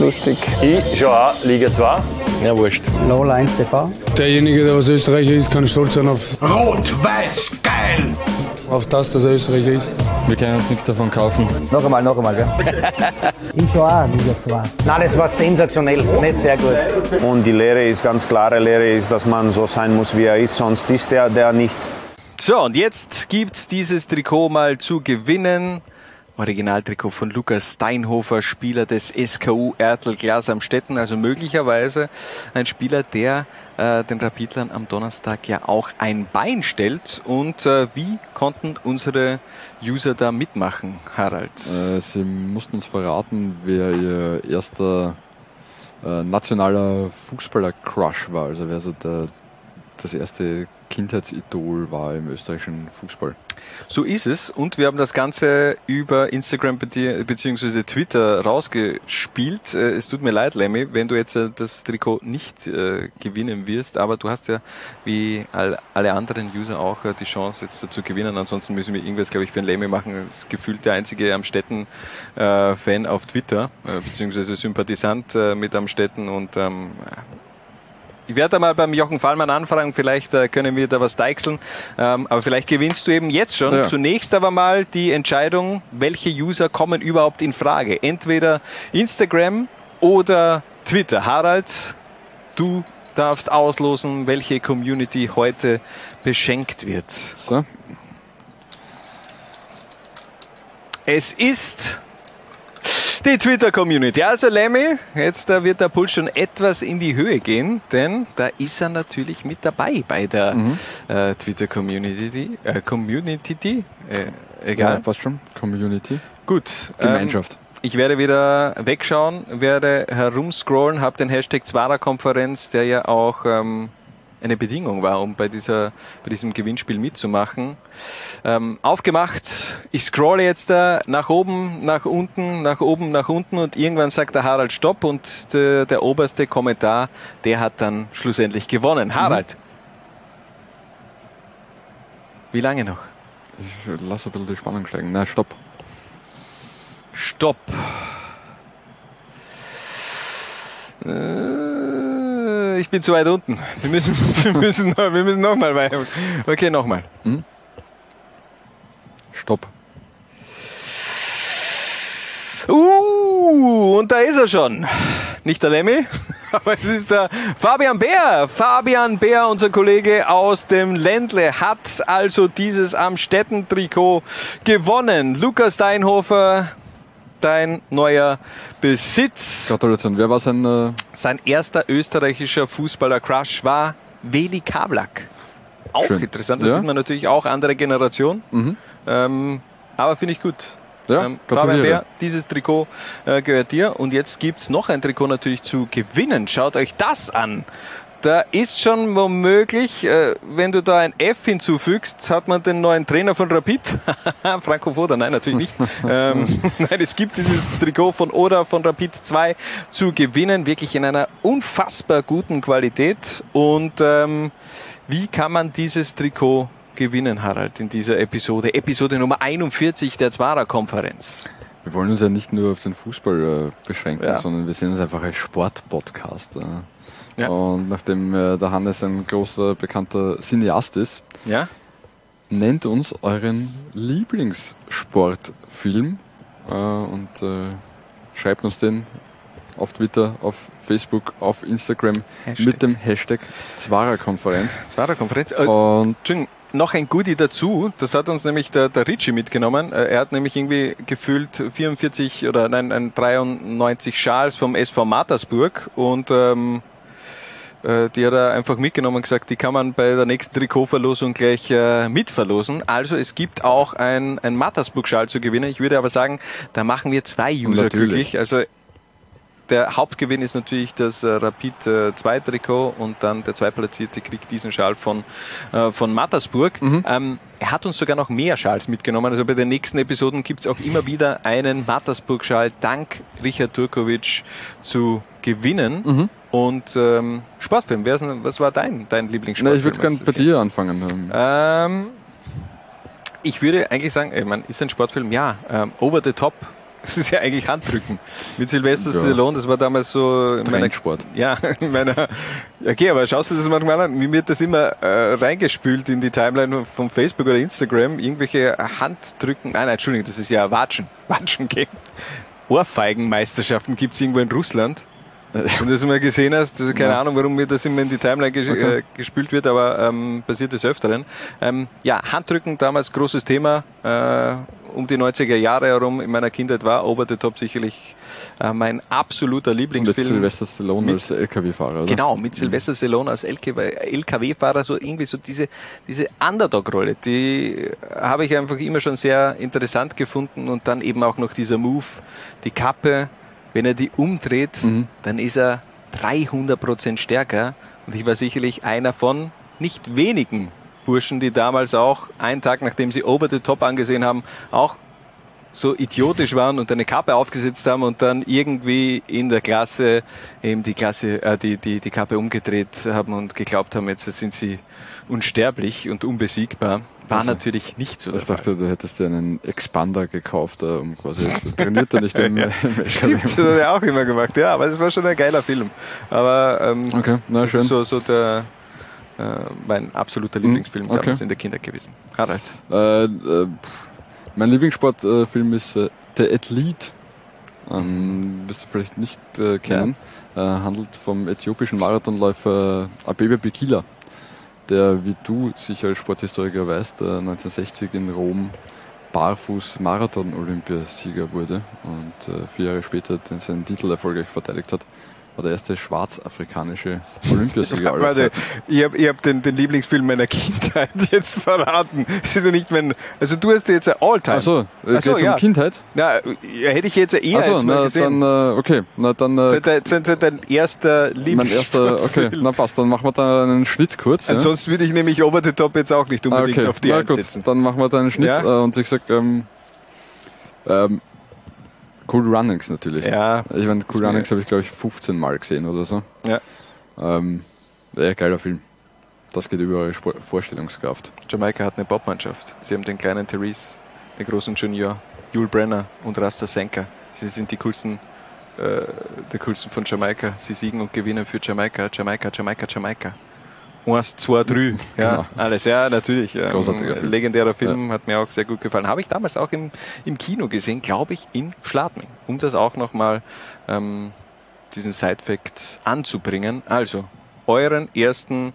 Lustig. Ich schau auch Liga 2. Ja, wurscht. Lola 1 TV. Derjenige, der aus Österreicher ist, kann stolz sein auf, Rot-Weiß, geil! auf das, dass er Österreicher ist. Wir können uns nichts davon kaufen. Noch einmal, noch einmal, gell? ich schau auch Liga 2. Nein, das war sensationell, nicht sehr gut. Und die Lehre ist ganz klare Lehre ist, dass man so sein muss, wie er ist, sonst ist er der nicht. So, und jetzt gibt's dieses Trikot mal zu gewinnen. Originaltrikot von Lukas Steinhofer, Spieler des SKU Ertel Glas am Stetten, also möglicherweise ein Spieler, der äh, den Rapidlern am Donnerstag ja auch ein Bein stellt. Und äh, wie konnten unsere User da mitmachen, Harald? Äh, sie mussten uns verraten, wer ihr erster äh, nationaler Fußballer-Crush war, also wer so der, das erste Kindheitsidol war im österreichischen Fußball. So ist es. Und wir haben das Ganze über Instagram bzw. Twitter rausgespielt. Äh, Es tut mir leid, Lemmy, wenn du jetzt äh, das Trikot nicht äh, gewinnen wirst, aber du hast ja wie all, alle anderen User auch die Chance jetzt zu gewinnen. Ansonsten müssen wir irgendwas, glaube ich, für ein Lemmy machen. Das ist gefühlt der einzige Amstetten-Fan auf Twitter, beziehungsweise Sympathisant mit Amstetten und ähm, ich werde mal beim Jochen Fallmann anfragen, vielleicht äh, können wir da was deichseln. Ähm, aber vielleicht gewinnst du eben jetzt schon. Ja. Zunächst aber mal die Entscheidung, welche User kommen überhaupt in Frage. Entweder Instagram oder Twitter. Harald, du darfst auslosen, welche Community heute beschenkt wird. So. Es ist Die Twitter-Community. Also Lemmy, jetzt äh, wird der Puls schon etwas in die Höhe gehen, denn da ist er natürlich mit dabei bei der Mhm. äh, Twitter-Community. Äh, Community, äh, egal. Ja, passt schon. Community. Gut. Gemeinschaft. Ähm, ich werde wieder wegschauen, werde herumscrollen, habe den Hashtag Zwara-Konferenz, der ja auch ähm, eine Bedingung war, um bei, dieser, bei diesem Gewinnspiel mitzumachen, ähm, aufgemacht. Ich scrolle jetzt da nach oben, nach unten, nach oben, nach unten und irgendwann sagt der Harald Stopp und der, der oberste Kommentar, der hat dann schlussendlich gewonnen. Harald. Wie lange noch? Ich lasse ein bisschen die Spannung steigen. Nein, stopp. Stopp. Äh, Ich bin zu weit unten. Wir müssen, wir müssen, wir müssen noch mal weiter. Okay, nochmal. Stopp. Uh, und da ist er schon. Nicht der Lemmy, aber es ist der Fabian Bär. Fabian Bär, unser Kollege aus dem Ländle, hat also dieses Amstetten-Trikot gewonnen. Lukas Steinhofer, dein neuer Besitz. Gratulation. Wer war sein. Äh, Sein erster österreichischer Fußballer-Crush war Veli Kablak. Auch Schön. interessant, das Ja. sieht man natürlich auch andere Generation. Mhm. Ähm, aber finde ich gut. Ja, ähm, Fabian. Bär, dieses Trikot äh, gehört dir. Und jetzt gibt es noch ein Trikot natürlich zu gewinnen. Schaut euch das an. Da ist schon womöglich, äh, wenn du da ein F hinzufügst, hat man den neuen Trainer von Rapid. Franco Foda, nein, natürlich nicht. ähm, nein, es gibt dieses Trikot von Oda von Rapid 2 zu gewinnen. Wirklich in einer unfassbar guten Qualität. Und ähm, wie kann man dieses Trikot gewinnen, Harald, in dieser Episode? Episode Nummer 41 der Zwara-Konferenz. wir wollen uns ja nicht nur auf den Fußball äh, beschränken, Ja. sondern wir sehen uns einfach als Sportpodcast. Äh. Ja. Und nachdem äh, der Hannes ein großer, bekannter Cineast ist, Ja? nennt uns euren Lieblingssportfilm äh, und äh, schreibt uns den auf Twitter, auf Facebook, auf Instagram Hashtag. mit dem Hashtag Zwara-Konferenz. Zwara-Konferenz. Äh, Und Entschuldigung, noch ein Goodie dazu, das hat uns nämlich der, der Ritchie mitgenommen. Äh, Er hat nämlich irgendwie gefühlt 44 oder nein, ein 93 Schals vom SV Mattersburg und ähm, äh, die hat er einfach mitgenommen und gesagt, die kann man bei der nächsten Trikotverlosung gleich äh, mitverlosen. Also es gibt auch ein, ein Mattersburg-Schal zu gewinnen. Ich würde aber sagen, da machen wir zwei User Natürlich. glücklich. Also der Hauptgewinn ist natürlich das äh, Rapid äh, 2 Trikot und dann der Zweitplatzierte kriegt diesen Schal von, äh, von Mattersburg. Ähm, er hat uns sogar noch mehr Schals mitgenommen. Also bei den nächsten Episoden gibt es auch immer wieder einen Mattersburg-Schal dank Richard Turkovic zu gewinnen. Mhm. Und ähm, Sportfilm, wer ist, was war dein, dein Lieblingssportfilm? ich würde gerne bei dir anfangen. Ähm, Ähm, ich würde eigentlich sagen, ich meine, ist ein Sportfilm? Ja, ähm, Over the Top. Das ist ja eigentlich Handrücken. Mit Sylvester Ja. Stallone, das war damals so in meiner, Trendsport. ja, in meiner, okay, aber schaust du das manchmal an? Wie wird das immer äh, reingespült in die Timeline von Facebook oder Instagram? Irgendwelche Handdrücken, nein, nein, Entschuldigung, das ist ja Watschen, Watschen gehen. Ohrfeigenmeisterschaften gibt es irgendwo in Russland. Wenn du das mal gesehen hast, also keine Ja. Ahnung, warum mir das immer in die Timeline ges Okay. äh, gespült wird, aber ähm, passiert des Öfteren. Ähm, ja, Handdrücken damals großes Thema. Äh, um die 90er Jahre herum in meiner Kindheit war Over the Top sicherlich äh, mein absoluter mit Lieblingsfilm. Sylvester Stallone Mit- als LKW-Fahrer, oder? Genau, mit Sylvester Stallone als LKW-Fahrer, so irgendwie so diese, diese Underdog-Rolle, die habe ich einfach immer schon sehr interessant gefunden und dann eben auch noch dieser Move, die Kappe, wenn er die umdreht, Mhm. dann ist er 300% stärker und ich war sicherlich einer von nicht wenigen Burschen, die damals auch einen Tag, nachdem sie Over the Top angesehen haben, auch so idiotisch waren und eine Kappe aufgesetzt haben und dann irgendwie in der Klasse eben die Klasse, äh, die, die, die Kappe umgedreht haben und geglaubt haben, jetzt sind sie unsterblich und unbesiegbar. War Also, natürlich nicht so. Ich dachte, du hättest dir einen Expander gekauft, äh, um quasi trainiert er nicht im, Ja. im. Stimmt, das hat er auch immer gemacht, ja, aber es war schon ein geiler Film. Aber ähm, Okay, na das schön. ist so, so der, äh, mein absoluter Lieblingsfilm okay. damals in der Kindheit gewesen. Harald. Äh, äh, mein Lieblingssportfilm ist äh, The Athlete. Ähm, wirst du vielleicht nicht äh, kennen. Äh, handelt vom äthiopischen Marathonläufer Abebe Bikila, der, wie du sicher als Sporthistoriker weißt, äh, 1960 in Rom Barfuß-Marathon-Olympiasieger wurde und vier Jahre später den, seinen Titel erfolgreich verteidigt hat. War der erste schwarzafrikanische Olympiasieger aller Warte, ich habe hab den, den Lieblingsfilm meiner Kindheit jetzt verraten. Das ist ja nicht, wenn. Also, du hast jetzt ein Alltime. Ach so, äh, Ach so, geht's um Kindheit? Ja, ja, hätte ich jetzt eher Ach so, jetzt mal na, gesehen. dann, äh, okay, na dann. Äh, Dein, dein, dein, erster mein Lieblingsfilm. erster, okay, na passt, dann machen wir da einen Schnitt kurz. ja. Ansonsten würde ich nämlich Over the Top jetzt auch nicht Ah, unbedingt okay. auf die Na gut, dann machen wir da einen Schnitt Ja? und ich sag, ähm, ähm, Cool Runnings natürlich. Ja. Ich meine, Cool Runnings habe ich glaube ich 15 Mal gesehen oder so. Ja. Ähm, ja, geiler Film. Das geht über eure Spor- Vorstellungskraft. Jamaika hat eine Bobmannschaft. Sie haben den kleinen Therese, den großen Junior, Jule Brenner und Rasta Senka. Sie sind die coolsten, äh, der coolsten von Jamaika. Sie siegen und gewinnen für Jamaika, Jamaika, Jamaika, Jamaika. Eins, zwei, drei. Ja, Genau. alles. Ja, natürlich. Ähm, Großartiger Film. Legendärer Film, hat mir auch sehr gut gefallen. Habe ich damals auch im, im Kino gesehen, glaube ich, in Schladming. Um das auch nochmal ähm, diesen Side-Fact anzubringen. Also, euren ersten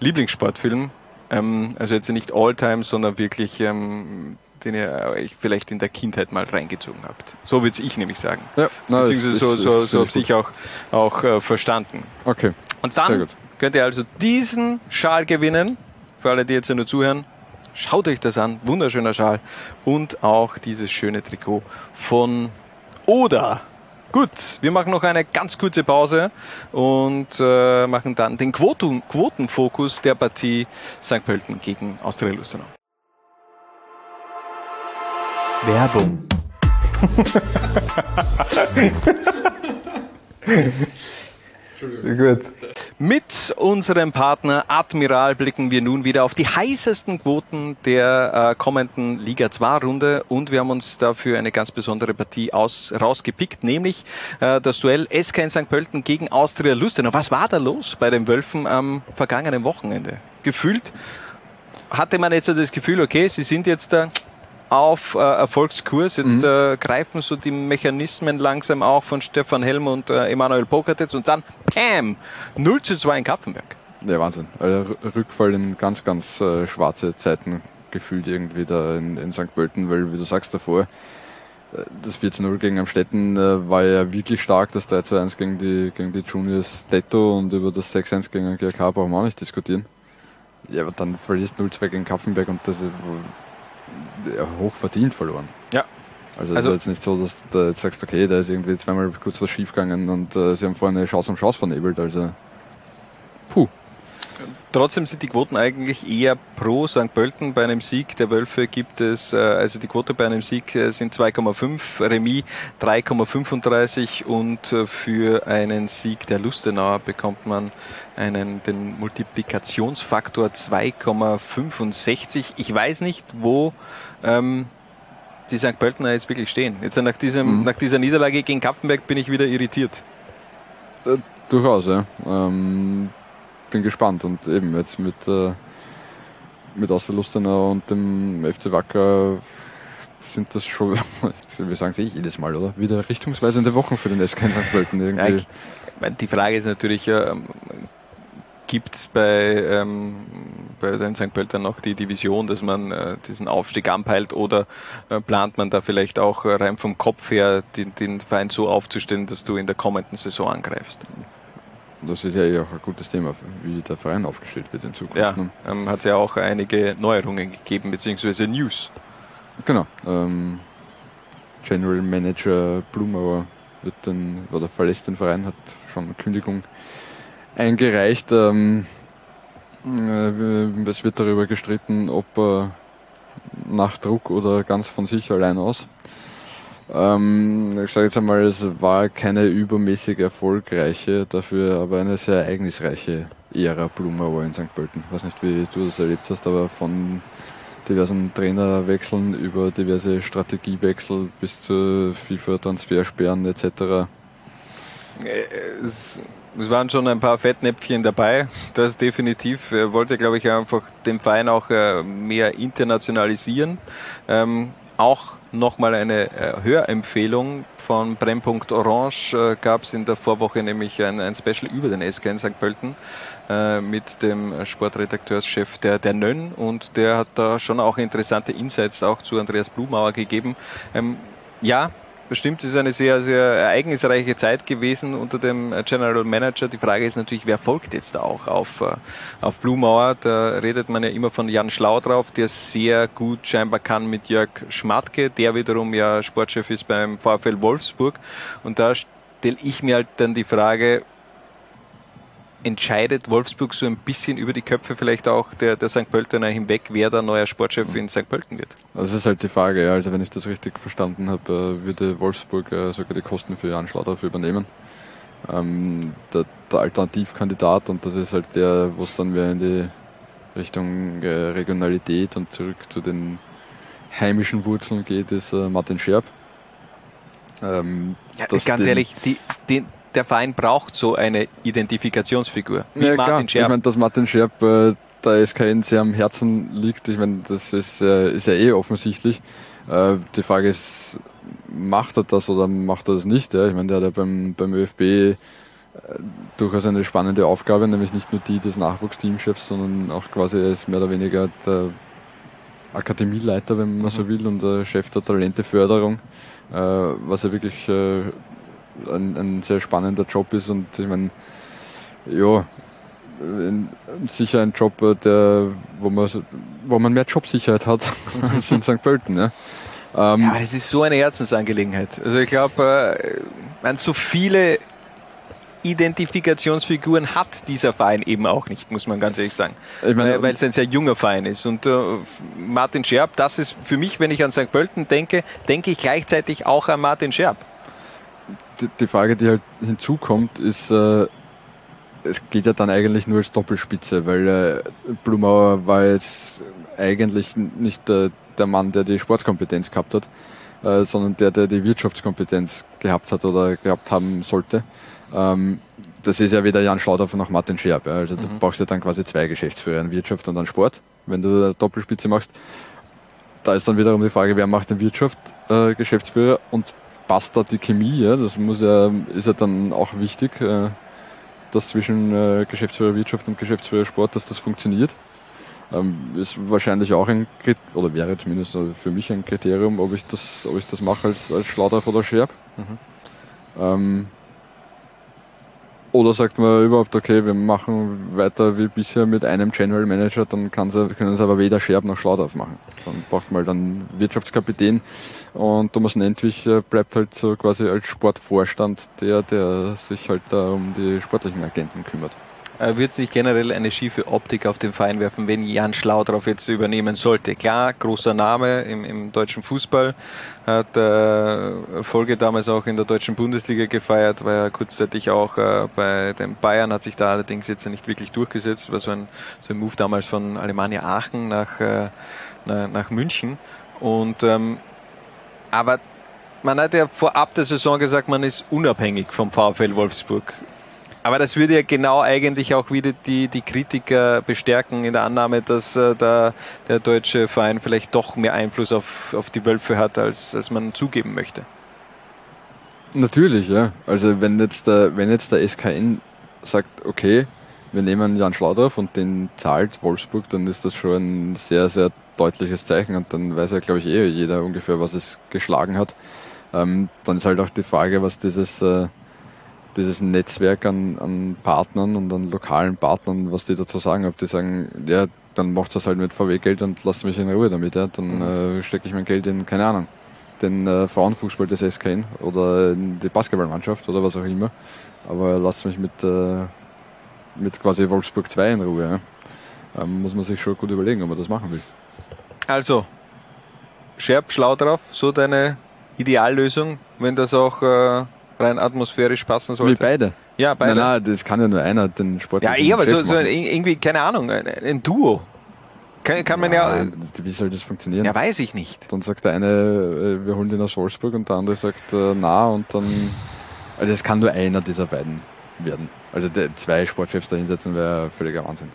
Lieblingssportfilm, ähm, also jetzt nicht All-Time, sondern wirklich, ähm, den ihr euch vielleicht in der Kindheit mal reingezogen habt. So würde ich nämlich sagen. Ja, na, Beziehungsweise ist- so, so, so habe ich auch, auch äh, verstanden. Okay. Und Sehr dann gut. Könnt ihr also diesen Schal gewinnen. Für alle, die jetzt nur zuhören, schaut euch das an. Wunderschöner Schal. Und auch dieses schöne Trikot von Oda. Gut, wir machen noch eine ganz kurze Pause und äh, machen dann den Quoten, Quotenfokus der Partie St. Pölten gegen Austria Lustenau. Werbung. Gut. Mit unserem Partner Admiral blicken wir nun wieder auf die heißesten Quoten der äh, kommenden Liga 2 Runde und wir haben uns dafür eine ganz besondere Partie aus, rausgepickt, nämlich äh, das Duell SK in St. Pölten gegen Austria Lustenau. Was war da los bei den Wölfen am vergangenen Wochenende? Gefühlt hatte man jetzt das Gefühl, okay, sie sind jetzt da auf äh, Erfolgskurs. Jetzt äh, greifen so die Mechanismen langsam auch von Stefan Helm und äh, Emanuel Pokatetz und dann, Pam, 0 zu 2 in Kapfenberg. Ja, Wahnsinn. Also Rückfall in ganz, ganz äh, schwarze Zeiten gefühlt irgendwie da in, in St. Pölten, weil, wie du sagst davor, äh, das 14-0 gegen Amstetten äh, war ja wirklich stark, das 3-2-1 gegen die, gegen die Juniors Detto und über das 6-1 gegen den GRK brauchen wir auch nicht diskutieren. Ja, aber dann verlierst 0-2 gegen Kapfenberg und das ist hoch verdient verloren. Ja. Also, Also- es ist jetzt nicht so, dass du jetzt sagst, okay, da ist irgendwie zweimal kurz was schiefgegangen und äh, sie haben vorne Chance um Chance vernebelt. Also, puh. Trotzdem sind die Quoten eigentlich eher pro St. Pölten. Bei einem Sieg der Wölfe gibt es, äh, also die Quote bei einem Sieg äh, sind 2,5, Remis 3,35 und äh, für einen Sieg der Lustenauer bekommt man einen, den Multiplikationsfaktor 2,65. Ich weiß nicht, wo ähm, die St. Pöltener jetzt wirklich stehen. Jetzt nach, diesem, Mhm. nach dieser Niederlage gegen Kapfenberg bin ich wieder irritiert. Äh, durchaus, ja. Ähm, bin gespannt und eben jetzt mit, äh, mit Austerlustenau und dem FC Wacker sind das schon, wir sagen es eh jedes Mal, oder? Wieder richtungsweisende Wochen für den SK in St. Pölten. Ja, Irgendwie. meine, die Frage ist natürlich, ähm, gibt es bei, ähm, bei den St. Pöltern noch die Division, dass man äh, diesen Aufstieg anpeilt oder äh, plant man da vielleicht auch rein vom Kopf her den, den Verein so aufzustellen, dass du in der kommenden Saison angreifst? Das ist ja auch ein gutes Thema, wie der Verein aufgestellt wird in Zukunft. Ja, ne? ähm, hat es ja auch einige Neuerungen gegeben, beziehungsweise News. Genau. Ähm, General Manager Blumauer wird den, oder verlässt den Verein, hat schon eine Kündigung eingereicht. Ähm, äh, es wird darüber gestritten, ob er nach Druck oder ganz von sich allein aus. Ähm, ich sage jetzt einmal, es war keine übermäßig erfolgreiche, dafür aber eine sehr ereignisreiche Ära Blumauer in St. Pölten. Ich weiß nicht, wie du das erlebt hast, aber von diversen Trainerwechseln über diverse Strategiewechsel bis zu FIFA-Transfersperren etc. Äh, Es, es waren schon ein paar Fettnäpfchen dabei, das definitiv. Er wollte, glaube ich, einfach den Verein auch äh, mehr internationalisieren. Ähm, auch nochmal eine äh, Hörempfehlung von Brennpunkt Orange äh, gab es in der Vorwoche nämlich ein, ein Special über den SK in St. Pölten äh, mit dem Sportredakteurschef der, der Nönn und der hat da schon auch interessante Insights auch zu Andreas Blumauer gegeben. Ähm, ja, bestimmt ist eine sehr, sehr ereignisreiche Zeit gewesen unter dem General Manager. Die Frage ist natürlich, wer folgt jetzt auch auf, äh, auf Blumauer? Da redet man ja immer von Jan Schlau drauf, der sehr gut scheinbar kann mit Jörg Schmatke, der wiederum ja Sportchef ist beim VfL Wolfsburg. Und da stelle ich mir halt dann die Frage, entscheidet Wolfsburg so ein bisschen über die Köpfe vielleicht auch der, der St. Pöltener hinweg, wer der neue Sportchef in St. Pölten wird? Also das ist halt die Frage, ja. Also wenn ich das richtig verstanden habe, äh, würde Wolfsburg äh, sogar die Kosten für Jan Schlaudorf übernehmen. Ähm, der, der, Alternativkandidat und das ist halt der, wo es dann mehr in die Richtung äh, Regionalität und zurück zu den heimischen Wurzeln geht, ist äh, Martin Scherb. Ähm, ja, ganz ehrlich, die, den, der Verein braucht so eine Identifikationsfigur. Wie ja, Martin klar. Scherb. Ich meine, dass Martin Scherb äh, der SKN sehr am Herzen liegt, ich meine, das ist, äh, ist ja eh offensichtlich. Äh, die Frage ist, macht er das oder macht er das nicht? Ja? Ich meine, der hat ja beim, beim ÖFB äh, durchaus eine spannende Aufgabe, nämlich nicht nur die des Nachwuchsteamchefs, sondern auch quasi er ist mehr oder weniger der Akademieleiter, wenn man mhm. so will, und der Chef der Talenteförderung, äh, was ja wirklich äh, ein, ein sehr spannender Job ist und ich meine, ja, sicher ein Job, äh, der, wo, man, wo man mehr Jobsicherheit hat als in St. Pölten. Ja. Ähm, ja, das ist so eine Herzensangelegenheit. Also ich glaube, äh, so viele Identifikationsfiguren hat dieser Verein eben auch nicht, muss man ganz ehrlich sagen. Ich meine, weil es ein sehr junger Verein ist. Und äh, Martin Scherb, das ist für mich, wenn ich an St. Pölten denke, denke ich gleichzeitig auch an Martin Scherb die Frage, die halt hinzukommt, ist, äh, es geht ja dann eigentlich nur als Doppelspitze, weil äh, Blumauer war jetzt eigentlich nicht der, der Mann, der die Sportkompetenz gehabt hat, äh, sondern der, der die Wirtschaftskompetenz gehabt hat oder gehabt haben sollte. Ähm, das ist ja weder Jan Schlaudorfer noch Martin Scherb. Ja. Also mhm. du brauchst ja dann quasi zwei Geschäftsführer, in Wirtschaft und dann Sport, wenn du eine Doppelspitze machst. Da ist dann wiederum die Frage, wer macht den Wirtschaft äh, Geschäftsführer und passt da die Chemie, ja? das muss ja, ist ja dann auch wichtig, äh, dass zwischen äh, Geschäftsführer Wirtschaft und Geschäftsführer Sport, dass das funktioniert. Ähm, ist wahrscheinlich auch ein oder wäre zumindest für mich ein Kriterium, ob ich das, ob ich das mache als, als Schlauder oder Scherb. Mhm. Ähm, oder sagt man überhaupt, okay, wir machen weiter wie bisher mit einem General Manager, dann sie, können sie aber weder Scherb noch Schlaudorf machen. Dann braucht man dann Wirtschaftskapitän und Thomas Nentwich äh, bleibt halt so quasi als Sportvorstand der, der sich halt da um die sportlichen Agenten kümmert. Äh, wird sich generell eine schiefe Optik auf den Verein werfen, wenn Jan Schlau darauf jetzt übernehmen sollte. Klar, großer Name im, im deutschen Fußball, hat äh, Folge damals auch in der deutschen Bundesliga gefeiert, war ja kurzzeitig auch äh, bei den Bayern, hat sich da allerdings jetzt nicht wirklich durchgesetzt, war so ein, so ein Move damals von Alemannia Aachen nach, äh, nach, München. Und ähm, aber man hat ja vorab der Saison gesagt, man ist unabhängig vom VfL Wolfsburg. Aber das würde ja genau eigentlich auch wieder die, die Kritiker bestärken in der Annahme, dass äh, der, der deutsche Verein vielleicht doch mehr Einfluss auf, auf die Wölfe hat, als, als man zugeben möchte. Natürlich, ja. Also wenn jetzt der, wenn jetzt der SKN sagt, okay, wir nehmen Jan Schlaudorf und den zahlt Wolfsburg, dann ist das schon ein sehr, sehr deutliches Zeichen und dann weiß ja, glaube ich, eh jeder ungefähr, was es geschlagen hat. Ähm, dann ist halt auch die Frage, was dieses äh, dieses Netzwerk an, an Partnern und an lokalen Partnern, was die dazu sagen, ob die sagen, ja, dann macht das halt mit VW-Geld und lasst mich in Ruhe damit, ja, dann mhm. äh, stecke ich mein Geld in, keine Ahnung, den äh, Frauenfußball des SKN oder in die Basketballmannschaft oder was auch immer, aber lasst mich mit, äh, mit quasi Wolfsburg 2 in Ruhe, ja. ähm, muss man sich schon gut überlegen, ob man das machen will. Also, Scherb, schlau drauf, so deine Ideallösung, wenn das auch äh, rein atmosphärisch passen sollte. Wie beide? Ja, beide. Nein, nein, das kann ja nur einer den Sport Ja, eh, aber so, so irgendwie, keine Ahnung, ein Duo. Kann, kann man ja. Wie soll das funktionieren? Ja, weiß ich nicht. Dann sagt der eine, äh, wir holen den aus Wolfsburg und der andere sagt, äh, na, und dann. Also, es kann nur einer dieser beiden werden. Also, zwei Sportchefs da hinsetzen wäre völliger Wahnsinn.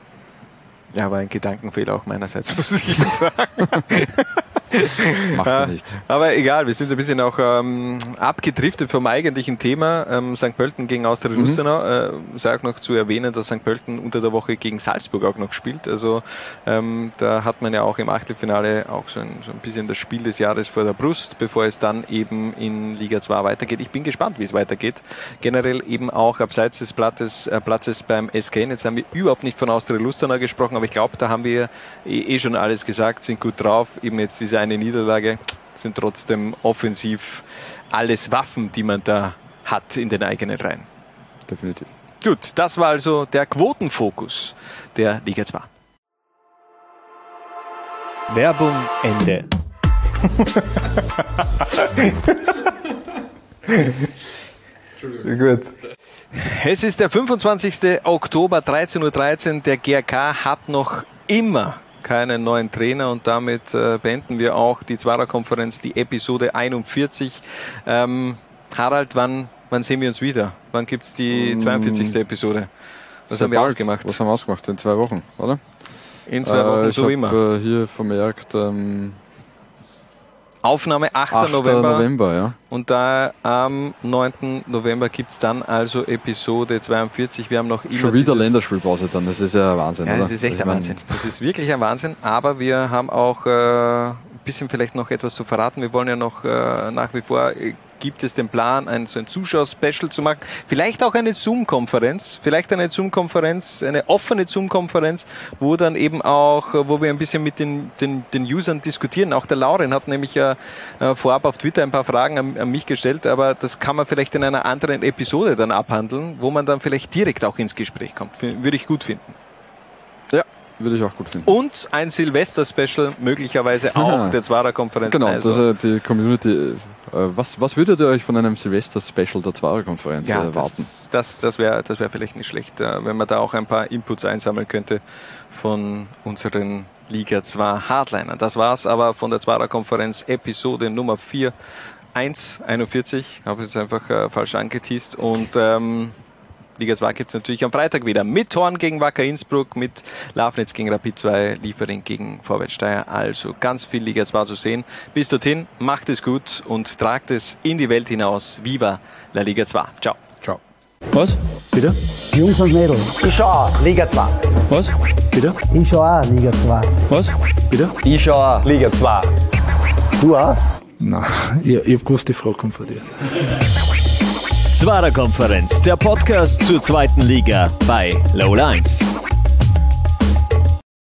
Ja, aber ein Gedankenfehler auch meinerseits, muss ich jetzt sagen. Macht ja nichts. Aber egal, wir sind ein bisschen auch ähm, abgedriftet vom eigentlichen Thema. Ähm, St. Pölten gegen Austria mhm. Lustenau. Äh, sei auch noch zu erwähnen, dass St. Pölten unter der Woche gegen Salzburg auch noch spielt. Also ähm, da hat man ja auch im Achtelfinale auch so ein, so ein bisschen das Spiel des Jahres vor der Brust, bevor es dann eben in Liga 2 weitergeht. Ich bin gespannt, wie es weitergeht. Generell eben auch abseits des Platzes, äh, Platzes beim SKN. Jetzt haben wir überhaupt nicht von Austria Lustenau gesprochen, aber ich glaube, da haben wir eh, eh schon alles gesagt, sind gut drauf. Eben jetzt diese eine Niederlage sind trotzdem offensiv alles Waffen, die man da hat in den eigenen Reihen. Definitiv. Gut, das war also der Quotenfokus der Liga 2. Werbung Ende. Gut. Es ist der 25. Oktober 13.13 Uhr. .13. Der GRK hat noch immer keinen neuen Trainer und damit äh, beenden wir auch die Zwarer-Konferenz, die Episode 41. Ähm, Harald, wann, wann sehen wir uns wieder? Wann gibt es die 42. Mm. Episode? Was haben wir bald. ausgemacht? Was haben wir ausgemacht? In zwei Wochen, oder? In zwei Wochen, äh, so immer. Äh, hier vermerkt ähm, Aufnahme 8. 8. November. November ja. Und da am 9. November gibt es dann also Episode 42. Wir haben noch immer. Schon wieder Länderspielpause dann, das ist ja Wahnsinn. Ja, oder? das ist echt ein Wahnsinn. Das ist wirklich ein Wahnsinn. Aber wir haben auch äh, ein bisschen vielleicht noch etwas zu verraten. Wir wollen ja noch äh, nach wie vor äh, gibt es den Plan, ein, so ein Zuschauer-Special zu machen. Vielleicht auch eine Zoom-Konferenz, vielleicht eine Zoom-Konferenz, eine offene Zoom-Konferenz, wo dann eben auch, wo wir ein bisschen mit den, den, den Usern diskutieren. Auch der Lauren hat nämlich ja äh, vorab auf Twitter ein paar Fragen an, an mich gestellt, aber das kann man vielleicht in einer anderen Episode dann abhandeln, wo man dann vielleicht direkt auch ins Gespräch kommt. Würde ich gut finden. Würde ich auch gut finden. Und ein Silvester-Special, möglicherweise auch der Zwarer-Konferenz. Genau, also. die Community. Was, was würdet ihr euch von einem Silvester-Special der Zwarer-Konferenz ja, erwarten? Das, das, das wäre das wär vielleicht nicht schlecht, wenn man da auch ein paar Inputs einsammeln könnte von unseren Liga 2 Hardlinern. Das war's aber von der Zwarer-Konferenz Episode Nummer 4. 1,41, habe jetzt einfach äh, falsch angeteased und ähm, Liga 2 gibt es natürlich am Freitag wieder mit Horn gegen Wacker Innsbruck, mit Lafnitz gegen Rapid 2, Liefering gegen Vorwärtssteier. Also ganz viel Liga 2 zu sehen. Bis dorthin, macht es gut und tragt es in die Welt hinaus. Viva la Liga 2. Ciao. Ciao. Was? Bitte? Jungs und Mädels, ich schau auch Liga 2. Was? Bitte? Ich schau auch Liga 2. Was? Bitte? Ich schau auch Liga 2. Du auch? Nein, ich, ich hab gewusst, die Frage kommt von dir. Zwarer Konferenz, der Podcast zur zweiten Liga bei Low Lines.